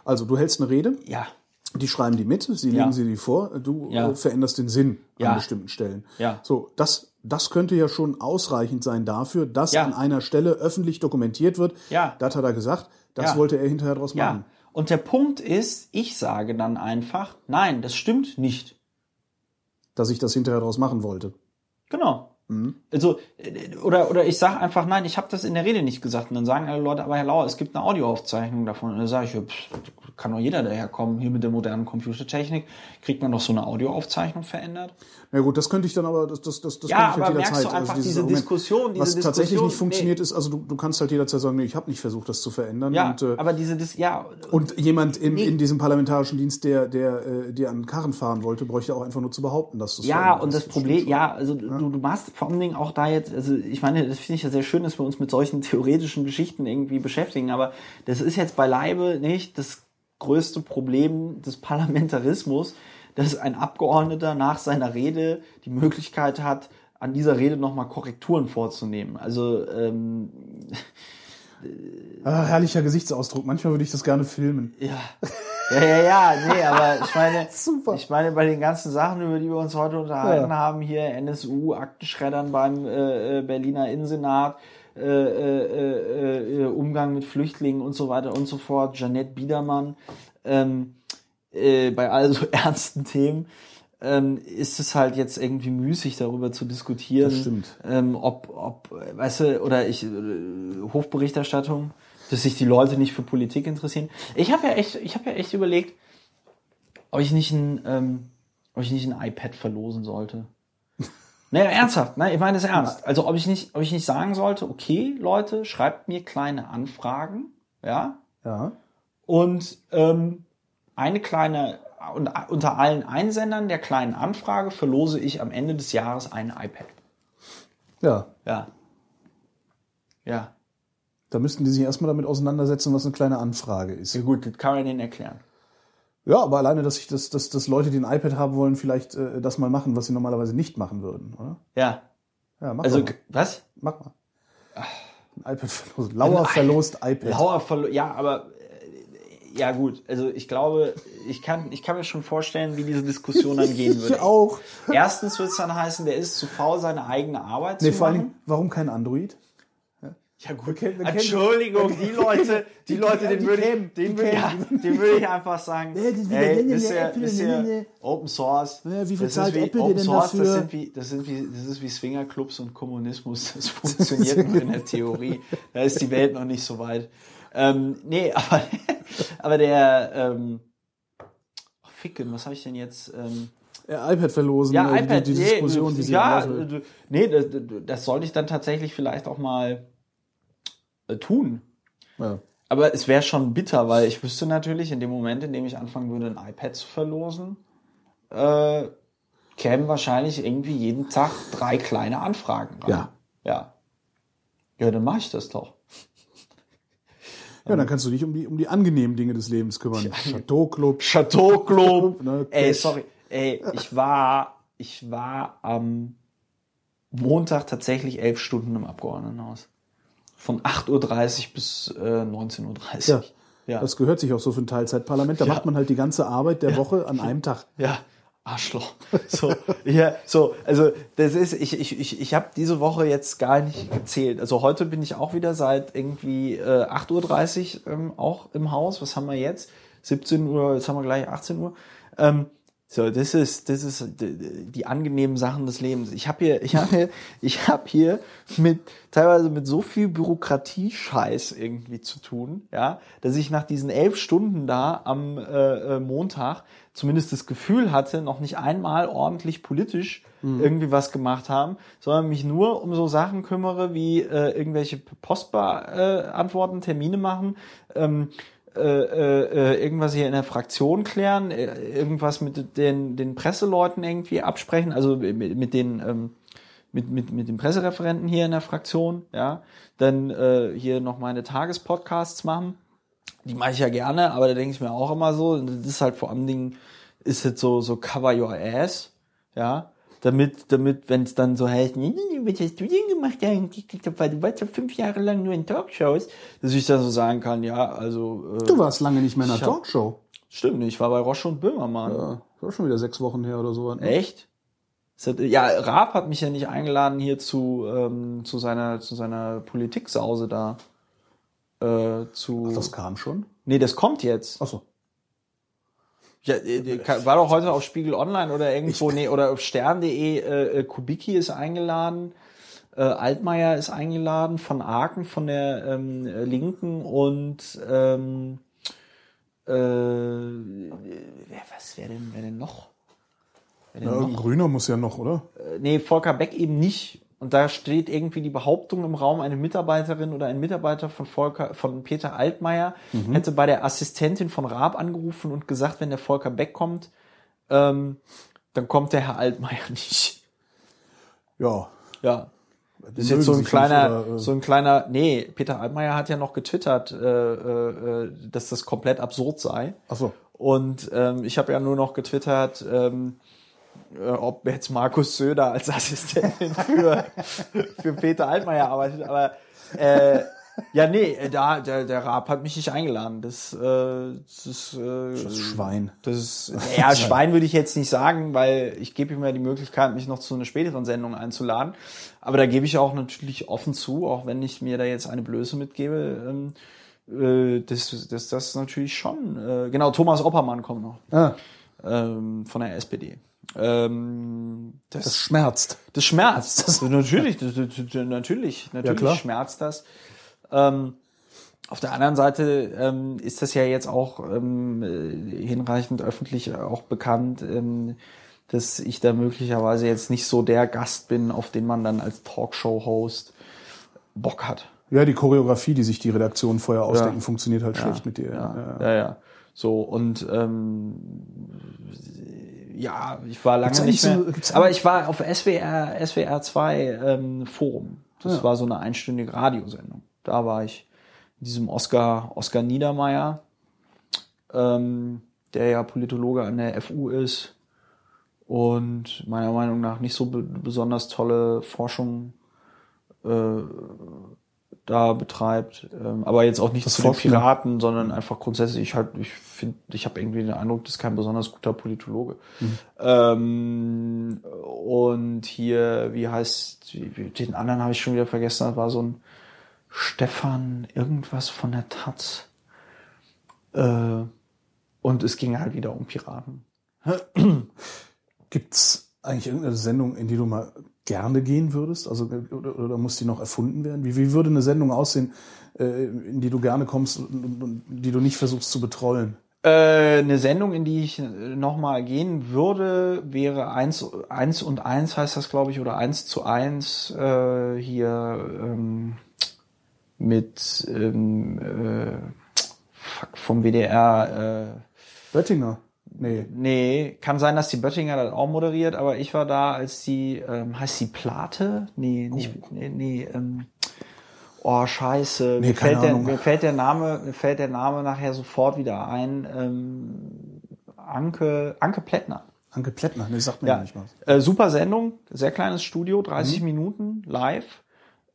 also du hältst eine Rede, ja die schreiben die mit, sie Ja. legen sie dir vor, du Ja. äh, veränderst den Sinn Ja. an bestimmten Stellen. Ja. So, das, das könnte ja schon ausreichend sein dafür, dass Ja. an einer Stelle öffentlich dokumentiert wird, Ja. das hat er gesagt, das Ja. wollte er hinterher draus Ja. machen. Und der Punkt ist, ich sage dann einfach, nein, das stimmt nicht. Dass ich das hinterher draus machen wollte. Genau. Mhm. Also, äh, oder, oder ich sage einfach, nein, ich habe das in der Rede nicht gesagt. Und dann sagen alle Leute, aber Herr Lauer, es gibt eine Audioaufzeichnung davon. Und dann sage ich, pff, kann doch jeder daherkommen. Hier mit der modernen Computertechnik kriegt man doch so eine Audioaufzeichnung verändert. Ja gut, das könnte ich dann aber, das, das, das, das Ja, könnte ich halt jederzeit. du einfach dieses diese Argument. Diskussion, diese Was tatsächlich Diskussion, nicht funktioniert ist, also du, du kannst halt jederzeit sagen, nee, ich habe nicht versucht, das zu verändern. Ja, und, äh, aber diese, Dis ja, und jemand in, Nee. in diesem parlamentarischen Dienst, der, der äh, dir an den Karren fahren wollte, bräuchte auch einfach nur zu behaupten, dass du es Ja, und das Problem, ja, also du, du machst vor allen Dingen auch da jetzt, also ich meine, das finde ich ja sehr schön, dass wir uns mit solchen [LAUGHS] theoretischen Geschichten irgendwie beschäftigen, aber das ist jetzt beileibe nicht das größte Problem des Parlamentarismus, dass ein Abgeordneter nach seiner Rede die Möglichkeit hat, an dieser Rede nochmal Korrekturen vorzunehmen. Also ähm, Ah, herrlicher Gesichtsausdruck. Manchmal würde ich das gerne filmen. Ja. Ja, ja, ja, nee, aber ich meine, [LAUGHS] Super. ich meine, bei den ganzen Sachen, über die wir uns heute unterhalten Ja. haben, hier NSU, Aktenschreddern beim äh, äh, Berliner Innensenat, äh, äh, äh, äh, Umgang mit Flüchtlingen und so weiter und so fort, Janette Biedermann, ähm, äh, bei all so [LAUGHS] ernsten Themen, ähm, ist es halt jetzt irgendwie müßig, darüber zu diskutieren. Das stimmt. Ähm, ob, ob, weißt du, oder ich, Hofberichterstattung, dass sich die Leute nicht für Politik interessieren. Ich habe ja echt, ich habe ja echt überlegt, ob ich nicht ein, ähm, ob ich nicht ein iPad verlosen sollte. Naja, ernsthaft, ne? Ich meine das ernst. Also ob ich nicht, ob ich nicht sagen sollte, okay, Leute, schreibt mir kleine Anfragen, ja, Ja. und ähm, eine kleine und unter allen Einsendern der kleinen Anfrage verlose ich am Ende des Jahres ein iPad. Ja. Ja. Ja. Da müssten die sich erstmal damit auseinandersetzen, was eine kleine Anfrage ist. Ja gut, das kann man denen erklären. Ja, aber alleine, dass ich das, dass, dass Leute, die ein iPad haben wollen, vielleicht äh, das mal machen, was sie normalerweise nicht machen würden, oder? Ja. Ja, mach Also mal. was? Mach mal. Ein iPad verlost. Lauer verlost iPad. Lauer verlo ja, aber äh, ja gut, also ich glaube, ich kann, ich kann mir schon vorstellen, wie diese Diskussion dann gehen [LAUGHS] würde. Ich auch. Erstens wird es dann heißen, der ist zu faul, seine eigene Arbeit Nee, zu vor allen machen. Dingen, warum kein Android? Ja gut, kennen- wir kennen- Entschuldigung, die Leute, [LAUGHS] die Leute, die den würde ich, den die würde ja, den würde ich einfach sagen, Nee, wieder- ey, nee, nee, wisst nee, ihr, wisst nee, ihr, nee, nee. Open Source, Ja, wie viel das ist wie, Apple Open Source, dafür? das sind wie, das sind wie, das ist wie Swingerclubs und Kommunismus, das [LAUGHS] [LAUGHS] funktioniert nur in der Theorie, da ist die Welt noch nicht so weit. Ähm, nee, aber, aber der, ähm, ach, Ficken, was habe ich denn jetzt, ähm, Ja, iPad verlosen. ja, äh, iPad, die, die nee, Diskussion, die sie ja, äh, nee, das, das sollte ich dann tatsächlich vielleicht auch mal äh, tun. ja. Aber es wäre schon bitter, weil ich wüsste natürlich, in dem Moment, in dem ich anfangen würde, ein iPad zu verlosen, äh, kämen wahrscheinlich irgendwie jeden Tag drei kleine Anfragen rein. Ja. Ja. Ja, dann mache ich das doch. ja, dann kannst du dich um die, um die angenehmen Dinge des Lebens kümmern. Chateau Club. Chateau Club. [LAUGHS] Ne, Ey, sorry. Ey, ich war, ich war am Montag tatsächlich elf Stunden im Abgeordnetenhaus. Von 8.30 Uhr bis äh, 19.30 Uhr. Ja. Ja. Das gehört sich auch so für ein Teilzeitparlament. Da macht man halt die ganze Arbeit der Woche an einem Tag. Ja, Arschloch. So, ja, so, also das ist, ich, ich, ich, ich habe diese Woche jetzt gar nicht gezählt. Also heute bin ich auch wieder seit irgendwie äh, 8.30 Uhr ähm, auch im Haus. Was haben wir jetzt? 17 Uhr, jetzt haben wir gleich 18 Uhr. Ähm, So, das ist, das ist die angenehmen Sachen des Lebens. Ich habe hier, ich habe hier, ich habe hier mit teilweise mit so viel Bürokratie-Scheiß irgendwie zu tun, ja, dass ich nach diesen elf Stunden da am äh, äh Montag zumindest das Gefühl hatte, noch nicht einmal ordentlich politisch mhm. irgendwie was gemacht haben, sondern mich nur um so Sachen kümmere, wie äh, irgendwelche Postbeantworten, äh, Termine machen. Ähm, äh, äh, irgendwas hier in der Fraktion klären, äh, irgendwas mit den, den Presseleuten irgendwie absprechen, also mit, mit den ähm, mit, mit, mit den Pressereferenten hier in der Fraktion, ja, dann äh, hier noch meine Tagespodcasts machen. Die mache ich ja gerne, aber da denke ich mir auch immer so, das ist halt vor allen Dingen, ist jetzt so, so cover your ass, ja damit, damit, wenn es dann so heißt, was hast du denn gemacht eigentlich? Du warst ja fünf Jahre lang nur in Talkshows, dass ich dann so sagen kann, ja, also. Äh, du warst lange nicht mehr in einer Talkshow. Stimmt, ich war bei Roche und Böhmermann. Ja, das war schon wieder sechs Wochen her oder so. Ne? Echt? Hat, ja, Raab hat mich ja nicht eingeladen hier zu, ähm, zu seiner, zu seiner Politiksause da. Äh, zu. Ach, das kam schon? Nee, das kommt jetzt. Ach so. Ja, äh, war doch heute auf Spiegel Online oder irgendwo, nee, oder auf stern.de, äh, äh, Kubicki ist eingeladen, äh, Altmaier ist eingeladen, von Aken, von der ähm, Linken und ähm, äh, was wäre denn, wer denn noch? Wer denn ja, noch? Grüner muss ja noch, oder? Äh, nee, Volker Beck eben nicht. Und da steht irgendwie die Behauptung im Raum, eine Mitarbeiterin oder ein Mitarbeiter von, Volker, von Peter Altmaier mhm. hätte bei der Assistentin von Raab angerufen und gesagt, wenn der Volker Beck kommt, ähm, dann kommt der Herr Altmaier [LAUGHS] nicht. Ja. Ja. Das ist jetzt so ein kleiner, oder, äh so ein kleiner, nee, Peter Altmaier hat ja noch getwittert, äh, äh, äh dass das komplett absurd sei. Ach so. Und ähm, ich habe ja nur noch getwittert, ähm, äh, ob jetzt Markus Söder als Assistentin für, für Peter Altmaier arbeitet, aber äh, ja, nee, da, der, der Raab hat mich nicht eingeladen. Das, äh, das ist äh, das Schwein. Das ist, [LAUGHS] ja, Schwein würde ich jetzt nicht sagen, weil ich gebe ihm ja die Möglichkeit, mich noch zu einer späteren Sendung einzuladen. Aber da gebe ich auch natürlich offen zu, auch wenn ich mir da jetzt eine Blöße mitgebe, ähm, äh, das, das, das natürlich schon. Äh, genau, Thomas Oppermann kommt noch. Ah. Ähm, von der SPD. Ähm, das, das, schmerzt. Das schmerzt. Das, natürlich, das, natürlich, natürlich ja, schmerzt das. Ähm, auf der anderen Seite ähm, ist das ja jetzt auch ähm, hinreichend öffentlich auch bekannt, ähm, dass ich da möglicherweise jetzt nicht so der Gast bin, auf den man dann als Talkshow-Host Bock hat. Ja, die Choreografie, die sich die Redaktion vorher ausdenken, ja. funktioniert halt ja. schlecht mit dir. Ja, ja, ja. ja. So, und ähm, ja, ich war lange nicht mehr. So, aber ich war auf SWR, SWR 2 ähm, Forum. Das ja. war so eine einstündige Radiosendung. Da war ich in diesem Oscar, Oscar Niedermeyer, ähm, der ja Politologe an der FU ist und meiner Meinung nach nicht so be besonders tolle Forschung äh, da betreibt, ähm, aber jetzt auch nicht das zu den Piraten, sondern einfach grundsätzlich, ich halt, ich finde, ich habe irgendwie den Eindruck, das ist kein besonders guter Politologe. Mhm. Ähm, und hier, wie heißt, den anderen habe ich schon wieder vergessen, das war so ein Stefan irgendwas von der Taz. Äh, und es ging halt wieder um Piraten. Gibt's eigentlich irgendeine Sendung, in die du mal gerne gehen würdest? Also oder, oder muss die noch erfunden werden? Wie, wie würde eine Sendung aussehen, äh, in die du gerne kommst und, und, und die du nicht versuchst zu betrollen? Äh, eine Sendung, in die ich nochmal gehen würde, wäre eins, eins und eins heißt das, glaube ich, oder eins zu eins äh, hier ähm, mit ähm, äh, vom WDR. Äh, Oettinger. Nee. Nee, kann sein, dass die Böttinger das auch moderiert, aber ich war da, als die, ähm, heißt die Plate? Nee, nicht, oh. nee, nee, ähm, oh, scheiße. Nee, mir, fällt der, mir fällt der Name, mir fällt der Name nachher sofort wieder ein, ähm, Anke, Anke Plättner. Anke Plättner, nee, sagt mir ja. nicht was. Äh, super Sendung, sehr kleines Studio, 30 mhm. Minuten, live.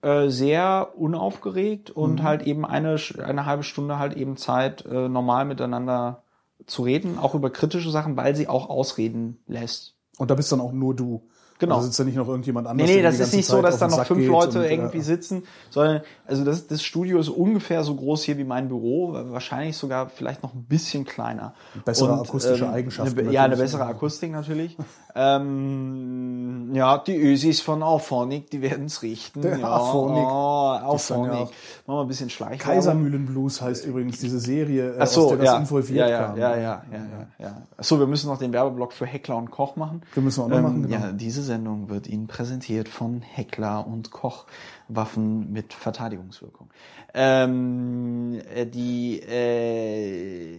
Äh, sehr unaufgeregt und mhm. halt eben eine, eine halbe Stunde halt eben Zeit, äh, normal miteinander zu reden, auch über kritische Sachen, weil sie auch ausreden lässt. Und da bist dann auch nur du. Genau. Da sitzt ja nicht noch irgendjemand anders. Nee, nee, das ist nicht so, Zeit dass auf da noch Sack fünf Leute und, äh, irgendwie sitzen, sondern also das, das Studio ist ungefähr so groß hier wie mein Büro, wahrscheinlich sogar vielleicht noch ein bisschen kleiner. Bessere akustische Eigenschaften Eine, ja, eine bessere Akustik natürlich. [LAUGHS] ähm, ja, die Ösis von Auphonic, die werden es richten. Der ja, Auphonic. Oh, ja Auphonic. auch- Machen wir ein bisschen Schleichwerbung. Kaisermühlenblues heißt übrigens diese Serie, äh, so, aus der das ja. involviert ja, ja, kam. ja, ja, ja, ja, ja. Ach so, wir müssen noch den Werbeblock für Heckler und Koch machen. Den müssen wir auch noch machen, genau. Ja, diese Sendung wird Ihnen präsentiert von Heckler und Koch Waffen mit Verteidigungswirkung. Ähm, äh, die, äh,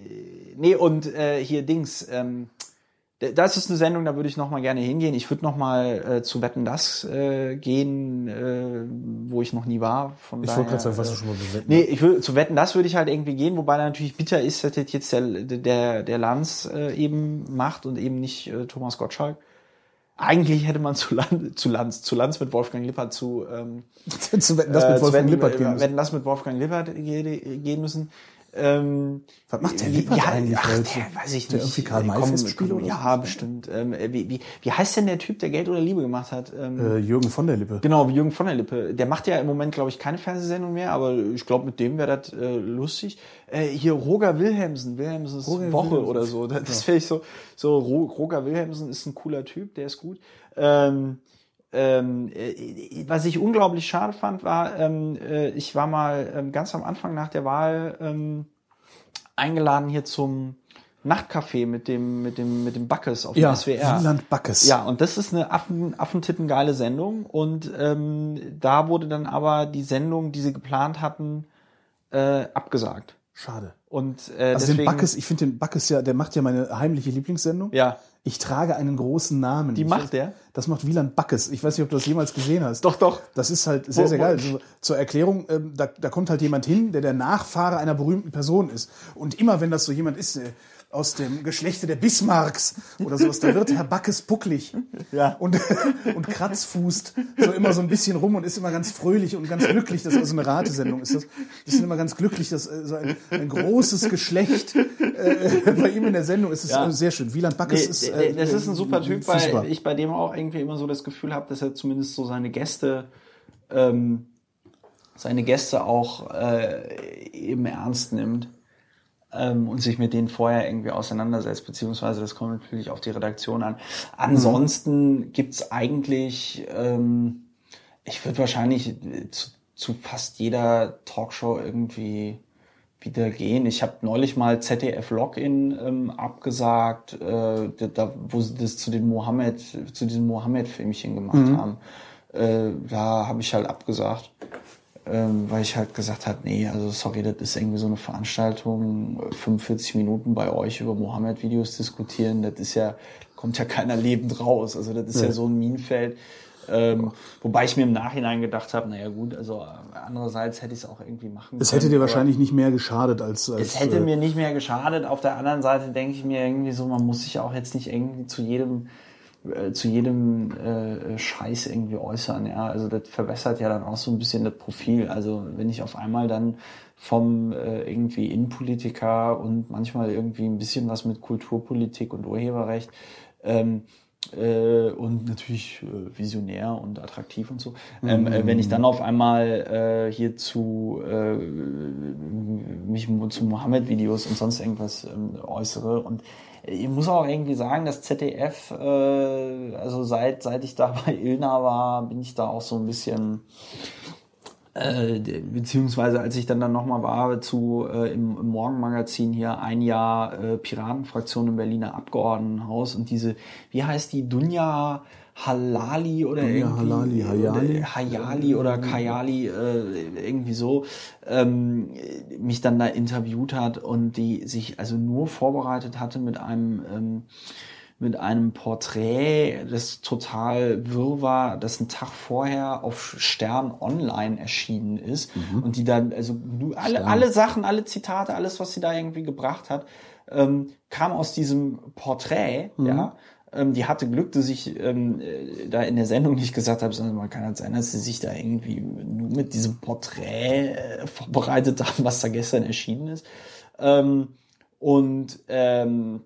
nee, und äh, hier Dings, ähm, das ist eine Sendung, da würde ich noch mal gerne hingehen. Ich würde noch mal äh, zu Wetten das äh, gehen, äh, wo ich noch nie war. Von Ich wollte gerade sagen, was äh, du schon mal bewetten. Nee, ich will, zu wetten, das würde ich halt irgendwie gehen, wobei natürlich bitter ist, dass das jetzt der, der, der Lanz äh, eben macht und eben nicht äh, Thomas Gottschalk. Eigentlich hätte man zu, Land, zu Lanz, zu Lanz mit Wolfgang Lippert zu, ähm, [LAUGHS] zu wetten, das äh, mit zu Wolfgang wetten, Lippert äh, gehen müssen. Wetten, das mit Wolfgang Lippert ge- gehen müssen. Ähm, Was macht der Lippert ja, eigentlich ach, heute? Der, weiß ich Der nicht. irgendwie Karl May komm, komm, oder Ja, so? bestimmt. Ähm, äh, wie, wie, wie heißt denn der Typ, der Geld oder Liebe gemacht hat? Ähm, Äh, Jürgen von der Lippe. Genau, Jürgen von der Lippe. Der macht ja im Moment, glaube ich, keine Fernsehsendung mehr, aber ich glaube, mit dem wäre das äh, lustig. Äh, hier Roger Wilhelmsen, Wilhelmsens Roger Woche Wilhelmsen. oder so. Das, das finde ich so, so Ro Roger Wilhelmsen ist ein cooler Typ, der ist gut. Ähm, ähm, äh, was ich unglaublich schade fand, war, ähm, äh, ich war mal ähm, ganz am Anfang nach der Wahl ähm, eingeladen hier zum Nachtcafé mit dem, mit dem, mit dem Backes auf dem Ja, SWR. Wieland Backes. Ja, und das ist eine Affen, Affentitten-geile Sendung. Und ähm, da wurde dann aber die Sendung, die sie geplant hatten, äh, abgesagt. Schade. Und äh, Also deswegen, den Backes, ich finde den Backes ja, der macht ja meine heimliche Lieblingssendung. Ja. Ich trage einen großen Namen. Die Ich macht weiß- der? Das macht Wieland Backes. Ich weiß nicht, ob du das jemals gesehen hast. Doch, doch. Das ist halt sehr, sehr geil. Also, zur Erklärung, ähm, da, da kommt halt jemand hin, der der Nachfahre einer berühmten Person ist. Und immer wenn das so jemand ist, äh, aus dem Geschlechte der Bismarcks oder sowas, da wird Herr Backes bucklig Ja. und, [LAUGHS] und kratzfußt so immer so ein bisschen rum und ist immer ganz fröhlich und ganz glücklich. Das ist also eine Ratesendung. Ist das, die sind immer ganz glücklich, dass äh, so ein, ein großes Geschlecht äh, [LAUGHS] bei ihm in der Sendung ist. Es Ja. äh, sehr schön. Wieland Backes Nee, ist. Äh, das ist ein super Typ, weil ich bei dem auch irgendwie immer so das Gefühl habe, dass er zumindest so seine Gäste, ähm, seine Gäste auch äh, eben ernst nimmt ähm, und sich mit denen vorher irgendwie auseinandersetzt, beziehungsweise das kommt natürlich auf die Redaktion an. Ansonsten gibt's eigentlich, ähm, ich würde wahrscheinlich äh, zu, zu fast jeder Talkshow irgendwie wieder gehen. Ich habe neulich mal ZDF Login ähm, abgesagt, äh, da, wo sie das zu den Mohammed, zu diesem Mohammed-Filmchen gemacht haben. Äh, da habe ich halt abgesagt, ähm, weil ich halt gesagt habe, nee, also sorry, das ist irgendwie so eine Veranstaltung, äh, 45 Minuten bei euch über Mohammed-Videos diskutieren, das ist ja, kommt ja keiner lebend raus. Also das ist ja, so ein Minenfeld. Ähm, wobei ich mir im Nachhinein gedacht habe, naja gut, also äh, andererseits hätte ich es auch irgendwie machen Es können. hätte dir wahrscheinlich nicht mehr geschadet als. als es hätte äh, mir nicht mehr geschadet. Auf der anderen Seite denke ich mir irgendwie so, man muss sich auch jetzt nicht irgendwie zu jedem äh, zu jedem äh, Scheiß irgendwie äußern. Ja, also das verbessert ja dann auch so ein bisschen das Profil. Also wenn ich auf einmal dann vom äh, irgendwie Innenpolitiker und manchmal irgendwie ein bisschen was mit Kulturpolitik und Urheberrecht ähm, äh, und natürlich äh, visionär und attraktiv und so. Ähm, äh, wenn ich dann auf einmal äh, hier zu äh, mich zu Mohammed-Videos und sonst irgendwas ähm, äußere und ich muss auch irgendwie sagen, das ZDF, äh, also seit seit ich da [LAUGHS] bei Ilna war, bin ich da auch so ein bisschen äh, beziehungsweise als ich dann dann nochmal war zu äh, im, im Morgenmagazin hier ein Jahr äh, Piratenfraktion im Berliner Abgeordnetenhaus und diese, wie heißt die, Dunja Halali oder irgendwie Halali, Hayali? oder Hayali oder Kayali äh, irgendwie so ähm, mich dann da interviewt hat und die sich also nur vorbereitet hatte mit einem ähm, mit einem Porträt, das total wirr war, das einen Tag vorher auf Stern Online erschienen ist und die dann, also alle, alle Sachen, alle Zitate, alles, was sie da irgendwie gebracht hat, ähm, kam aus diesem Porträt, ja. Ähm, die hatte Glück, dass ich ähm, äh, da in der Sendung nicht gesagt habe, sondern man kann halt sein, dass sie sich da irgendwie nur mit diesem Porträt äh, vorbereitet haben, was da gestern erschienen ist. Ähm, und ähm,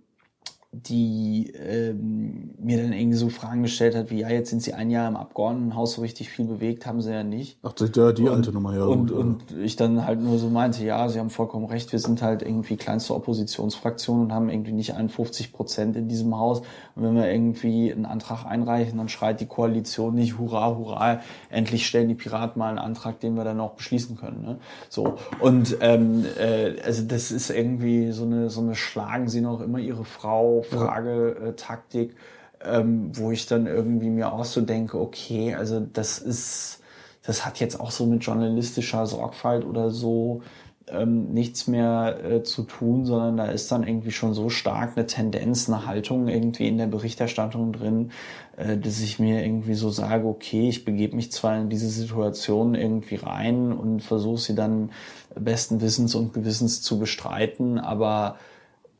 die ähm, mir dann irgendwie so Fragen gestellt hat, wie ja, jetzt sind sie ein Jahr im Abgeordnetenhaus so richtig viel bewegt, haben sie ja nicht. Ach, die, die alte Nummer, ja. Und, und ich dann halt nur so meinte, ja, sie haben vollkommen recht, wir sind halt irgendwie kleinste Oppositionsfraktion und haben irgendwie nicht 51 Prozent in diesem Haus. Und wenn wir irgendwie einen Antrag einreichen, dann schreit die Koalition nicht, hurra, hurra, endlich stellen die Piraten mal einen Antrag, den wir dann auch beschließen können. Ne? So. Und ähm, äh, also das ist irgendwie so eine, so eine Schlagen sie noch immer ihre Frau Fragetaktik, ähm, wo ich dann irgendwie mir auch so denke, okay, also das ist, das hat jetzt auch so mit journalistischer Sorgfalt oder so ähm, nichts mehr äh, zu tun, sondern da ist dann irgendwie schon so stark eine Tendenz, eine Haltung irgendwie in der Berichterstattung drin, äh, dass ich mir irgendwie so sage, okay, ich begebe mich zwar in diese Situation irgendwie rein und versuche sie dann besten Wissens und Gewissens zu bestreiten, aber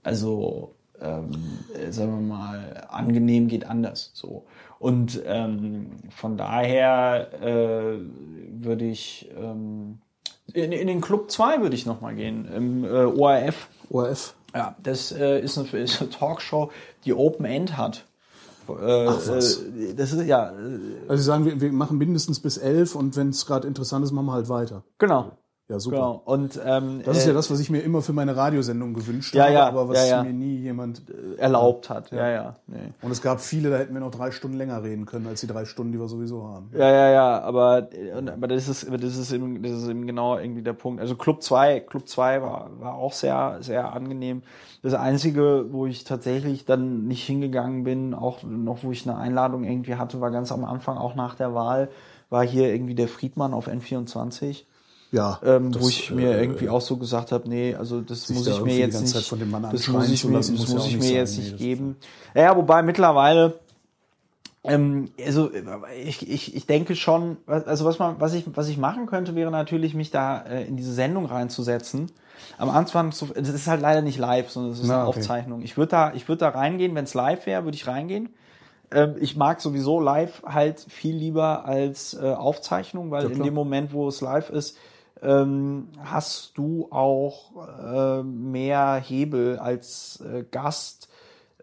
also ähm, äh, sagen wir mal, angenehm geht anders. So. Und ähm, von daher äh, würde ich ähm, in, in den Club 2 würde ich nochmal gehen, im äh, ORF. ORF. Ja, das äh, ist, eine, ist eine Talkshow, die Open End hat. Äh, Ach, was? äh, das ist ja äh, Also Sie sagen, wir, wir machen mindestens bis elf und wenn es gerade interessant ist, machen wir halt weiter. genau. Ja, super. Genau. Und ähm, Das ist äh, ja das, was ich mir immer für meine Radiosendung gewünscht Ja, habe, ja, aber was ja, mir nie jemand. erlaubt hat. Ja, ja. Nee. Und es gab viele, da hätten wir noch drei Stunden länger reden können, als die drei Stunden, die wir sowieso haben. Ja, ja, ja, aber, und- aber das ist, das ist eben, das ist eben genau irgendwie der Punkt. Also Club 2, Club 2 war, war auch sehr, sehr angenehm. Das einzige, wo ich tatsächlich dann nicht hingegangen bin, auch noch, wo ich eine Einladung irgendwie hatte, war ganz am Anfang, auch nach der Wahl, war hier irgendwie der Friedmann auf N24. Ja. Ähm, das, wo ich mir äh, irgendwie auch so gesagt habe, nee, also das muss ich mir jetzt nicht, Zeit von dem Mann das muss ich mir, das muss ja ich mir sein. jetzt Nee, nicht geben. Ja, wobei mittlerweile, ähm, also ich, ich, ich denke schon, also was man, was ich, was ich machen könnte, wäre natürlich mich da äh, in diese Sendung reinzusetzen. Am Anfang, zu- das ist halt leider nicht live, sondern es ist Na, eine okay. Aufzeichnung. Ich würde da, ich würde da reingehen, wenn es live wäre, würde ich reingehen. Ähm, ich mag sowieso live halt viel lieber als äh, Aufzeichnung, weil Ja, in dem Moment, wo es live ist, ähm, hast du auch äh, mehr Hebel als äh, Gast,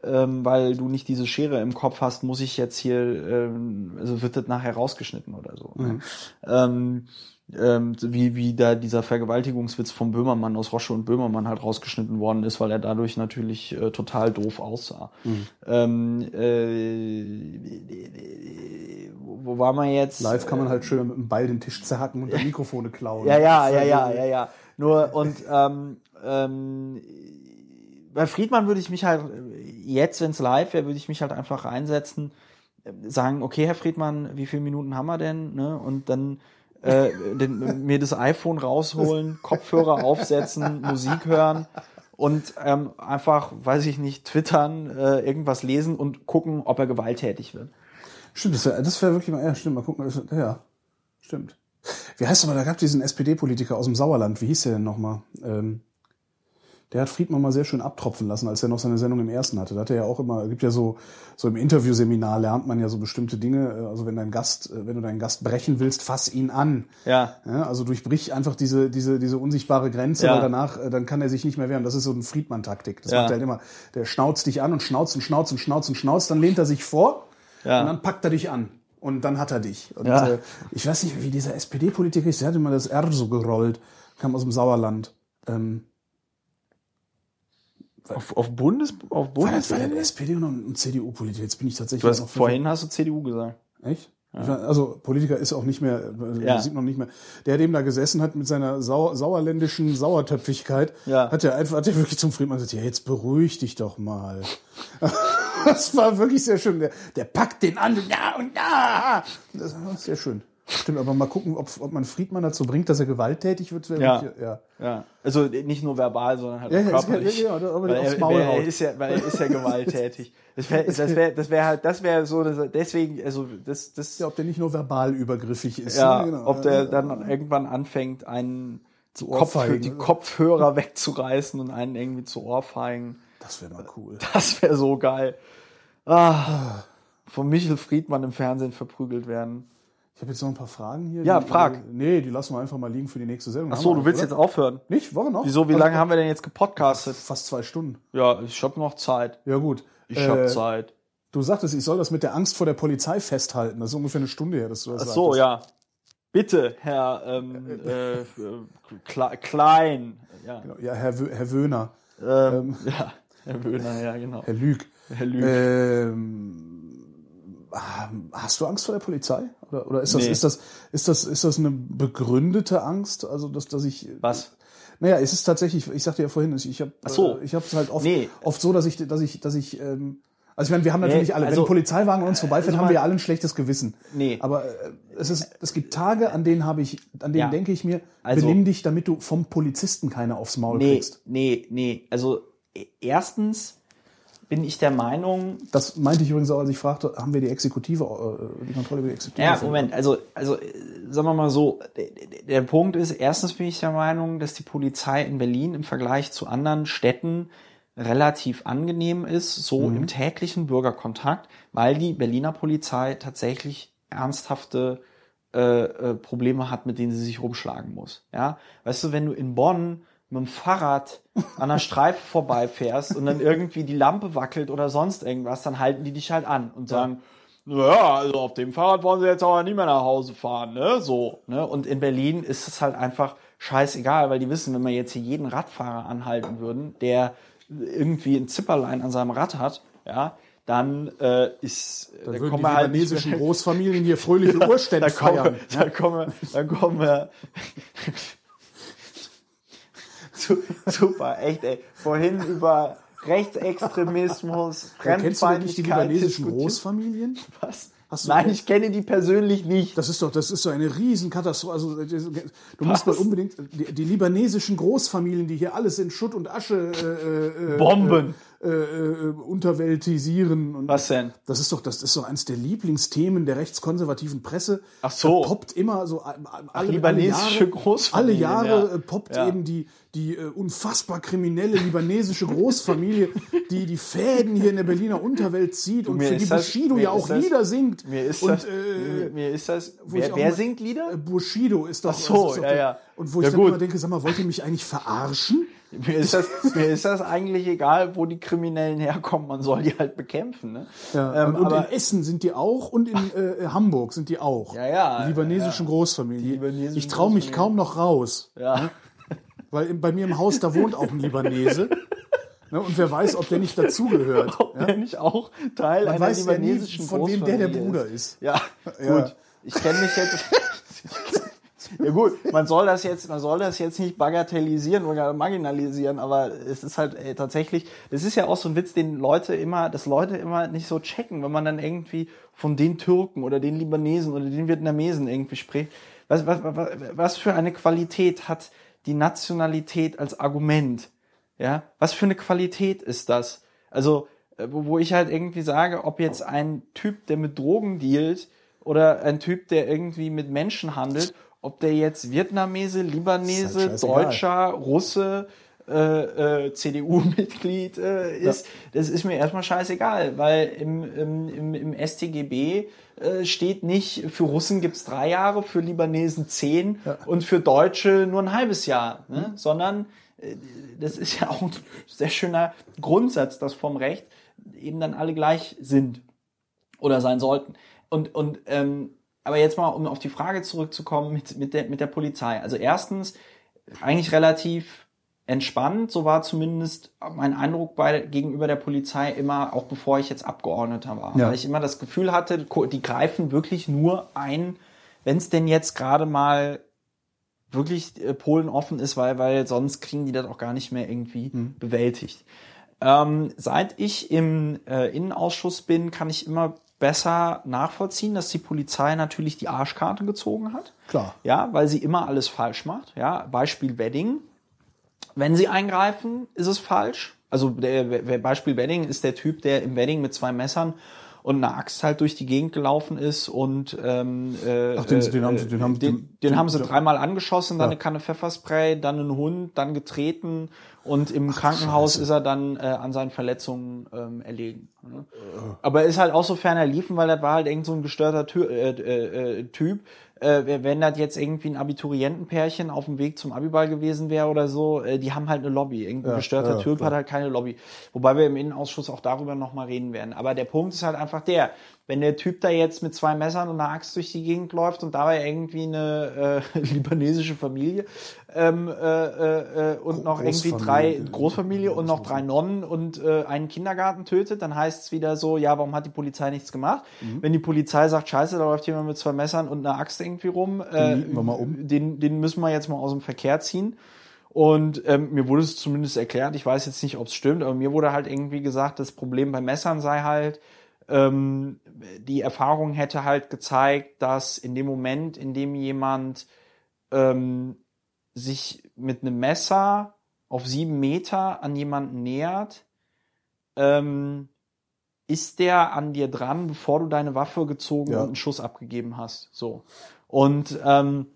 ähm, weil du nicht diese Schere im Kopf hast, muss ich jetzt hier, ähm, also wird das nachher rausgeschnitten oder so. Ne? Ähm, ähm, wie, wie da dieser Vergewaltigungswitz von Böhmermann aus Rosche und Böhmermann halt rausgeschnitten worden ist, weil er dadurch natürlich äh, total doof aussah. Ähm, äh, wo war man jetzt? Live kann man halt schön mit dem Ball den Tisch zerhacken und dann Mikrofone klauen. Ja, ja, ja, ja, ja, ja. Nur und ähm, ähm, bei Friedmann würde ich mich halt jetzt, wenn es live wäre, würde ich mich halt einfach reinsetzen, äh, sagen, okay, Herr Friedmann, wie viele Minuten haben wir denn? Ne? Und dann äh, [LAUGHS] den, mir das iPhone rausholen, Kopfhörer aufsetzen, Musik hören und ähm, einfach, weiß ich nicht, twittern, äh, irgendwas lesen und gucken, ob er gewalttätig wird. Stimmt, das wäre das wär wirklich mal, ja, stimmt, mal gucken, ja, stimmt. Wie heißt aber, da gab diesen SPD-Politiker aus dem Sauerland, wie hieß der denn nochmal? Ähm, der hat Friedmann mal sehr schön abtropfen lassen, als er noch seine Sendung im Ersten hatte. Da hat er ja auch immer, gibt ja so, so im Interviewseminar lernt man ja so bestimmte Dinge. äh, Also wenn dein Gast, äh, wenn du deinen Gast brechen willst, fass ihn an. Ja. Ja, also durchbrich einfach diese, diese, diese unsichtbare Grenze, Ja. weil danach, äh, dann kann er sich nicht mehr wehren. Das ist so eine Friedmann-Taktik. Das Ja. macht er halt immer. Der schnauzt dich an und schnauzt und schnauzt und schnauzt und schnauzt, dann lehnt er sich vor Ja. und dann packt er dich an. Und dann hat er dich. Und Ja. äh, ich weiß nicht, wie dieser SPD-Politiker ist, der hat immer das R so gerollt, kam aus dem Sauerland. Ähm, Auf, auf Bundes, auf war das Bundes. war der SPD und ein CDU-Politiker? Jetzt bin ich tatsächlich Du hast noch vorhin hast du CDU gesagt. Echt? War- Also Politiker ist auch nicht mehr, äh, Ja. sieht man nicht mehr. Der, der eben da gesessen hat mit seiner Sau sauerländischen Sauertöpfigkeit, Ja. hat er einfach, hat er wirklich zum Friedmann gesagt, ja, jetzt beruhig dich doch mal. [LAUGHS] das war wirklich sehr schön. Der, der packt den an, ja und ja. Das war sehr schön. Stimmt, aber mal gucken, ob, ob man Friedmann dazu bringt, dass er gewalttätig wird. Ja. ja. Ja, also nicht nur verbal, sondern halt Ja, körperlich. ja, ja, aber weil aufs er, Maul er haut. ist ja, weil er ist ja [LAUGHS] gewalttätig. Das wäre, das wäre, das wäre halt, das wäre so, deswegen, also das, das, Ja, ob der nicht nur verbal übergriffig ist. ja, ne? Genau. ob der dann irgendwann anfängt, einen die, Kopf, ohrfeigen, die? Kopfhörer [LAUGHS] wegzureißen und einen irgendwie zu ohrfeigen. Das wäre mal cool. Das wäre so geil. Ah, von Michel Friedmann im Fernsehen verprügelt werden. Ich habe jetzt noch ein paar Fragen hier. Ja, die, frag. Nee, die lassen wir einfach mal liegen für die nächste Sendung. Ach so, Haben du willst oder? jetzt aufhören? Nicht? Woche noch? Wieso, wie Also, lange haben wir denn jetzt gepodcastet? Fast zwei Stunden. Ja, ich hab noch Zeit. Ja, gut. Ich hab Äh, Zeit. Du sagtest, ich soll das mit der Angst vor der Polizei festhalten. Das ist ungefähr eine Stunde her, dass du das Ach so, sagtest. ja. Bitte, Herr ähm, äh, äh, Kle- Klein. Ja. Genau. Ja, Herr, Herr Wöhner, Ähm, [LAUGHS] ja, Herr Wöhner, ja, genau. Herr Lüg. Herr Lüg. Ähm, hast du Angst vor der Polizei? Oder, oder ist, das, Nee. ist, das, ist, das, ist das eine begründete Angst? Also, dass, dass ich. Was? Naja, es ist tatsächlich, ich sagte ja vorhin, ich habe so. äh, ich habe es halt oft, Nee. oft so, dass ich, dass ich, dass ich, ähm, also ich meine, wir haben natürlich Nee, alle, also- wenn ein Polizeiwagen an uns vorbeifährt, also haben wir ja alle ein schlechtes Gewissen. Nee. Aber äh, es ist, es gibt Tage, an denen habe ich, an denen Ja. denke ich mir, Also- benimm dich, damit du vom Polizisten keine aufs Maul Nee, kriegst. nee, nee. Also e- erstens bin ich der Meinung, Das meinte ich übrigens auch, als ich fragte, haben wir die Exekutive, äh, die Kontrolle über die Exekutive? Ja, Moment, also, also sagen wir mal so, der, der- Punkt ist, erstens bin ich der Meinung, dass die Polizei in Berlin im Vergleich zu anderen Städten relativ angenehm ist, so im täglichen Bürgerkontakt, weil die Berliner Polizei tatsächlich ernsthafte äh, äh, Probleme hat, mit denen sie sich rumschlagen muss. Ja, weißt du, wenn du in Bonn mit dem Fahrrad an der Streife vorbeifährst und dann irgendwie die Lampe wackelt oder sonst irgendwas, dann halten die dich halt an und sagen, naja, also auf dem Fahrrad wollen sie jetzt aber nicht mehr nach Hause fahren, ne? So, ne? Und in Berlin ist es halt einfach scheißegal, weil die wissen, wenn wir jetzt hier jeden Radfahrer anhalten würden, der irgendwie ein Zipperlein an seinem Rad hat, ja, dann äh, ist Dann da würden kommen die halt libanesischen Großfamilien hier fröhliche [LAUGHS] Urstände da kommen, feiern. da kommen wir, da kommen wir. Su- Super, echt, ey. Vorhin über Rechtsextremismus, Ja, Kennst du die Fremdfeindlichkeit libanesischen. Großfamilien? Was? Hast du- Nein, ich kenne die persönlich nicht. Das ist doch, das ist doch eine Riesenkatastrophe. Also, du musst mal unbedingt die, die libanesischen Großfamilien, die hier alles in Schutt und Asche äh, äh, Bomben. äh, äh, unterweltisieren. Und Was denn? Das ist doch, das ist doch eines der Lieblingsthemen der rechtskonservativen Presse. Ach so. Da poppt immer so alle, alle libanesische alle Jahre, alle Jahre ja. äh, poppt Ja. eben die die äh, unfassbar kriminelle libanesische Großfamilie, [LAUGHS] die die Fäden hier in der Berliner Unterwelt zieht und mir für die das- Bushido ja auch das- Lieder singt. Mir ist und, das, äh, mir, ist das, ich wer, wer mal- singt Lieder? Äh, Bushido ist doch. Ach so, das ist doch ja, der- ja. Und wo ich Ja, dann gut. immer denke, sag mal, wollt ihr mich eigentlich verarschen? Mir ist, das, mir ist das eigentlich egal, wo die Kriminellen herkommen. Man soll die halt bekämpfen. Ne? Ja, Ähm, und aber, in Essen sind die auch und in äh, Hamburg sind die auch. Ja, ja, Die libanesischen Großfamilie. Die libanesischen ich traue mich Großfamilie. kaum noch raus, ja. weil in, bei mir im Haus, da wohnt auch ein Libanese. ne, und wer weiß, ob der nicht dazugehört. [LAUGHS] Ob der nicht auch Teil Man einer weiß ja nie, libanesischen von wem der der Großfamilie Bruder ist. Ja, Ja. gut. Ich kenne mich jetzt. Ja gut, man soll das jetzt, man soll das jetzt nicht bagatellisieren oder marginalisieren, aber es ist halt ey, tatsächlich, das ist ja auch so ein Witz, den Leute immer, dass Leute immer nicht so checken, wenn man dann irgendwie von den Türken oder den Libanesen oder den Vietnamesen irgendwie spricht. Was, was, was, was für eine Qualität hat die Nationalität als Argument? Ja, was für eine Qualität ist das? Also, äh, wo, ich halt irgendwie sage, ob jetzt ein Typ, der mit Drogen dealt, oder ein Typ, der irgendwie mit Menschen handelt, ob der jetzt Vietnamese, Libanese, halt. Deutscher, Russe, äh, äh, CDU-Mitglied äh, ist, das ist mir erstmal scheißegal, weil im, im, im, im StGB äh, steht nicht, für Russen gibt's drei Jahre, für Libanesen zehn und für Deutsche nur ein halbes Jahr, ne? sondern äh, das ist ja auch ein sehr schöner Grundsatz, dass vom Recht eben dann alle gleich sind oder sein sollten. Und, und ähm, aber jetzt mal, um auf die Frage zurückzukommen mit, mit, der, mit der Polizei. Also erstens, eigentlich relativ entspannt, so war zumindest mein Eindruck bei, gegenüber der Polizei immer, auch bevor ich jetzt Abgeordneter war. Ja. Weil ich immer das Gefühl hatte, die greifen wirklich nur ein, wenn es denn jetzt gerade mal wirklich äh, Polen offen ist, weil, weil sonst kriegen die das auch gar nicht mehr irgendwie bewältigt. Ähm, seit ich im äh, Innenausschuss bin, kann ich immer besser nachvollziehen, dass die Polizei natürlich die Arschkarte gezogen hat. Klar. Ja, weil sie immer alles falsch macht. Ja, Beispiel Wedding. Wenn sie eingreifen, ist es falsch. Also der, Beispiel Wedding ist der Typ, der im Wedding mit zwei Messern und einer Axt halt durch die Gegend gelaufen ist und ähm, äh, Ach, den- den haben sie- den haben- den, den- den haben sie dreimal angeschossen, dann Ja. eine Kanne Pfefferspray, dann einen Hund, dann getreten und im Krankenhaus Scheiße. ist er dann äh, an seinen Verletzungen ähm, erlegen. Ne? Aber er ist halt auch so ferner liefen, weil das war halt irgend so ein gestörter Tü äh, äh, äh, Typ. Äh, wenn das jetzt irgendwie ein Abiturientenpärchen auf dem Weg zum Abiball gewesen wäre oder so, äh, die haben halt eine Lobby. Irgendein ja, gestörter ja, Typ hat halt keine Lobby. Wobei wir im Innenausschuss auch darüber nochmal reden werden. Aber der Punkt ist halt einfach der, wenn der Typ da jetzt mit zwei Messern und einer Axt durch die Gegend läuft und dabei irgendwie eine äh, [LAUGHS] libanesische Familie ähm, äh, äh, und noch irgendwie drei Großfamilie und noch drei Nonnen und äh, einen Kindergarten tötet, dann heißt es wieder so, ja, warum hat die Polizei nichts gemacht? Mhm. Wenn die Polizei sagt, scheiße, da läuft jemand mit zwei Messern und einer Axt irgendwie rum, äh, den, um. den, den müssen wir jetzt mal aus dem Verkehr ziehen. Und ähm, mir wurde es zumindest erklärt, ich weiß jetzt nicht, ob es stimmt, aber mir wurde halt irgendwie gesagt, das Problem bei Messern sei halt, ähm, die Erfahrung hätte halt gezeigt, dass in dem Moment, in dem jemand ähm, sich mit einem Messer auf sieben Meter an jemanden nähert, ähm, ist der an dir dran, bevor du deine Waffe gezogen ja. und einen Schuss abgegeben hast. So. Und ähm,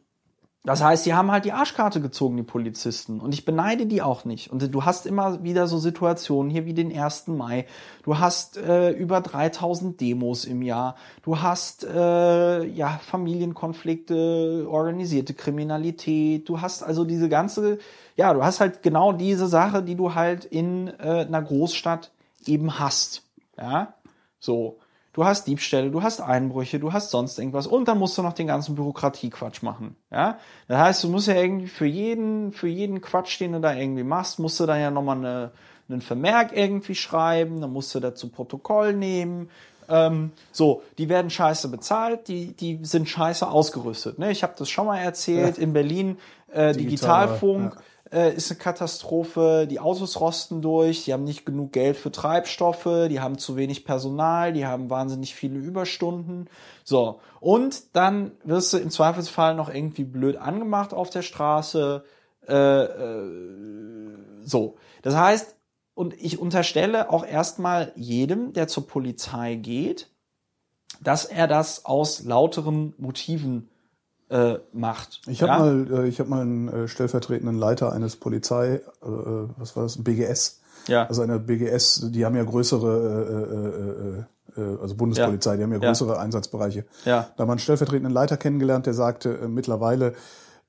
das heißt, die haben halt die Arschkarte gezogen, die Polizisten. Und ich beneide die auch nicht. Und du hast immer wieder so Situationen hier wie den 1. Mai. Du hast äh, über 3000 Demos im Jahr. Du hast äh, ja Familienkonflikte, organisierte Kriminalität. Du hast also diese ganze, ja, du hast halt genau diese Sache, die du halt in äh, einer Großstadt eben hast. Ja, so. Du hast Diebstähle, du hast Einbrüche, du hast sonst irgendwas und dann musst du noch den ganzen Bürokratiequatsch machen. Ja, das heißt, du musst ja irgendwie für jeden, für jeden Quatsch, den du da irgendwie machst, musst du dann ja nochmal eine, einen Vermerk irgendwie schreiben, dann musst du dazu Protokoll nehmen. Ähm, so, die werden scheiße bezahlt, die, die sind scheiße ausgerüstet. Ne? Ich habe das schon mal erzählt, ja. in Berlin äh, Digital, Digitalfunk. Ja äh, ist eine Katastrophe. Die Autos rosten durch, die haben nicht genug Geld für Treibstoffe, die haben zu wenig Personal, die haben wahnsinnig viele Überstunden. So, und dann wirst du im Zweifelsfall noch irgendwie blöd angemacht auf der Straße. Äh, äh, so, das heißt, und ich unterstelle auch erstmal jedem, der zur Polizei geht, dass er das aus lauteren Motiven äh, macht. Ich habe ja? mal, äh, ich habe mal einen äh, stellvertretenden Leiter eines Polizei, äh, was war das, BGS. Ja. Also eine BGS, die haben ja größere, äh, äh, äh, also Bundespolizei, ja. die haben ja größere ja. Einsatzbereiche. Ja. Da haben wir einen stellvertretenden Leiter kennengelernt, der sagte, mittlerweile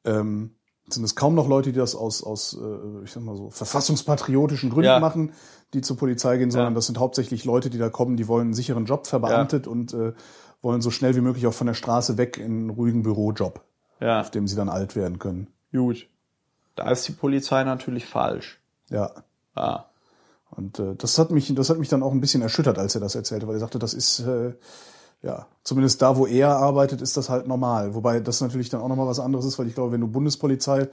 ähm, sind es kaum noch Leute, die das aus, aus äh, ich sag mal so, verfassungspatriotischen Gründen ja. machen, die zur Polizei gehen, sondern das sind hauptsächlich Leute, die da kommen, die wollen einen sicheren Job verbeamtet und äh, wollen so schnell wie möglich auch von der Straße weg in einen ruhigen Bürojob, ja. auf dem sie dann alt werden können. Gut. Da ist die Polizei natürlich falsch. Ja. Ja. Und äh, das hat mich, das hat mich dann auch ein bisschen erschüttert, als er das erzählte, weil er sagte, das ist äh, ja zumindest da, wo er arbeitet, ist das halt normal. Wobei das natürlich dann auch nochmal was anderes ist, weil ich glaube, wenn du Bundespolizei,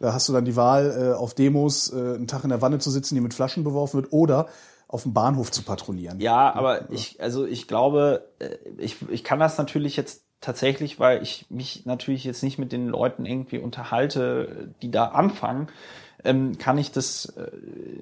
da hast du dann die Wahl, äh, auf Demos äh, einen Tag in der Wanne zu sitzen, die mit Flaschen beworfen wird, oder auf dem Bahnhof zu patrouillieren. Ja, aber ich, also ich glaube, äh, ich, ich kann das natürlich jetzt tatsächlich, weil ich mich natürlich jetzt nicht mit den Leuten irgendwie unterhalte, die da anfangen, ähm, kann ich das äh,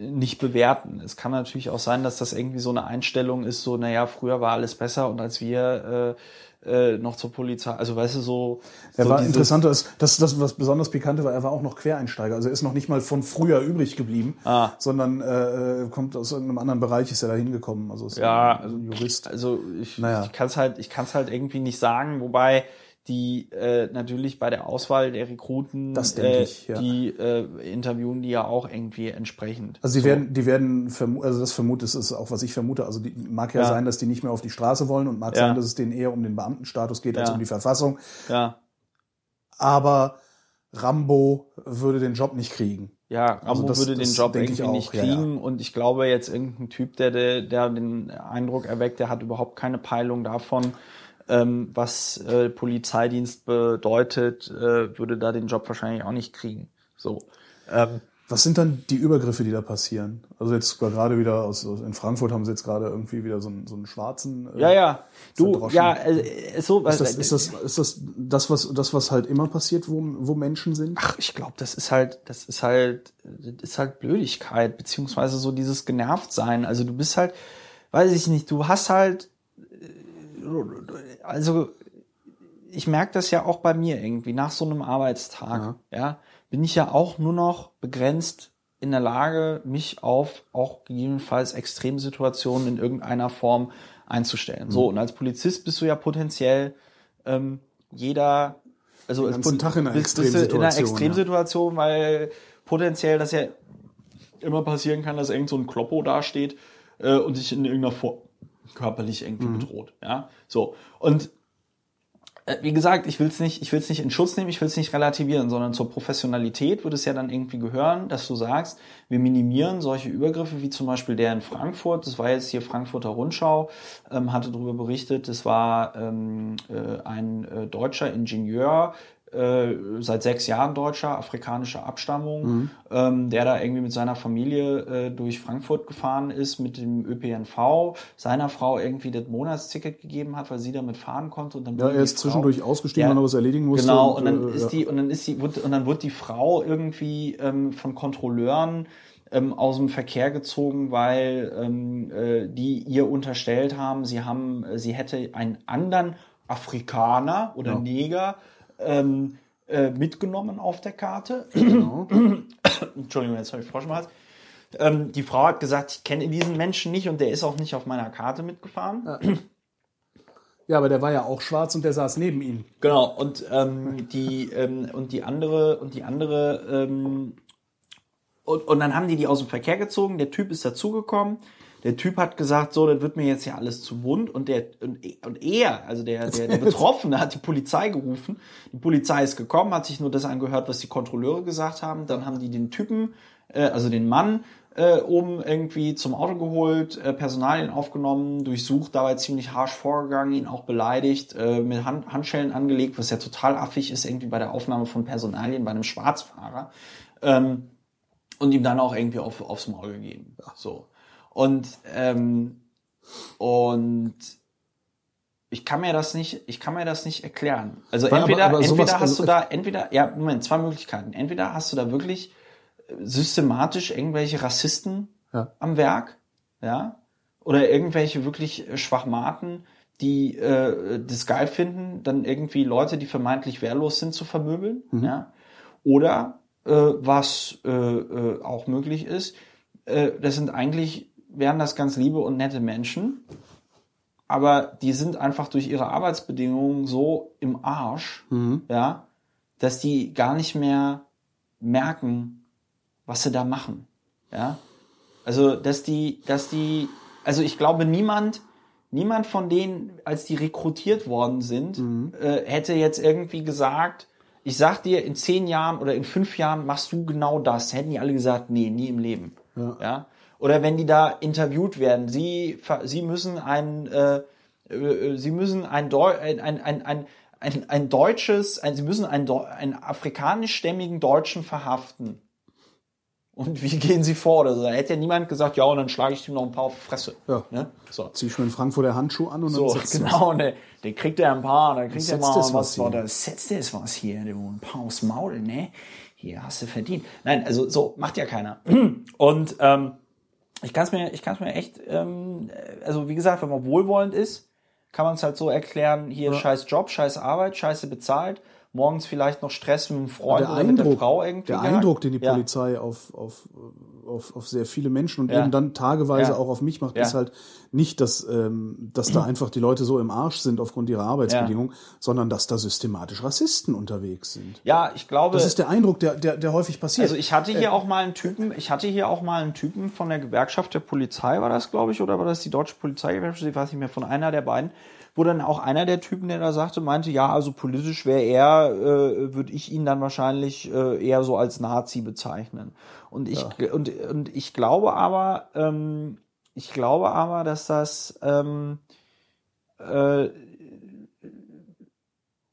nicht bewerten. Es kann natürlich auch sein, dass das irgendwie so eine Einstellung ist, so, naja, früher war alles besser und als wir äh, äh, noch zur Polizei. Also weißt du so. Er so war interessanter ist, das, das was besonders pikante war, er war auch noch Quereinsteiger. Also er ist noch nicht mal von früher übrig geblieben, ah. sondern äh, kommt aus irgendeinem anderen Bereich, ist er da hingekommen. Also ist ja, ein, also ein Jurist. Also ich, naja. ich kann es halt, ich kann es halt irgendwie nicht sagen, wobei die äh, natürlich bei der Auswahl der Rekruten, das äh, ich, ja. die äh, interviewen die ja auch irgendwie entsprechend. Also die so. werden, die werden, also das vermute ist auch was ich vermute. Also die, mag ja, ja, sein, dass die nicht mehr auf die Straße wollen und mag ja. sein, dass es denen eher um den Beamtenstatus geht als um die Verfassung. Ja. Aber Rambo würde den Job nicht kriegen. Ja, also Rambo also das, würde den Job irgendwie auch, nicht kriegen und ich glaube jetzt irgendein Typ, der, der, der den Eindruck erweckt, der hat überhaupt keine Peilung davon ähm, was äh, Polizeidienst bedeutet, äh, würde da den Job wahrscheinlich auch nicht kriegen. So. Ähm, was sind dann die Übergriffe, die da passieren? Also jetzt gerade wieder aus, aus in Frankfurt haben sie jetzt gerade irgendwie wieder so einen, so einen schwarzen. Äh, ja, ja. Du, ja, äh, so. Ist das, ist das, ist das das was das was halt immer passiert, wo wo Menschen sind? Ach, ich glaube, das ist halt, das ist halt, das ist halt Blödigkeit beziehungsweise so dieses genervt sein. Also du bist halt, weiß ich nicht, du hast halt also ich merke das ja auch bei mir irgendwie nach so einem Arbeitstag, ja. ja, bin ich ja auch nur noch begrenzt in der Lage, mich auf auch gegebenenfalls Extremsituationen in irgendeiner Form einzustellen. Mhm. So, und als Polizist bist du ja potenziell ähm, jeder Also Den ganzen Tag in einer bist- bist In einer Extremsituation, weil potenziell das ja immer passieren kann, dass irgend so ein Kloppo dasteht äh, und dich in irgendeiner Form körperlich irgendwie Mhm. bedroht. Ja, so. Und äh, wie gesagt, ich will es nicht, ich will es nicht in Schutz nehmen, ich will es nicht relativieren, sondern zur Professionalität würde es ja dann irgendwie gehören, dass du sagst, wir minimieren solche Übergriffe wie zum Beispiel der in Frankfurt. Das war jetzt hier Frankfurter Rundschau, ähm, hatte darüber berichtet. Das war ähm, äh, ein äh, deutscher Ingenieur, äh, seit sechs Jahren Deutscher, afrikanischer Abstammung, ähm, der da irgendwie mit seiner Familie äh, durch Frankfurt gefahren ist mit dem ÖPNV, seiner Frau irgendwie das Monatsticket gegeben hat, weil sie damit fahren konnte und dann Ja, er ist Frau- zwischendurch ausgestiegen, weil er was erledigen musste. Genau, und dann äh, ist die, und dann ist die, wird, und dann wird die Frau irgendwie ähm, von Kontrolleuren ähm, aus dem Verkehr gezogen, weil ähm, äh, die ihr unterstellt haben, sie haben, äh, sie hätte einen anderen Afrikaner oder Ja. Neger ähm, äh, mitgenommen auf der Karte. Genau. [COUGHS] Entschuldigung, jetzt habe ich Frosch im Hals. Ähm, die Frau hat gesagt, ich kenne diesen Menschen nicht und der ist auch nicht auf meiner Karte mitgefahren. ja, aber der war ja auch schwarz und der saß neben ihm. Genau, und ähm, die ähm, und die andere und die andere ähm, und, und dann haben die die aus dem Verkehr gezogen. Der Typ ist dazugekommen. Der Typ hat gesagt, so, das wird mir jetzt ja alles zu bunt. Und der und, und er, also der, der, der Betroffene, hat die Polizei gerufen. Die Polizei ist gekommen, hat sich nur das angehört, was die Kontrolleure gesagt haben. Dann haben die den Typen, äh, also den Mann, äh, oben irgendwie zum Auto geholt, äh, Personalien aufgenommen, durchsucht, dabei ziemlich harsch vorgegangen, ihn auch beleidigt, äh, mit Hand, Handschellen angelegt, was ja total affig ist, irgendwie bei der Aufnahme von Personalien bei einem Schwarzfahrer. Ähm, und ihm dann auch irgendwie auf, aufs Maul gegeben. So. Und, ähm, und ich kann mir das nicht, ich kann mir das nicht erklären. Also Aber- entweder, aber entweder hast also- du da, entweder, ja, Moment, zwei Möglichkeiten. Entweder hast du da wirklich äh, systematisch irgendwelche Rassisten Ja. am Werk, ja, oder irgendwelche wirklich äh, Schwachmaten, die äh, das geil finden, dann irgendwie Leute, die vermeintlich wehrlos sind, zu vermöbeln, ja, oder äh, was äh, äh, auch möglich ist, äh, das sind eigentlich wären das ganz liebe und nette Menschen, aber die sind einfach durch ihre Arbeitsbedingungen so im Arsch, ja, dass die gar nicht mehr merken, was sie da machen, ja. Also, dass die, dass die, also ich glaube, niemand, niemand von denen, als die rekrutiert worden sind, äh, hätte jetzt irgendwie gesagt, ich sag dir, in zehn Jahren oder in fünf Jahren machst du genau das. Hätten die alle gesagt, nee, nie im Leben. Ja. Oder wenn die da interviewt werden, sie, sie müssen ein, äh, äh, sie müssen ein, Deu ein, ein, ein, ein, ein, deutsches, ein, sie müssen einen, einen afrikanischstämmigen Deutschen verhaften. Und wie gehen sie vor? Oder so? Da hätte ja niemand gesagt, ja, und dann schlage ich ihm noch ein paar auf die Fresse. Ja. Ne? So. Zieh ich mir in Frankfurt der Handschuh an und So, dann setzt [LAUGHS] genau, der, der kriegt er ein paar, dann kriegt er mal was, was da setzt es was hier, du, ein paar aufs Maul, ne? Hier hast du verdient. Nein, also so macht ja keiner. [CLEARS THROAT] Und ähm, ich kann es mir, ich kann es mir echt, ähm, also wie gesagt, wenn man wohlwollend ist, kann man es halt so erklären, hier scheiß Job, scheiß Arbeit, scheiße bezahlt, morgens vielleicht noch Stress mit einem Freund der oder mit der Eindruck, Frau irgendwie. der gehabt. Eindruck, den die Ja. Polizei auf, auf, auf, auf sehr viele Menschen und Ja. eben dann tageweise Ja. auch auf mich macht, Ja. ist halt nicht, dass, ähm, dass da [CLEARS THROAT] einfach die Leute so im Arsch sind aufgrund ihrer Arbeitsbedingungen, sondern dass da systematisch Rassisten unterwegs sind. Ja, ich glaube. Das ist der Eindruck, der, der, der häufig passiert. Also ich hatte hier auch mal einen Typen, ich hatte hier auch mal einen Typen von der Gewerkschaft der Polizei, war das, glaube ich, oder war das die deutsche Polizeigewerkschaft, ich weiß nicht mehr, von einer der beiden, wo dann auch einer der Typen, der da sagte, meinte, ja, also politisch wäre er, äh, würde ich ihn dann wahrscheinlich äh, eher so als Nazi bezeichnen. Und ich und, und ich glaube aber, ähm, ich glaube aber, dass das ähm, äh,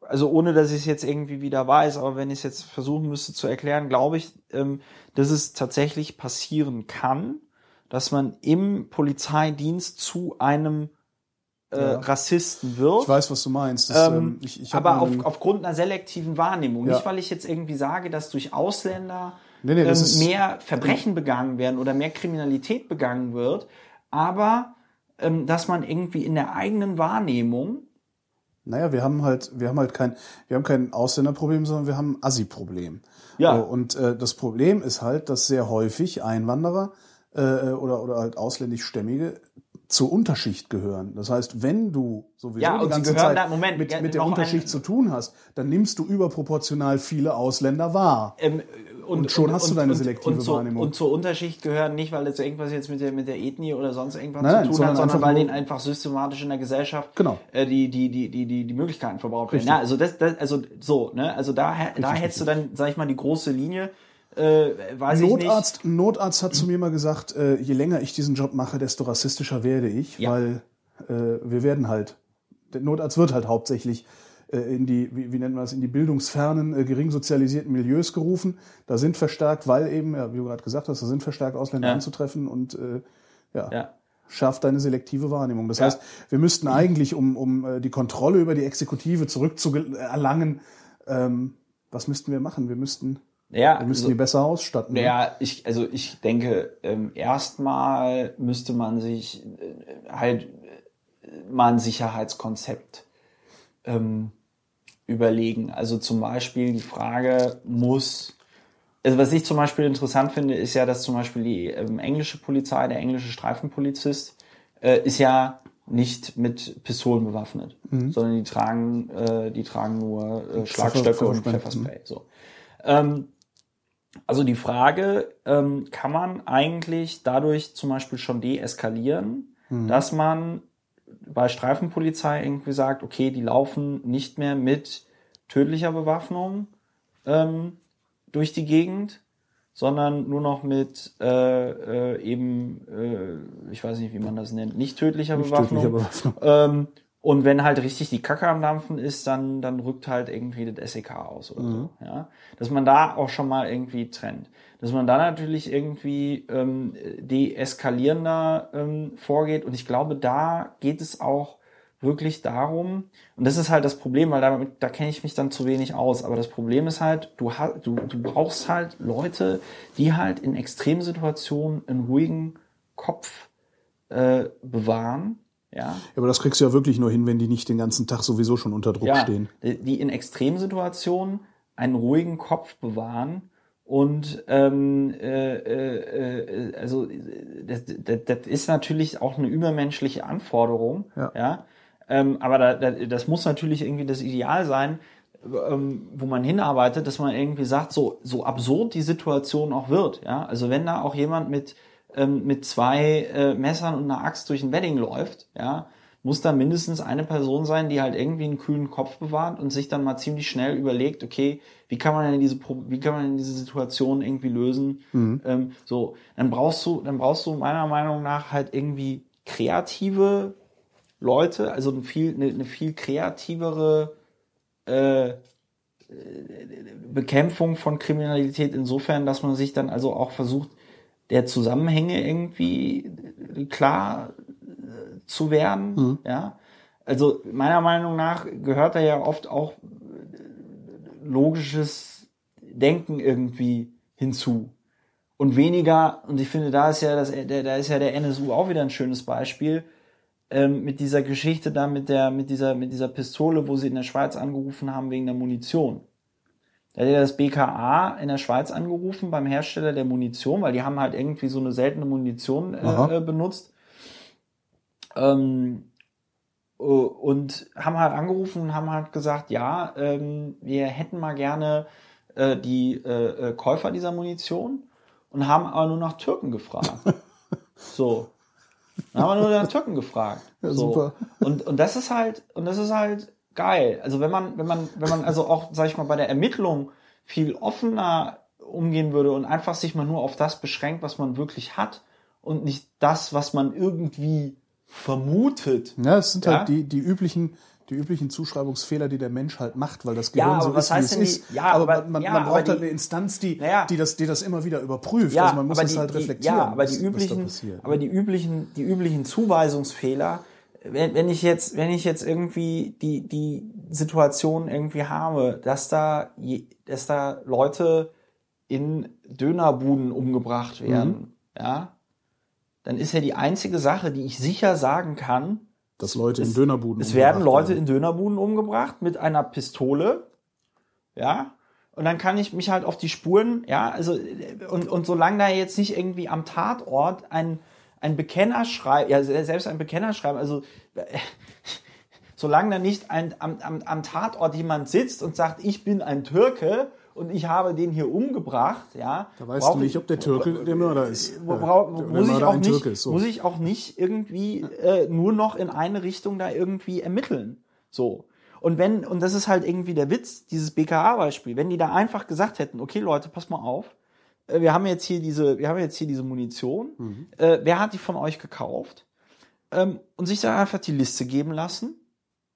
also ohne dass ich es jetzt irgendwie wieder weiß, aber wenn ich es jetzt versuchen müsste zu erklären, glaube ich, ähm, dass es tatsächlich passieren kann, dass man im Polizeidienst zu einem äh, Ja. Rassisten wird. ich weiß, was du meinst. Das, Ähm, ähm, ich, ich aber auf, aufgrund einer selektiven Wahrnehmung. Ja. Nicht, weil ich jetzt irgendwie sage, dass durch Ausländer Nee, nee, ähm, mehr Verbrechen begangen werden oder mehr Kriminalität begangen wird, aber ähm, dass man irgendwie in der eigenen Wahrnehmung Naja, wir haben halt, wir haben halt kein, wir haben kein Ausländerproblem, sondern wir haben ein Assi-Problem. Ja. Und äh, das Problem ist halt, dass sehr häufig Einwanderer äh, oder, oder halt ausländischstämmige zur Unterschicht gehören. Das heißt, wenn du sowieso Ja, die ganze Zeit da- Moment, mit, ja, mit der Unterschicht ein- zu tun hast, dann nimmst du überproportional viele Ausländer wahr. Ähm, und, schon hast du deine selektive und zur, Wahrnehmung. Und zur Unterschicht gehören nicht, weil das irgendwas jetzt mit der, mit der Ethnie oder sonst irgendwas Nein, zu tun sondern hat, sondern weil denen einfach systematisch in der Gesellschaft Genau. äh, die, die, die, die, die, die Möglichkeiten verbraucht werden. Ja, also das, das, also so, ne? Also da, da hättest du dann, sag ich mal, die große Linie. Äh, weiß ich nicht. Notarzt, Notarzt hat zu mir mal gesagt, äh, je länger ich diesen Job mache, desto rassistischer werde ich, Ja. weil äh, wir werden halt, der Notarzt wird halt hauptsächlich in die, wie, wie nennt man das, in die bildungsfernen, äh, gering sozialisierten Milieus gerufen. Da sind verstärkt, weil eben, ja, wie du gerade gesagt hast, da sind verstärkt Ausländer Ja. anzutreffen und äh, ja, Ja. schafft deine selektive Wahrnehmung. Das Ja. heißt, wir müssten eigentlich, um, um äh, die Kontrolle über die Exekutive zurückzuerlangen, ähm, was müssten wir machen? Wir müssten, Ja, wir müssten so- die besser ausstatten. ne? Ja, ich, also ich denke, ähm, erstmal müsste man sich äh, halt äh, mal ein Sicherheitskonzept ähm, überlegen. Also zum Beispiel die Frage muss, also was ich zum Beispiel interessant finde, ist ja, dass zum Beispiel die ähm, englische Polizei, der englische Streifenpolizist, äh, ist ja nicht mit Pistolen bewaffnet, sondern die tragen, äh, die tragen nur äh, Schlagstöcke und Pfefferspray. So. Ähm, also die Frage, ähm, kann man eigentlich dadurch zum Beispiel schon deeskalieren, dass man bei Streifenpolizei irgendwie sagt, okay, die laufen nicht mehr mit tödlicher Bewaffnung ähm, durch die Gegend, sondern nur noch mit äh, äh, eben, äh, ich weiß nicht, wie man das nennt, nicht tödlicher Nicht Bewaffnung. tödlicher Bewaffnung. Ähm, und wenn halt richtig die Kacke am Dampfen ist, dann, dann rückt halt irgendwie das SEK aus oder so. Ja? Dass man da auch schon mal irgendwie trennt. Dass man da natürlich irgendwie ähm, deeskalierender ähm, vorgeht. Und ich glaube, da geht es auch wirklich darum, und das ist halt das Problem, weil damit, da kenne ich mich dann zu wenig aus, aber das Problem ist halt, du, du, du brauchst halt Leute, die halt in Extremsituationen einen ruhigen Kopf äh, bewahren, ja, aber das kriegst du ja wirklich nur hin, wenn die nicht den ganzen Tag sowieso schon unter Druck ja, stehen. die in Extremsituationen einen ruhigen Kopf bewahren und ähm, äh, äh, äh, also das, das, das ist natürlich auch eine übermenschliche Anforderung, Ja. Ähm, aber da, da, das muss natürlich irgendwie das Ideal sein, ähm, wo man hinarbeitet, dass man irgendwie sagt, so so absurd die Situation auch wird, ja. Also wenn da auch jemand mit ähm, mit zwei äh, Messern und einer Axt durch ein Wedding läuft, ja, muss da mindestens eine Person sein, die halt irgendwie einen kühlen Kopf bewahrt und sich dann mal ziemlich schnell überlegt, okay, wie kann man denn diese, wie kann man denn diese Situation irgendwie lösen? Ähm, so, dann brauchst du, dann brauchst du meiner Meinung nach halt irgendwie kreative Leute, also eine viel, eine, eine viel kreativere äh, Bekämpfung von Kriminalität insofern, dass man sich dann also auch versucht, der Zusammenhänge irgendwie klar äh, zu werden. Ja, also meiner Meinung nach gehört da ja oft auch äh, logisches Denken irgendwie hinzu und weniger. Und ich finde, da ist ja das, der, da ist ja der NSU auch wieder ein schönes Beispiel ähm, mit dieser Geschichte da mit der mit dieser mit dieser Pistole, wo sie in der Schweiz angerufen haben wegen der Munition. Da hat ja das BKA in der Schweiz angerufen beim Hersteller der Munition, weil die haben halt irgendwie so eine seltene Munition äh, äh, benutzt. Ähm, äh, und haben halt angerufen und haben halt gesagt, ja, ähm, wir hätten mal gerne äh, die äh, äh, Käufer dieser Munition und haben aber nur nach Türken gefragt. [LAUGHS] so. Dann haben wir nur nach Türken gefragt. Ja, so. super. Und, und das ist halt, und das ist halt geil. Also wenn man, wenn man, wenn man also auch, sag ich mal, bei der Ermittlung viel offener umgehen würde und einfach sich mal nur auf das beschränkt, was man wirklich hat und nicht das, was man irgendwie vermutet. Ja, es sind Ja? halt die, die üblichen, die üblichen Zuschreibungsfehler, die der Mensch halt macht, weil das Ja, Gehirn aber so ist, wie es denn die- ist. ja, aber aber- man, ja, man braucht die- halt eine Instanz, die, Naja. die, das, die das immer wieder überprüft. Ja, also man muss aber das die, halt die, reflektieren. ja, aber die was- da üblichen, passiert. aber die üblichen, die üblichen Zuweisungsfehler, wenn, wenn ich jetzt, wenn ich jetzt irgendwie die, die Situation irgendwie habe, dass da, je, dass da Leute in Dönerbuden umgebracht werden, ja, dann ist ja die einzige Sache, die ich sicher sagen kann, dass Leute in Dönerbuden es werden Leute in Dönerbuden umgebracht mit einer Pistole, ja. Und dann kann ich mich halt auf die Spuren, ja, also und, und solange da jetzt nicht irgendwie am Tatort ein ein Bekenner schreibt, ja, selbst ein Bekenner schreibt, also [LAUGHS] solange da nicht ein, am, am, am Tatort jemand sitzt und sagt, ich bin ein Türke und ich habe den hier umgebracht, ja. Da weißt du nicht, ob der Türke der Mörder ist. Bra muss, ich auch nicht, ist, so. muss ich auch nicht irgendwie äh, nur noch in eine Richtung da irgendwie ermitteln. So. Und wenn, und das ist halt irgendwie der Witz, dieses BKA-Beispiel, wenn die da einfach gesagt hätten, okay Leute, pass mal auf, äh, wir haben jetzt hier diese, wir haben jetzt hier diese Munition, mhm. äh, wer hat die von euch gekauft? Ähm, und sich da einfach die Liste geben lassen.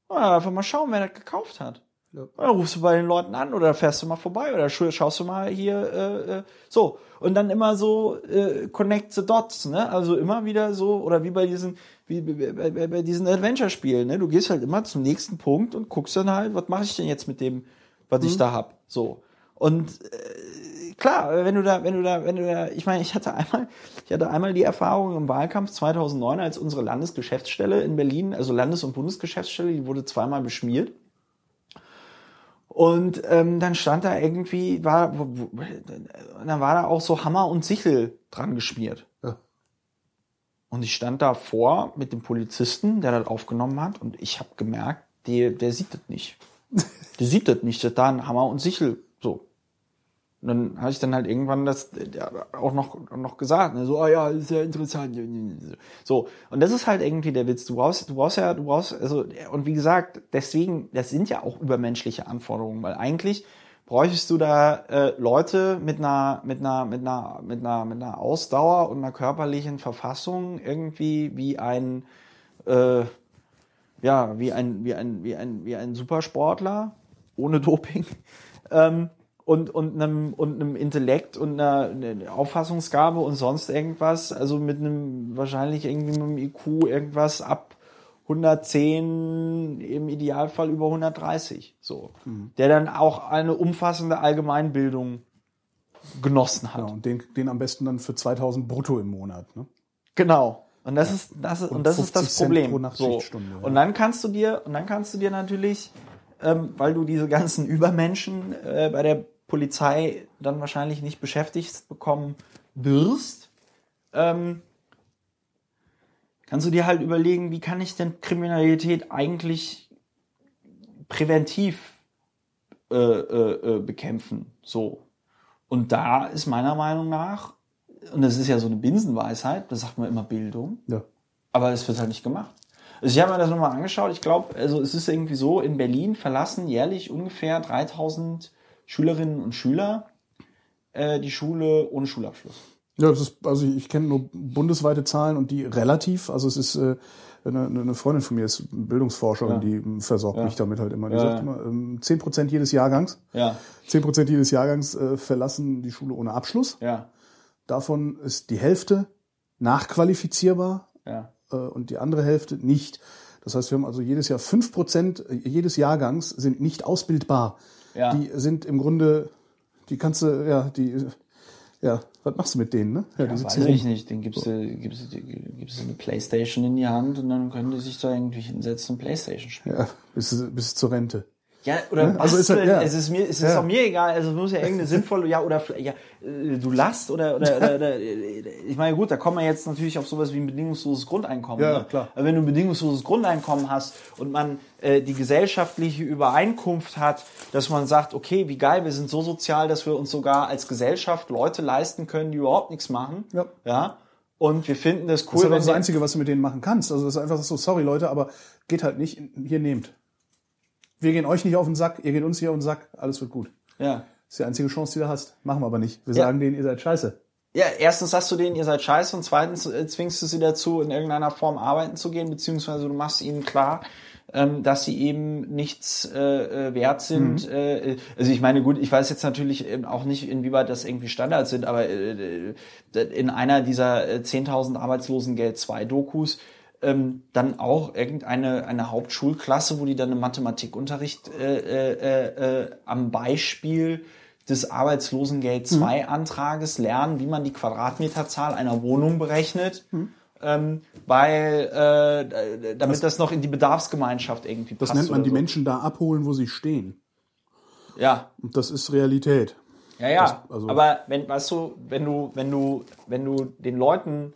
Ja, einfach mal schauen, wer das gekauft hat. Ja. Dann rufst du bei den Leuten an oder fährst du mal vorbei oder schaust du mal hier äh, äh, so und dann immer so äh, connect the dots, ne? Also immer wieder so oder wie bei diesen wie bei, bei, bei diesen Adventure-Spielen, ne? Du gehst halt immer zum nächsten Punkt und guckst dann halt, was mache ich denn jetzt mit dem, was mhm. ich da hab, so und äh, klar, wenn du da, wenn du da, wenn du da, ich meine, ich hatte einmal, ich hatte einmal die Erfahrung im Wahlkampf 2009, als unsere Landesgeschäftsstelle in Berlin, also Landes- und Bundesgeschäftsstelle, die wurde zweimal beschmiert. Und ähm, dann stand da irgendwie, war, dann war da auch so Hammer und Sichel dran geschmiert. Ja. Und ich stand da vor mit dem Polizisten, der das aufgenommen hat, und ich habe gemerkt, der, der sieht das nicht. [LAUGHS] der sieht das nicht, dass da ein Hammer und Sichel. Und dann habe ich dann halt irgendwann das ja, auch noch, noch gesagt, ne? so, ah ja, ist ja interessant. So, und das ist halt irgendwie der Witz. Du brauchst, du brauchst ja, du brauchst, also, und wie gesagt, deswegen, das sind ja auch übermenschliche Anforderungen, weil eigentlich bräuchtest du da äh, Leute mit einer, mit einer, mit einer, mit einer, mit einer Ausdauer und einer körperlichen Verfassung irgendwie wie ein, äh, ja, wie ein, wie ein, wie ein, wie ein Supersportler ohne Doping. Ähm, und, und, einem, und einem Intellekt und einer, einer Auffassungsgabe und sonst irgendwas, also mit einem wahrscheinlich irgendwie mit einem IQ irgendwas ab 110, im Idealfall über 130, so. Mhm. Der dann auch eine umfassende Allgemeinbildung genossen hat. Ja, und den, den am besten dann für 2000 brutto im Monat, ne? Genau. Und das ja. ist, das ist, und, und das ist das Problem. so. Und dann kannst du dir, und dann kannst du dir natürlich, ähm, weil du diese ganzen [LAUGHS] Übermenschen äh, bei der Polizei dann wahrscheinlich nicht beschäftigt bekommen wirst, ähm, kannst du dir halt überlegen, wie kann ich denn Kriminalität eigentlich präventiv äh, äh, äh, bekämpfen? So. Und da ist meiner Meinung nach, und das ist ja so eine Binsenweisheit, da sagt man immer Bildung, ja. aber es wird halt nicht gemacht. Also ich habe mir das nochmal angeschaut, ich glaube, also es ist irgendwie so, in Berlin verlassen jährlich ungefähr 3000 Schülerinnen und Schüler äh, die Schule ohne Schulabschluss. Ja, das ist, also ich kenne nur bundesweite Zahlen und die relativ, also es ist äh, eine, eine Freundin von mir ist Bildungsforscherin, ja. die versorgt ja. mich damit halt immer. Die ja. sagt immer, ähm, zehn Prozent jedes Jahrgangs, zehn Prozent jedes Jahrgangs äh, verlassen die Schule ohne Abschluss. Ja. Davon ist die Hälfte nachqualifizierbar ja. äh, und die andere Hälfte nicht. Das heißt, wir haben also jedes Jahr fünf Prozent jedes Jahrgangs sind nicht ausbildbar ja. die sind im Grunde, die kannst du, ja, die, ja, was machst du mit denen, ne? Ja, ja die weiß ich nicht. Den gibst du, gibst du, gibst du eine Playstation in die Hand und dann können die sich da irgendwie hinsetzen und Playstation spielen. Ja, bis, bis zur Rente. Ja, oder ne? also ist halt, ja. es ist mir, es ist ja. auch mir egal, also es muss ja irgendeine [LAUGHS] sinnvolle, ja, oder ja, äh, du last oder, oder, oder, oder ich meine, gut, da kommen wir jetzt natürlich auf sowas wie ein bedingungsloses Grundeinkommen. Ja, ne? klar. Aber wenn du ein bedingungsloses Grundeinkommen hast und man äh, die gesellschaftliche Übereinkunft hat, dass man sagt, okay, wie geil, wir sind so sozial, dass wir uns sogar als Gesellschaft Leute leisten können, die überhaupt nichts machen. Ja. ja? Und wir finden das cool. Das ist halt das Einzige, was du mit denen machen kannst. Also das ist einfach so, sorry Leute, aber geht halt nicht, hier nehmt wir gehen euch nicht auf den Sack, ihr geht uns hier auf den Sack, alles wird gut. Ja. Das ist die einzige Chance, die du hast. Machen wir aber nicht. Wir ja. sagen denen, ihr seid scheiße. Ja, erstens sagst du denen, ihr seid scheiße und zweitens äh, zwingst du sie dazu, in irgendeiner Form arbeiten zu gehen, beziehungsweise du machst ihnen klar, ähm, dass sie eben nichts äh, äh wert sind. Mhm. Äh, also ich meine, gut, ich weiß jetzt natürlich auch nicht, inwieweit das irgendwie Standards sind, aber äh, in einer dieser 10.000 Arbeitslosengeld 2 Dokus ähm, dann auch irgendeine eine Hauptschulklasse, wo die dann im Mathematikunterricht äh, äh, äh, am Beispiel des Arbeitslosengeld 2 mhm. Antrages lernen, wie man die Quadratmeterzahl einer Wohnung berechnet. Mhm. Ähm, weil äh, damit das, das, noch in die Bedarfsgemeinschaft irgendwie passt. Das nennt man die so. Menschen da abholen, wo sie stehen. Ja. Und das ist Realität. Ja, ja. Das, also aber wenn, weißt du, wenn du, wenn du, wenn du den Leuten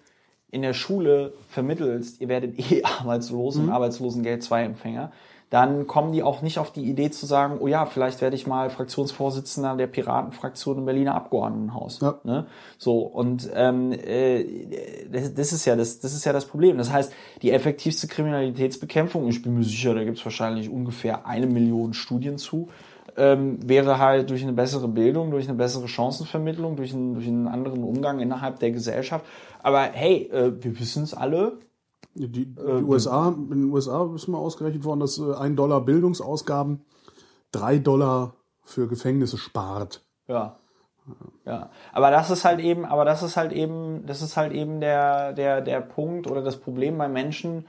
in der Schule vermittelst, ihr werdet eh [LAUGHS] arbeitslos und Arbeitslosengeld 2 Empfänger, dann kommen die auch nicht auf die Idee zu sagen, oh ja, vielleicht werde ich mal Fraktionsvorsitzender der Piratenfraktion im Berliner Abgeordnetenhaus. Ja. Ne? So und ähm, äh, das, das ist ja das, das ist ja das Problem. Das heißt, die effektivste Kriminalitätsbekämpfung, ich bin mir sicher, da gibt es wahrscheinlich ungefähr eine Million Studien zu, ähm, wäre halt durch eine bessere Bildung, durch eine bessere Chancenvermittlung, durch einen, durch einen anderen Umgang innerhalb der Gesellschaft. Aber hey, äh, wir wissen es alle, Die, die USA, in den USA ist mal ausgerechnet worden, dass äh, ein Dollar Bildungsausgaben drei Dollar für Gefängnisse spart. Ja. Ja, aber das ist halt eben, aber das ist halt eben, das ist halt eben der, der, der Punkt oder das Problem bei Menschen,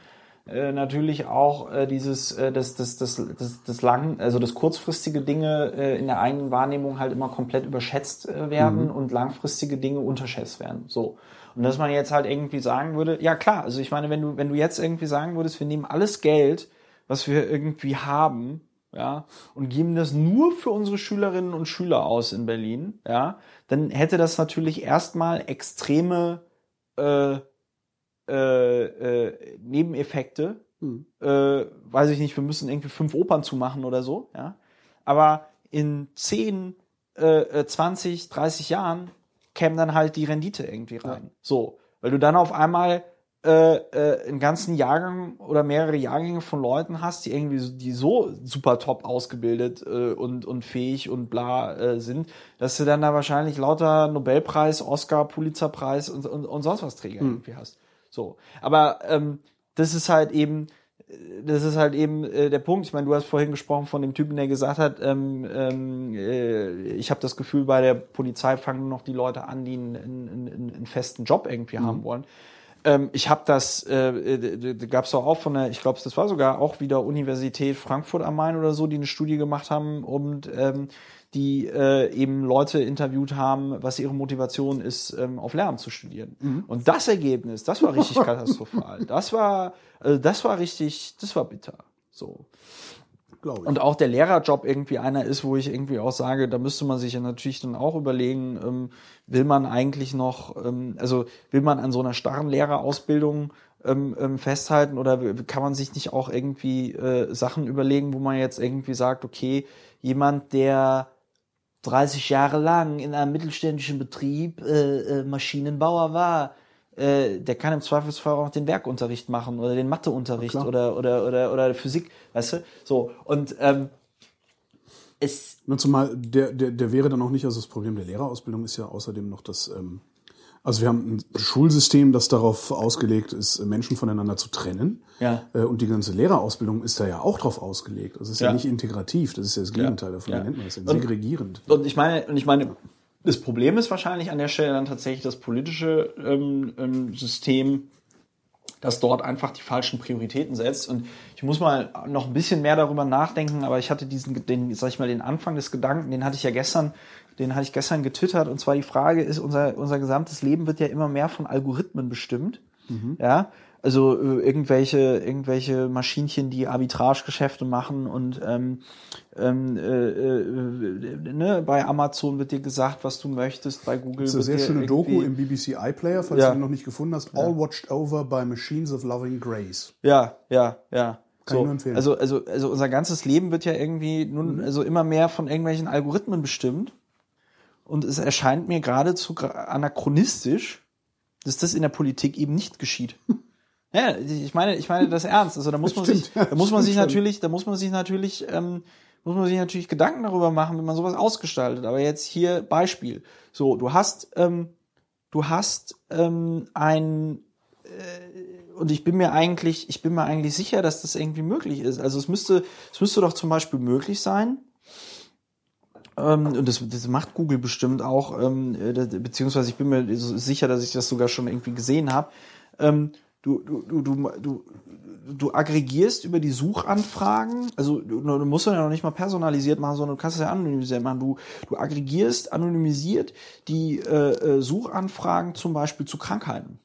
äh, natürlich auch äh, dieses, äh, das, das, das, das, das lang, also das kurzfristige Dinge äh, in der eigenen Wahrnehmung halt immer komplett überschätzt äh, werden und langfristige Dinge unterschätzt werden. So. Und dass man jetzt halt irgendwie sagen würde, ja klar, also ich meine, wenn du, wenn du jetzt irgendwie sagen würdest, wir nehmen alles Geld, was wir irgendwie haben, ja, und geben das nur für unsere Schülerinnen und Schüler aus in Berlin, ja, dann hätte das natürlich erstmal extreme äh, äh, äh, Nebeneffekte. Hm. Äh, weiß ich nicht, wir müssen irgendwie fünf Opern zumachen oder so, ja. Aber in 10, äh, 20, 30 Jahren käme dann halt die Rendite irgendwie rein. So, weil du dann auf einmal äh, äh, einen ganzen Jahrgang oder mehrere Jahrgänge von Leuten hast, die irgendwie so, die so super top ausgebildet äh, und und fähig und bla äh, sind, dass du dann da wahrscheinlich lauter Nobelpreis, Oscar, Pulitzerpreis und, und, und sonst was Träger irgendwie hast. So, aber ähm, das ist halt eben das ist halt eben äh, der Punkt. Ich meine, du hast vorhin gesprochen von dem Typen, der gesagt hat, ähm, ähm, äh, ich habe das Gefühl, bei der Polizei fangen nur noch die Leute an, die einen, einen, einen, einen festen Job irgendwie haben wollen. Ähm, ich habe das, äh, da gab es auch von der, ich glaube, das war sogar auch wieder Universität Frankfurt am Main oder so, die eine Studie gemacht haben und ähm, die äh, eben Leute interviewt haben, was ihre Motivation ist, ähm, auf Lehramt zu studieren. Und das Ergebnis, das war richtig [LAUGHS] katastrophal. Das war, äh, das war richtig, das war bitter. So. Glaube ich. Und auch der Lehrerjob irgendwie einer ist, wo ich irgendwie auch sage, da müsste man sich ja natürlich dann auch überlegen, ähm, will man eigentlich noch, ähm, also will man an so einer starren Lehrerausbildung ähm, ähm, festhalten oder kann man sich nicht auch irgendwie äh, Sachen überlegen, wo man jetzt irgendwie sagt, okay, jemand, der 30 Jahre lang in einem mittelständischen Betrieb äh, äh, Maschinenbauer war, äh, der kann im Zweifelsfall auch den Werkunterricht machen oder den Matheunterricht oder, oder, oder, oder Physik, weißt du? So, und ähm, es, Na, zumal der, der, der wäre dann auch nicht, also das Problem der Lehrerausbildung ist ja außerdem noch das, ähm, also wir haben ein Schulsystem, das darauf ausgelegt ist, Menschen voneinander zu trennen. Ja. Äh, Und die ganze Lehrerausbildung ist da ja auch drauf ausgelegt. Das ist ja, Ja. nicht integrativ, das ist ja das Gegenteil davon. Ja. Nennt man das denn? Und- Segregierend. Und ich meine, und ich meine, das Problem ist wahrscheinlich an der Stelle dann tatsächlich das politische ähm, ähm, System, das dort einfach die falschen Prioritäten setzt. Und ich muss mal noch ein bisschen mehr darüber nachdenken, aber ich hatte diesen, den, sag ich mal, den Anfang des Gedanken, den hatte ich ja gestern, den hatte ich gestern getwittert. Und zwar die Frage ist, unser, unser gesamtes Leben wird ja immer mehr von Algorithmen bestimmt. Ja, also äh, irgendwelche irgendwelche Maschinchen, die Arbitragegeschäfte machen und ähm, ähm, äh, äh, ne, bei Amazon wird dir gesagt, was du möchtest, bei Google Das ist eine sehr schöne Doku im BBC iPlayer, falls Ja. du ihn noch nicht gefunden hast. All Watched Over by Machines of Loving Grace. Ja, ja, ja. Kann ich nur empfehlen. Also, also, also unser ganzes Leben wird ja irgendwie nun, also immer mehr von irgendwelchen Algorithmen bestimmt. Und es erscheint mir geradezu anachronistisch, dass das in der Politik eben nicht geschieht. [LAUGHS] Ja, ich meine, ich meine das ernst. Also da muss man Stimmt, sich, da muss man sich schon. natürlich, da muss man sich natürlich, ähm, muss man sich natürlich Gedanken darüber machen, wie man sowas ausgestaltet. Aber jetzt hier Beispiel. So, du hast, ähm, du hast ähm, ein und ich bin mir eigentlich, ich bin mir eigentlich sicher, dass das irgendwie möglich ist. Also es müsste, es müsste doch zum Beispiel möglich sein. Ähm, und das, das macht Google bestimmt auch, ähm, äh, beziehungsweise ich bin mir sicher, dass ich das sogar schon irgendwie gesehen habe. Ähm, du, du, du, du, du, du aggregierst über die Suchanfragen, also du, du musst ja noch nicht mal personalisiert machen, sondern du kannst es ja anonymisiert machen. Du, du aggregierst anonymisiert die äh, äh, Suchanfragen zum Beispiel zu Krankheiten.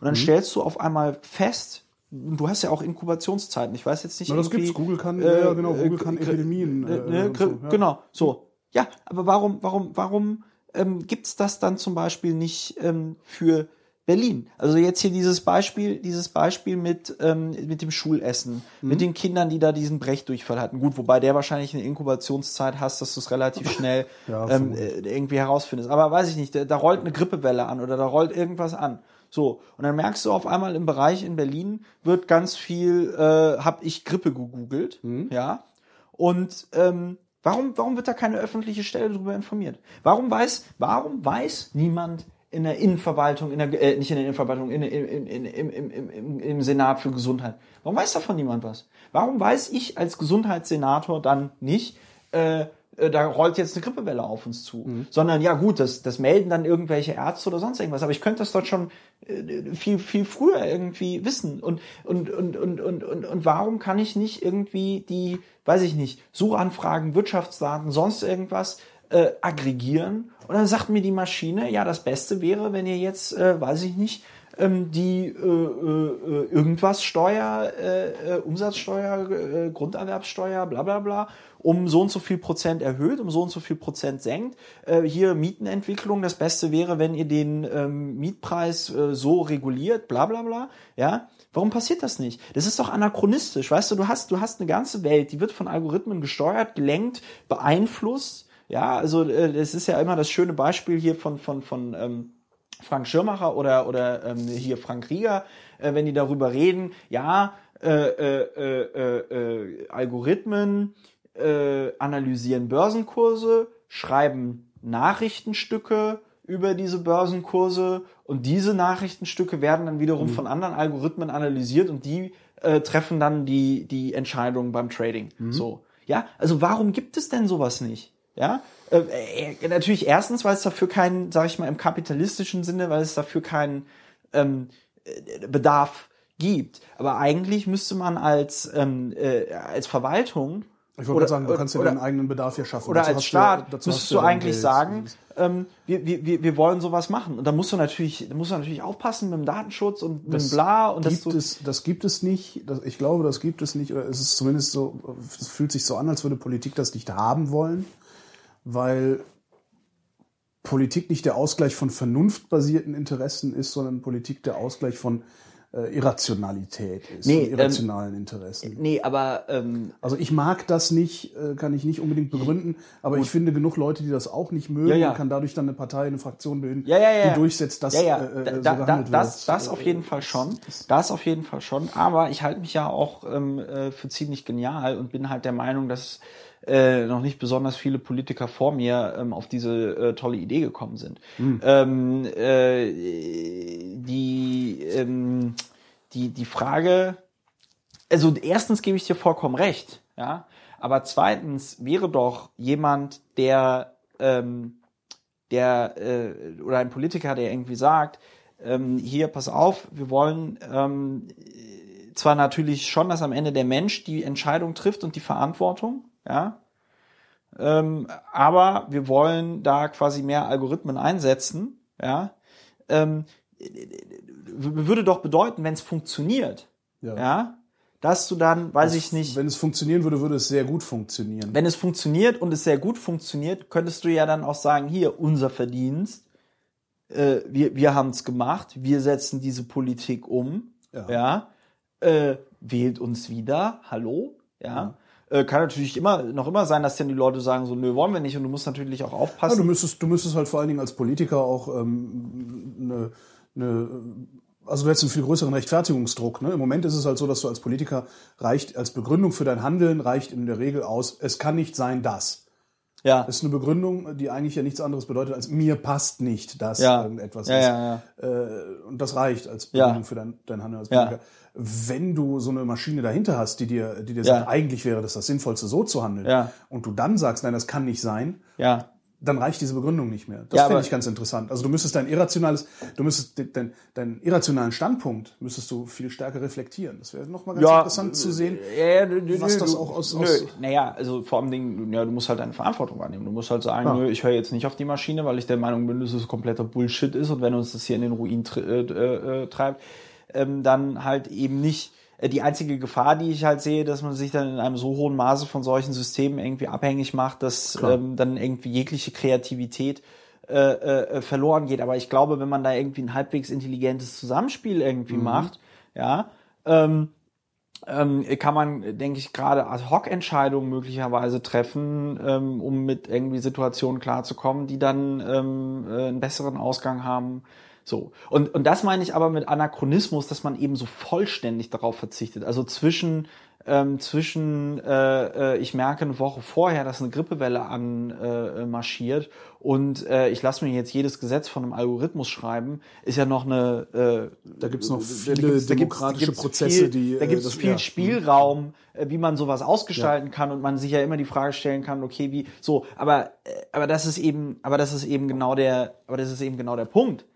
Und dann stellst du auf einmal fest, du hast ja auch Inkubationszeiten. Ich weiß jetzt nicht. Na, das gibt's. Google kann- äh, ja, genau, äh, Google kann äh, Epidemien, äh, ne, so, ja. Genau, so. Ja, aber warum, warum, warum ähm, gibt's das dann zum Beispiel nicht ähm, für Berlin. Also jetzt hier dieses Beispiel, dieses Beispiel mit, ähm, mit dem Schulessen, mhm. mit den Kindern, die da diesen Brechdurchfall hatten. Gut, wobei der wahrscheinlich eine Inkubationszeit hast, dass du es relativ [LAUGHS] schnell ja, ähm, äh, irgendwie herausfindest. Aber weiß ich nicht, da, da rollt eine Grippewelle an oder da rollt irgendwas an. So, und dann merkst du auf einmal im Bereich in Berlin wird ganz viel, äh, hab ich Grippe gegoogelt, mhm. ja. Und ähm, warum, warum wird da keine öffentliche Stelle darüber informiert? Warum weiß, warum weiß niemand in der Innenverwaltung, in der, äh, nicht in der Innenverwaltung, in, in, in, in, im, im, im Senat für Gesundheit. Warum weiß davon niemand was? Warum weiß ich als Gesundheitssenator dann nicht, äh, äh, da rollt jetzt eine Grippewelle auf uns zu. Mhm. Sondern ja gut, das, das melden dann irgendwelche Ärzte oder sonst irgendwas. Aber ich könnte das dort schon äh, viel, viel früher irgendwie wissen. Und, und, und, und, und, und, und warum kann ich nicht irgendwie die, weiß ich nicht, Suchanfragen, Wirtschaftsdaten, sonst irgendwas äh, aggregieren und dann sagt mir die Maschine, ja, das Beste wäre, wenn ihr jetzt, äh, weiß ich nicht, ähm, die äh, äh, irgendwas Steuer, äh, äh, Umsatzsteuer, äh, Grunderwerbssteuer, bla bla bla, um so und so viel Prozent erhöht, um so und so viel Prozent senkt. Äh, hier Mietenentwicklung, das Beste wäre, wenn ihr den ähm, Mietpreis äh, so reguliert, bla bla bla. Ja, Warum passiert das nicht? Das ist doch anachronistisch, weißt du, du hast, du hast eine ganze Welt, die wird von Algorithmen gesteuert, gelenkt, beeinflusst ja, also äh, es ist ja immer das schöne Beispiel hier von, von, von ähm, Frank Schirmacher oder, oder ähm, hier Frank Rieger, äh, wenn die darüber reden, ja, äh, äh, äh, äh, Algorithmen äh, analysieren Börsenkurse, schreiben Nachrichtenstücke über diese Börsenkurse und diese Nachrichtenstücke werden dann wiederum mhm. von anderen Algorithmen analysiert und die äh, treffen dann die, die Entscheidungen beim Trading. Mhm. So. Ja, also warum gibt es denn sowas nicht? Ja, äh, äh, natürlich erstens, weil es dafür keinen, sage ich mal, im kapitalistischen Sinne, weil es dafür keinen ähm, äh, Bedarf gibt. Aber eigentlich müsste man als ähm, äh, als Verwaltung ich wollte sagen, du kannst ja deinen eigenen Bedarf ja schaffen. Oder dazu als Staat du, müsstest du eigentlich Geld. sagen, ähm, wir, wir, wir wollen sowas machen. Und da musst du natürlich, da musst du natürlich aufpassen mit dem Datenschutz und mit dem Bla. Und gibt das, es, das gibt es nicht. Das, ich glaube, das gibt es nicht. Oder es ist zumindest so, es fühlt sich so an, als würde Politik das nicht haben wollen weil Politik nicht der Ausgleich von vernunftbasierten Interessen ist, sondern Politik der Ausgleich von äh, Irrationalität ist, nee, irrationalen ähm, Interessen. Nee, aber ähm, also ich mag das nicht, äh, kann ich nicht unbedingt begründen, aber gut. ich finde genug Leute, die das auch nicht mögen, ja, ja. und kann dadurch dann eine Partei, eine Fraktion bilden, ja, die durchsetzt, dass ja. Äh, äh da, so da, das, wird. Das auf jeden Fall schon, das auf jeden Fall schon. Aber ich halte mich ja auch ähm, äh, für ziemlich genial und bin halt der Meinung, dass äh, noch nicht besonders viele Politiker vor mir ähm, auf diese äh, tolle Idee gekommen sind. Mhm. Ähm, äh, die, ähm, die, die Frage, also erstens gebe ich dir vollkommen recht, ja, aber zweitens wäre doch jemand, der, ähm, der äh, oder ein Politiker, der irgendwie sagt, ähm, hier, pass auf, wir wollen ähm, zwar natürlich schon, dass am Ende der Mensch die Entscheidung trifft und die Verantwortung, ja. Ähm, aber wir wollen da quasi mehr Algorithmen einsetzen, ja. Ähm, würde doch bedeuten, wenn es funktioniert, ja. ja, dass du dann, weiß das, ich nicht. Wenn es funktionieren würde, würde es sehr gut funktionieren. Wenn es funktioniert und es sehr gut funktioniert, könntest du ja dann auch sagen, hier, unser Verdienst, äh, wir, wir haben es gemacht, wir setzen diese Politik um, ja, ja äh, wählt uns wieder, hallo, ja. ja. Äh, kann natürlich immer noch immer sein, dass dann die Leute sagen so, nö, wollen wir nicht und du musst natürlich auch aufpassen. Ja, du müsstest, du müsstest halt vor allen Dingen als Politiker auch ähm, eine, eine also du hättest einen viel größeren Rechtfertigungsdruck. Ne? Im Moment ist es halt so, dass du als Politiker reicht, als Begründung für dein Handeln reicht in der Regel aus, es kann nicht sein, dass. Ja. Das ist eine Begründung, die eigentlich ja nichts anderes bedeutet, als mir passt nicht, dass ja. irgendetwas ja, ist. Ja, ja. Äh, und das reicht als Begründung für dein, dein Handeln als Politiker. Wenn du so eine Maschine dahinter hast, die dir, die dir sagt, eigentlich wäre das das Sinnvollste, so zu handeln, ja. und du dann sagst, nein, das kann nicht sein, ja dann reicht diese Begründung nicht mehr. Das ja, finde ich ganz interessant. Also du müsstest dein irrationales, du müsstest deinen dein irrationalen Standpunkt müsstest du viel stärker reflektieren. Das wäre nochmal ganz ja, interessant zu sehen, ja, nö, was nö, das auch aus, nö. aus Naja, also vor allem Dingen, ja, du musst halt deine Verantwortung wahrnehmen. Du musst halt sagen, nö, ich höre jetzt nicht auf die Maschine, weil ich der Meinung bin, dass es kompletter Bullshit ist und wenn uns das hier in den Ruin äh, äh, treibt, ähm, dann halt eben nicht äh, die einzige Gefahr, die ich halt sehe, dass man sich dann in einem so hohen Maße von solchen Systemen irgendwie abhängig macht, dass ähm, dann irgendwie jegliche Kreativität äh, äh, verloren geht. Aber ich glaube, wenn man da irgendwie ein halbwegs intelligentes Zusammenspiel irgendwie mhm. macht, ja, ähm, ähm, kann man, denke ich, gerade Ad-Hoc-Entscheidungen möglicherweise treffen, ähm, um mit irgendwie Situationen klarzukommen, die dann ähm, äh, einen besseren Ausgang haben. So. Und, und das meine ich aber mit Anachronismus, dass man eben so vollständig darauf verzichtet. Also zwischen ähm, zwischen äh, äh, ich merke eine Woche vorher, dass eine Grippewelle anmarschiert äh, und äh, ich lasse mir jetzt jedes Gesetz von einem Algorithmus schreiben, ist ja noch eine äh, da gibt's noch viele da gibt's, demokratische gibt's, Prozesse, viel, die da gibt es äh, viel ja. Spielraum, äh, wie man sowas ausgestalten ja. kann und man sich ja immer die Frage stellen kann, okay, wie so, aber äh, aber das ist eben, aber das ist eben genau der, aber das ist eben genau der Punkt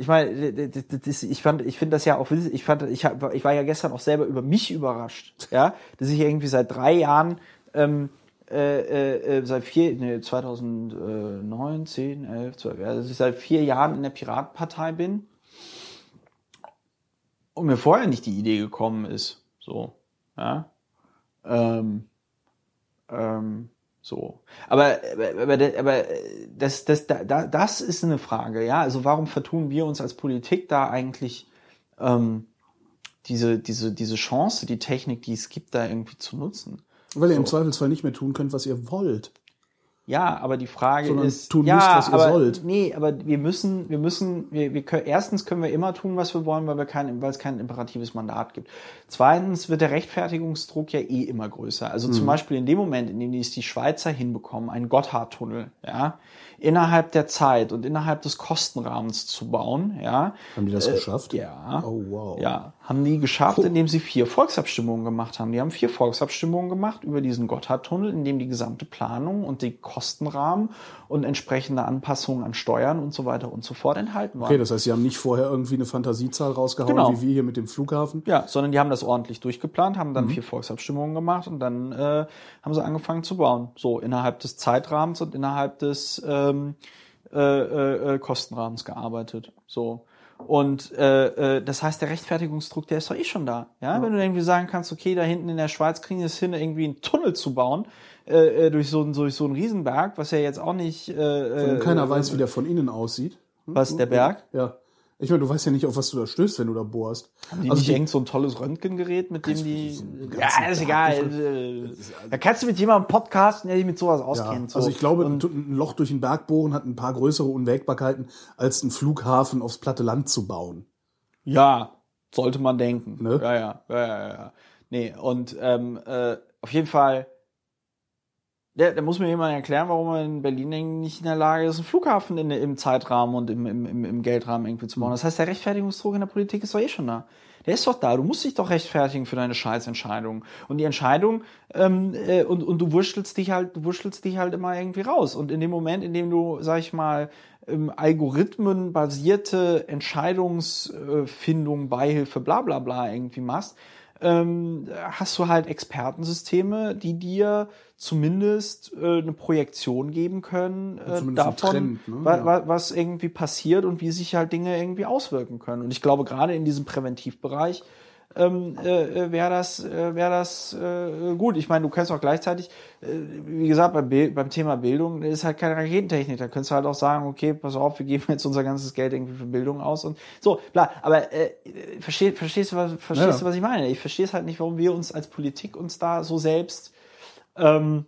ich meine, ich fand, ich finde das ja auch, ich fand, ich, hab, ich war ja gestern auch selber über mich überrascht, ja, dass ich irgendwie seit drei Jahren, ähm, äh, äh, äh seit vier, nee, 2009, 10, 11, 12, also dass ich seit vier Jahren in der Piratenpartei bin und mir vorher nicht die Idee gekommen ist, so, ja, ähm, ähm, so. Aber, aber, aber das, das, das ist eine Frage, ja. Also warum vertun wir uns als Politik da eigentlich ähm, diese, diese, diese Chance, die Technik, die es gibt, da irgendwie zu nutzen? Weil ihr so. im Zweifelsfall nicht mehr tun könnt, was ihr wollt. Ja, aber die Frage Sondern ist, tun ja, müsst, was ihr aber, sollt. Nee, aber wir müssen, wir müssen, wir, wir können, erstens können wir immer tun, was wir wollen, weil wir kein, weil es kein imperatives Mandat gibt. Zweitens wird der Rechtfertigungsdruck ja eh immer größer. Also mhm. zum Beispiel in dem Moment, in dem es die Schweizer hinbekommen, einen Gotthardtunnel, ja, innerhalb der Zeit und innerhalb des Kostenrahmens zu bauen. Ja. Haben die das äh, geschafft? Ja. Oh, wow. Ja, haben die geschafft, indem sie vier Volksabstimmungen gemacht haben. Die haben vier Volksabstimmungen gemacht über diesen Gotthardtunnel, in dem die gesamte Planung und die Kostenrahmen und entsprechende Anpassungen an Steuern und so weiter und so fort enthalten waren. Okay, das heißt, sie haben nicht vorher irgendwie eine Fantasiezahl rausgehauen, genau. wie wir hier mit dem Flughafen? Ja, sondern die haben das ordentlich durchgeplant, haben dann mhm. vier Volksabstimmungen gemacht und dann äh, haben sie angefangen zu bauen. So innerhalb des Zeitrahmens und innerhalb des ähm, äh, äh, Kostenrahmens gearbeitet. So. Und äh, äh, das heißt, der Rechtfertigungsdruck, der ist doch eh schon da. Ja? ja? Wenn du irgendwie sagen kannst, okay, da hinten in der Schweiz kriegen wir es hin, irgendwie einen Tunnel zu bauen, äh, äh durch, so, durch so einen Riesenberg, was ja jetzt auch nicht. Äh, Von keiner äh, weiß, wie der von innen aussieht. Was, der Berg? Ja. Ich meine, du weißt ja nicht, auf was du da stößt, wenn du da bohrst. Haben die also nicht irgend so ein tolles Röntgengerät, mit dem die. Ja, ist egal. Da kannst du mit jemandem podcasten, der sich mit sowas auskennt. Ja, also ich glaube, Und ein Loch durch den Berg bohren hat ein paar größere Unwägbarkeiten, als einen Flughafen aufs platte Land zu bauen. Ja, sollte man denken. Ne? Ja, ja, ja, ja, ja. Nee, und ähm, äh, auf jeden Fall ja, da muss mir jemand erklären, warum man in Berlin nicht in der Lage ist, einen Flughafen in, im Zeitrahmen und im, im, im Geldrahmen irgendwie zu bauen. Mhm. Das heißt, der Rechtfertigungsdruck in der Politik ist doch eh schon da. Der ist doch da. Du musst dich doch rechtfertigen für deine Scheißentscheidung. Und die Entscheidung, ähm, äh, und, und du wurschtelst dich halt, du wurschtelst dich halt immer irgendwie raus. Und in dem Moment, in dem du, sag ich mal, ähm, algorithmenbasierte Entscheidungsfindung, Beihilfe, bla bla bla irgendwie machst, ähm, hast du halt Expertensysteme, die dir zumindest äh, eine Projektion geben können äh, davon, Trend, ne? wa wa was irgendwie passiert und wie sich halt Dinge irgendwie auswirken können. Und ich glaube, gerade in diesem Präventivbereich ähm, äh, äh wäre das, äh, wär das äh, gut. Ich meine, du kannst auch gleichzeitig, äh, wie gesagt, beim, beim Thema Bildung ist halt keine Raketentechnik. Da könntest du halt auch sagen, okay, pass auf, wir geben jetzt unser ganzes Geld irgendwie für Bildung aus und so, bla. Aber äh, versteh, verstehst du, was, verstehst ja. du, was ich meine? Ich verstehe es halt nicht, warum wir uns als Politik uns da so selbst ähm,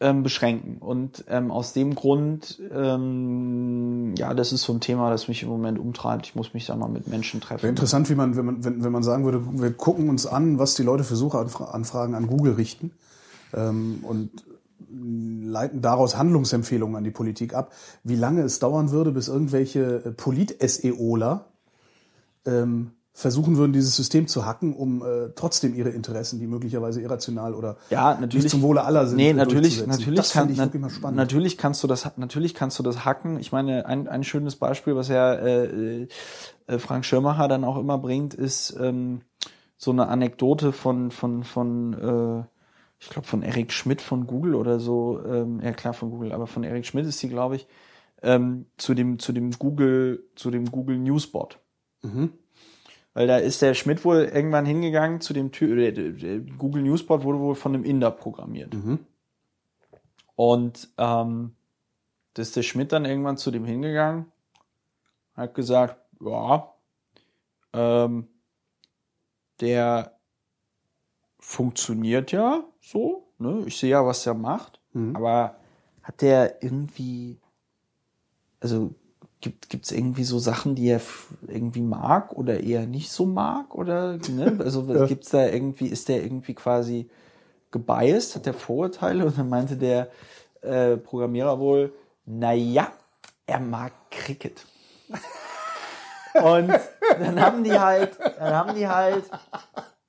ähm, beschränken. Und ähm, aus dem Grund, ähm, ja, das ist so ein Thema, das mich im Moment umtreibt. Ich muss mich da mal mit Menschen treffen. Wäre interessant, wie man, wenn man, wenn, wenn man sagen würde, wir gucken uns an, was die Leute für Suchanfragen an Google richten ähm, und leiten daraus Handlungsempfehlungen an die Politik ab, wie lange es dauern würde, bis irgendwelche Polit-SEOler ähm, versuchen würden, dieses System zu hacken, um äh, trotzdem ihre Interessen, die möglicherweise irrational oder ja, natürlich, nicht zum Wohle aller sind, nee, natürlich, natürlich, das kann, ich wirklich mal spannend. natürlich kannst du das, natürlich kannst du das hacken. Ich meine, ein, ein schönes Beispiel, was ja äh, äh, Frank Schirmacher dann auch immer bringt, ist ähm, so eine Anekdote von von von äh, ich glaube von Eric Schmidt von Google oder so, ähm, ja klar von Google, aber von Eric Schmidt ist die, glaube ich, ähm, zu dem zu dem Google zu dem Google Newsbot. Mhm. Weil da ist der Schmidt wohl irgendwann hingegangen zu dem Typ, der, der Google Newsbot wurde wohl von einem Inder programmiert. Mhm. Und ähm, da ist der Schmidt dann irgendwann zu dem hingegangen, hat gesagt, ja, ähm, der funktioniert ja so, ne? Ich sehe ja, was der macht, mhm. aber hat der irgendwie, also gibt es irgendwie so Sachen, die er irgendwie mag oder eher nicht so mag oder ne? also ja. gibt's da irgendwie ist der irgendwie quasi gebiased, hat der Vorurteile und dann meinte der äh, Programmierer wohl, naja, er mag Cricket. und dann haben die halt, dann haben die halt,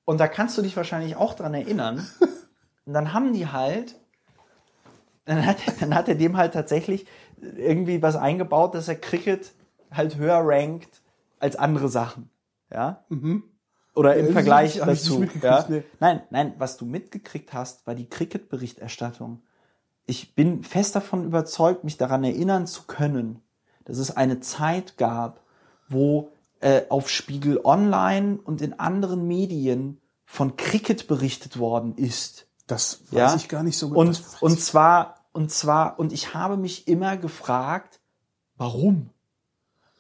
und da kannst du dich wahrscheinlich auch dran erinnern, und dann haben die halt, dann hat, dann hat er dem halt tatsächlich irgendwie was eingebaut, dass er Cricket halt höher rankt als andere Sachen. Ja? Mhm. Oder im ja, Vergleich dazu. Ja? Nee. Nein, nein, was du mitgekriegt hast, war die Cricket-Berichterstattung. Ich bin fest davon überzeugt, mich daran erinnern zu können, dass es eine Zeit gab, wo äh, auf Spiegel Online und in anderen Medien von Cricket berichtet worden ist. Das weiß ja? ich gar nicht so gut. Und, und zwar und zwar, und ich habe mich immer gefragt, warum?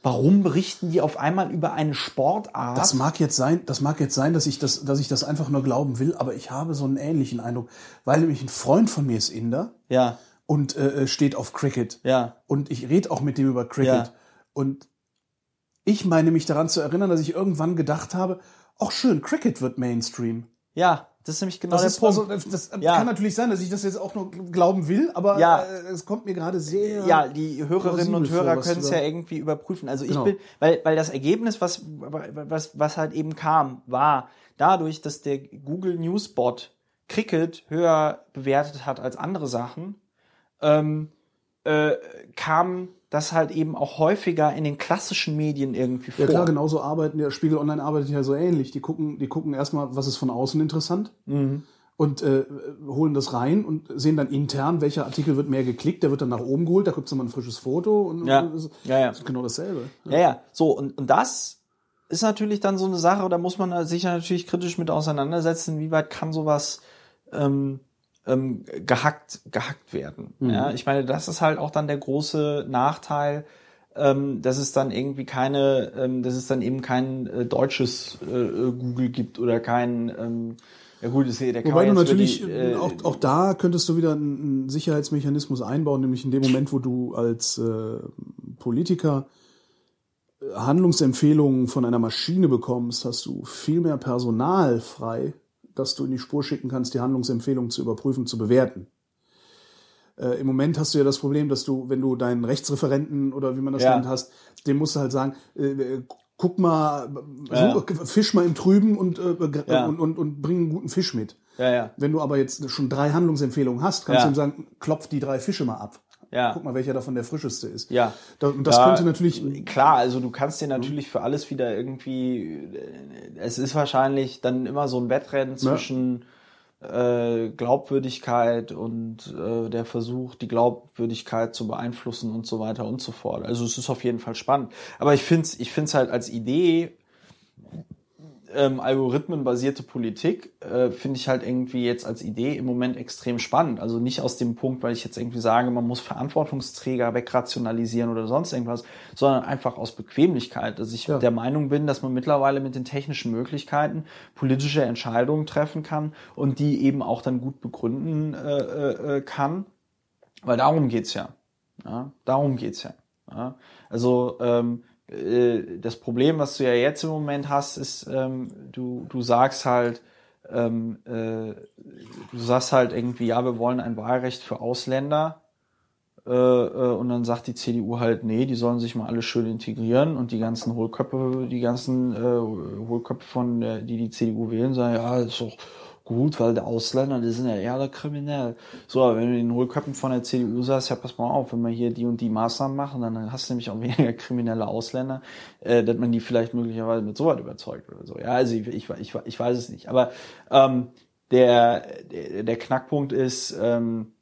Warum berichten die auf einmal über eine Sportart? Das mag jetzt sein, das mag jetzt sein, dass ich das, dass ich das einfach nur glauben will, aber ich habe so einen ähnlichen Eindruck, weil nämlich ein Freund von mir ist Inder. Ja. Und äh, steht auf Cricket. Ja. Und ich rede auch mit dem über Cricket. Ja. Und ich meine mich daran zu erinnern, dass ich irgendwann gedacht habe, ach schön, Cricket wird Mainstream. Ja. Das ist nämlich genau das der Punkt. Also, das ja. kann natürlich sein, dass ich das jetzt auch nur glauben will, aber ja. Äh, es kommt mir gerade sehr. Ja, die Hörerinnen und Hörer können es ja irgendwie überprüfen. Also ich genau. bin, weil, weil das Ergebnis, was, was, was halt eben kam, war dadurch, dass der Google Newsbot Cricket höher bewertet hat als andere Sachen, ähm, äh, kam das halt eben auch häufiger in den klassischen Medien irgendwie vor. Ja klar, genauso arbeiten, der Spiegel Online arbeitet ja so ähnlich. Die gucken, die gucken erstmal, was ist von außen interessant mhm. und äh, holen das rein und sehen dann intern, welcher Artikel wird mehr geklickt, der wird dann nach oben geholt, da gibt's nochmal ein frisches Foto und ja. Das, ja, ja. Ist genau dasselbe. Ja, ja. ja. So, und, und das ist natürlich dann so eine Sache, da muss man sich ja natürlich kritisch mit auseinandersetzen, wie weit kann sowas ähm, ähm, gehackt, gehackt werden. Mhm. Ja, ich meine, das ist halt auch dann der große Nachteil, ähm, dass es dann irgendwie keine, ähm, dass es dann eben kein äh, deutsches äh, Google gibt oder kein ähm, ja gut, das, der kann Wobei du natürlich, die, äh, auch, auch da könntest du wieder einen Sicherheitsmechanismus einbauen, nämlich in dem Moment, wo du als äh, Politiker äh, Handlungsempfehlungen von einer Maschine bekommst, hast du viel mehr Personal frei, dass du in die Spur schicken kannst, die Handlungsempfehlung zu überprüfen, zu bewerten. Äh, Im Moment hast du ja das Problem, dass du, wenn du deinen Rechtsreferenten oder wie man das ja. nennt hast, dem musst du halt sagen, äh, äh guck mal, ja. such, fisch mal im Trüben und, äh, ja. und, und, und bring einen guten Fisch mit. Ja, ja. Wenn du aber jetzt schon drei Handlungsempfehlungen hast, kannst du ihm sagen, klopf die drei Fische mal ab. Ja. Guck mal, welcher davon der frischeste ist. Ja. und das da, könnte natürlich. Klar, also du kannst dir natürlich für alles wieder irgendwie. Äh, es ist wahrscheinlich dann immer so ein Wettrennen zwischen äh, Glaubwürdigkeit und äh, der Versuch, die Glaubwürdigkeit zu beeinflussen und so weiter und so fort. Also es ist auf jeden Fall spannend. Aber ich finde es ich find's halt als Idee ähm, algorithmenbasierte Politik äh, finde ich halt irgendwie jetzt als Idee im Moment extrem spannend. Also nicht aus dem Punkt, weil ich jetzt irgendwie sage, man muss Verantwortungsträger wegrationalisieren oder sonst irgendwas, sondern einfach aus Bequemlichkeit. Dass ich ja. der Meinung bin, dass man mittlerweile mit den technischen Möglichkeiten politische Entscheidungen treffen kann und die eben auch dann gut begründen äh, äh, äh kann. Weil darum geht's ja. ja darum geht's ja. ja. Also ähm, äh, das Problem, was du ja jetzt im Moment hast, ist, ähm, du, du sagst halt, ähm, äh, du sagst halt irgendwie, ja, wir wollen ein Wahlrecht für Ausländer. Äh, äh, und dann sagt die CDU halt, nee, die sollen sich mal alle schön integrieren und die ganzen Hohlköpfe, die ganzen äh, Hohlköpfe von der, die die CDU wählen, sagen, ja, ist doch gut, weil der Ausländer, die sind ja eher kriminell. So, aber wenn du den Hohlköpfen von der CDU sagst, ja, pass mal auf, wenn wir hier die und die Maßnahmen machen, dann hast du nämlich auch weniger kriminelle Ausländer, äh, dass man die vielleicht möglicherweise mit sowas überzeugt oder so. Ja, also ich, ich, ich, ich weiß es nicht. Aber ähm, der, der, der Knackpunkt ist, ähm,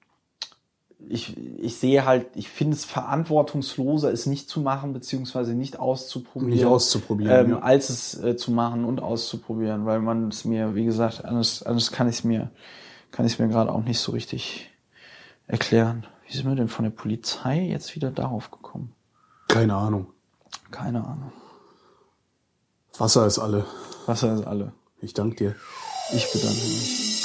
ich, ich sehe halt, ich finde es verantwortungsloser, es nicht zu machen, beziehungsweise nicht auszuprobieren. Nicht auszuprobieren. Ähm, ja. Als es äh, zu machen und auszuprobieren, weil man es mir, wie gesagt, anders, anders kann ich es mir, kann ich es mir gerade auch nicht so richtig, erklären. Wie sind wir denn von der Polizei jetzt wieder darauf gekommen? Keine Ahnung. Keine Ahnung. Wasser ist alle. Wasser ist alle. Ich danke dir. Ich bedanke mich.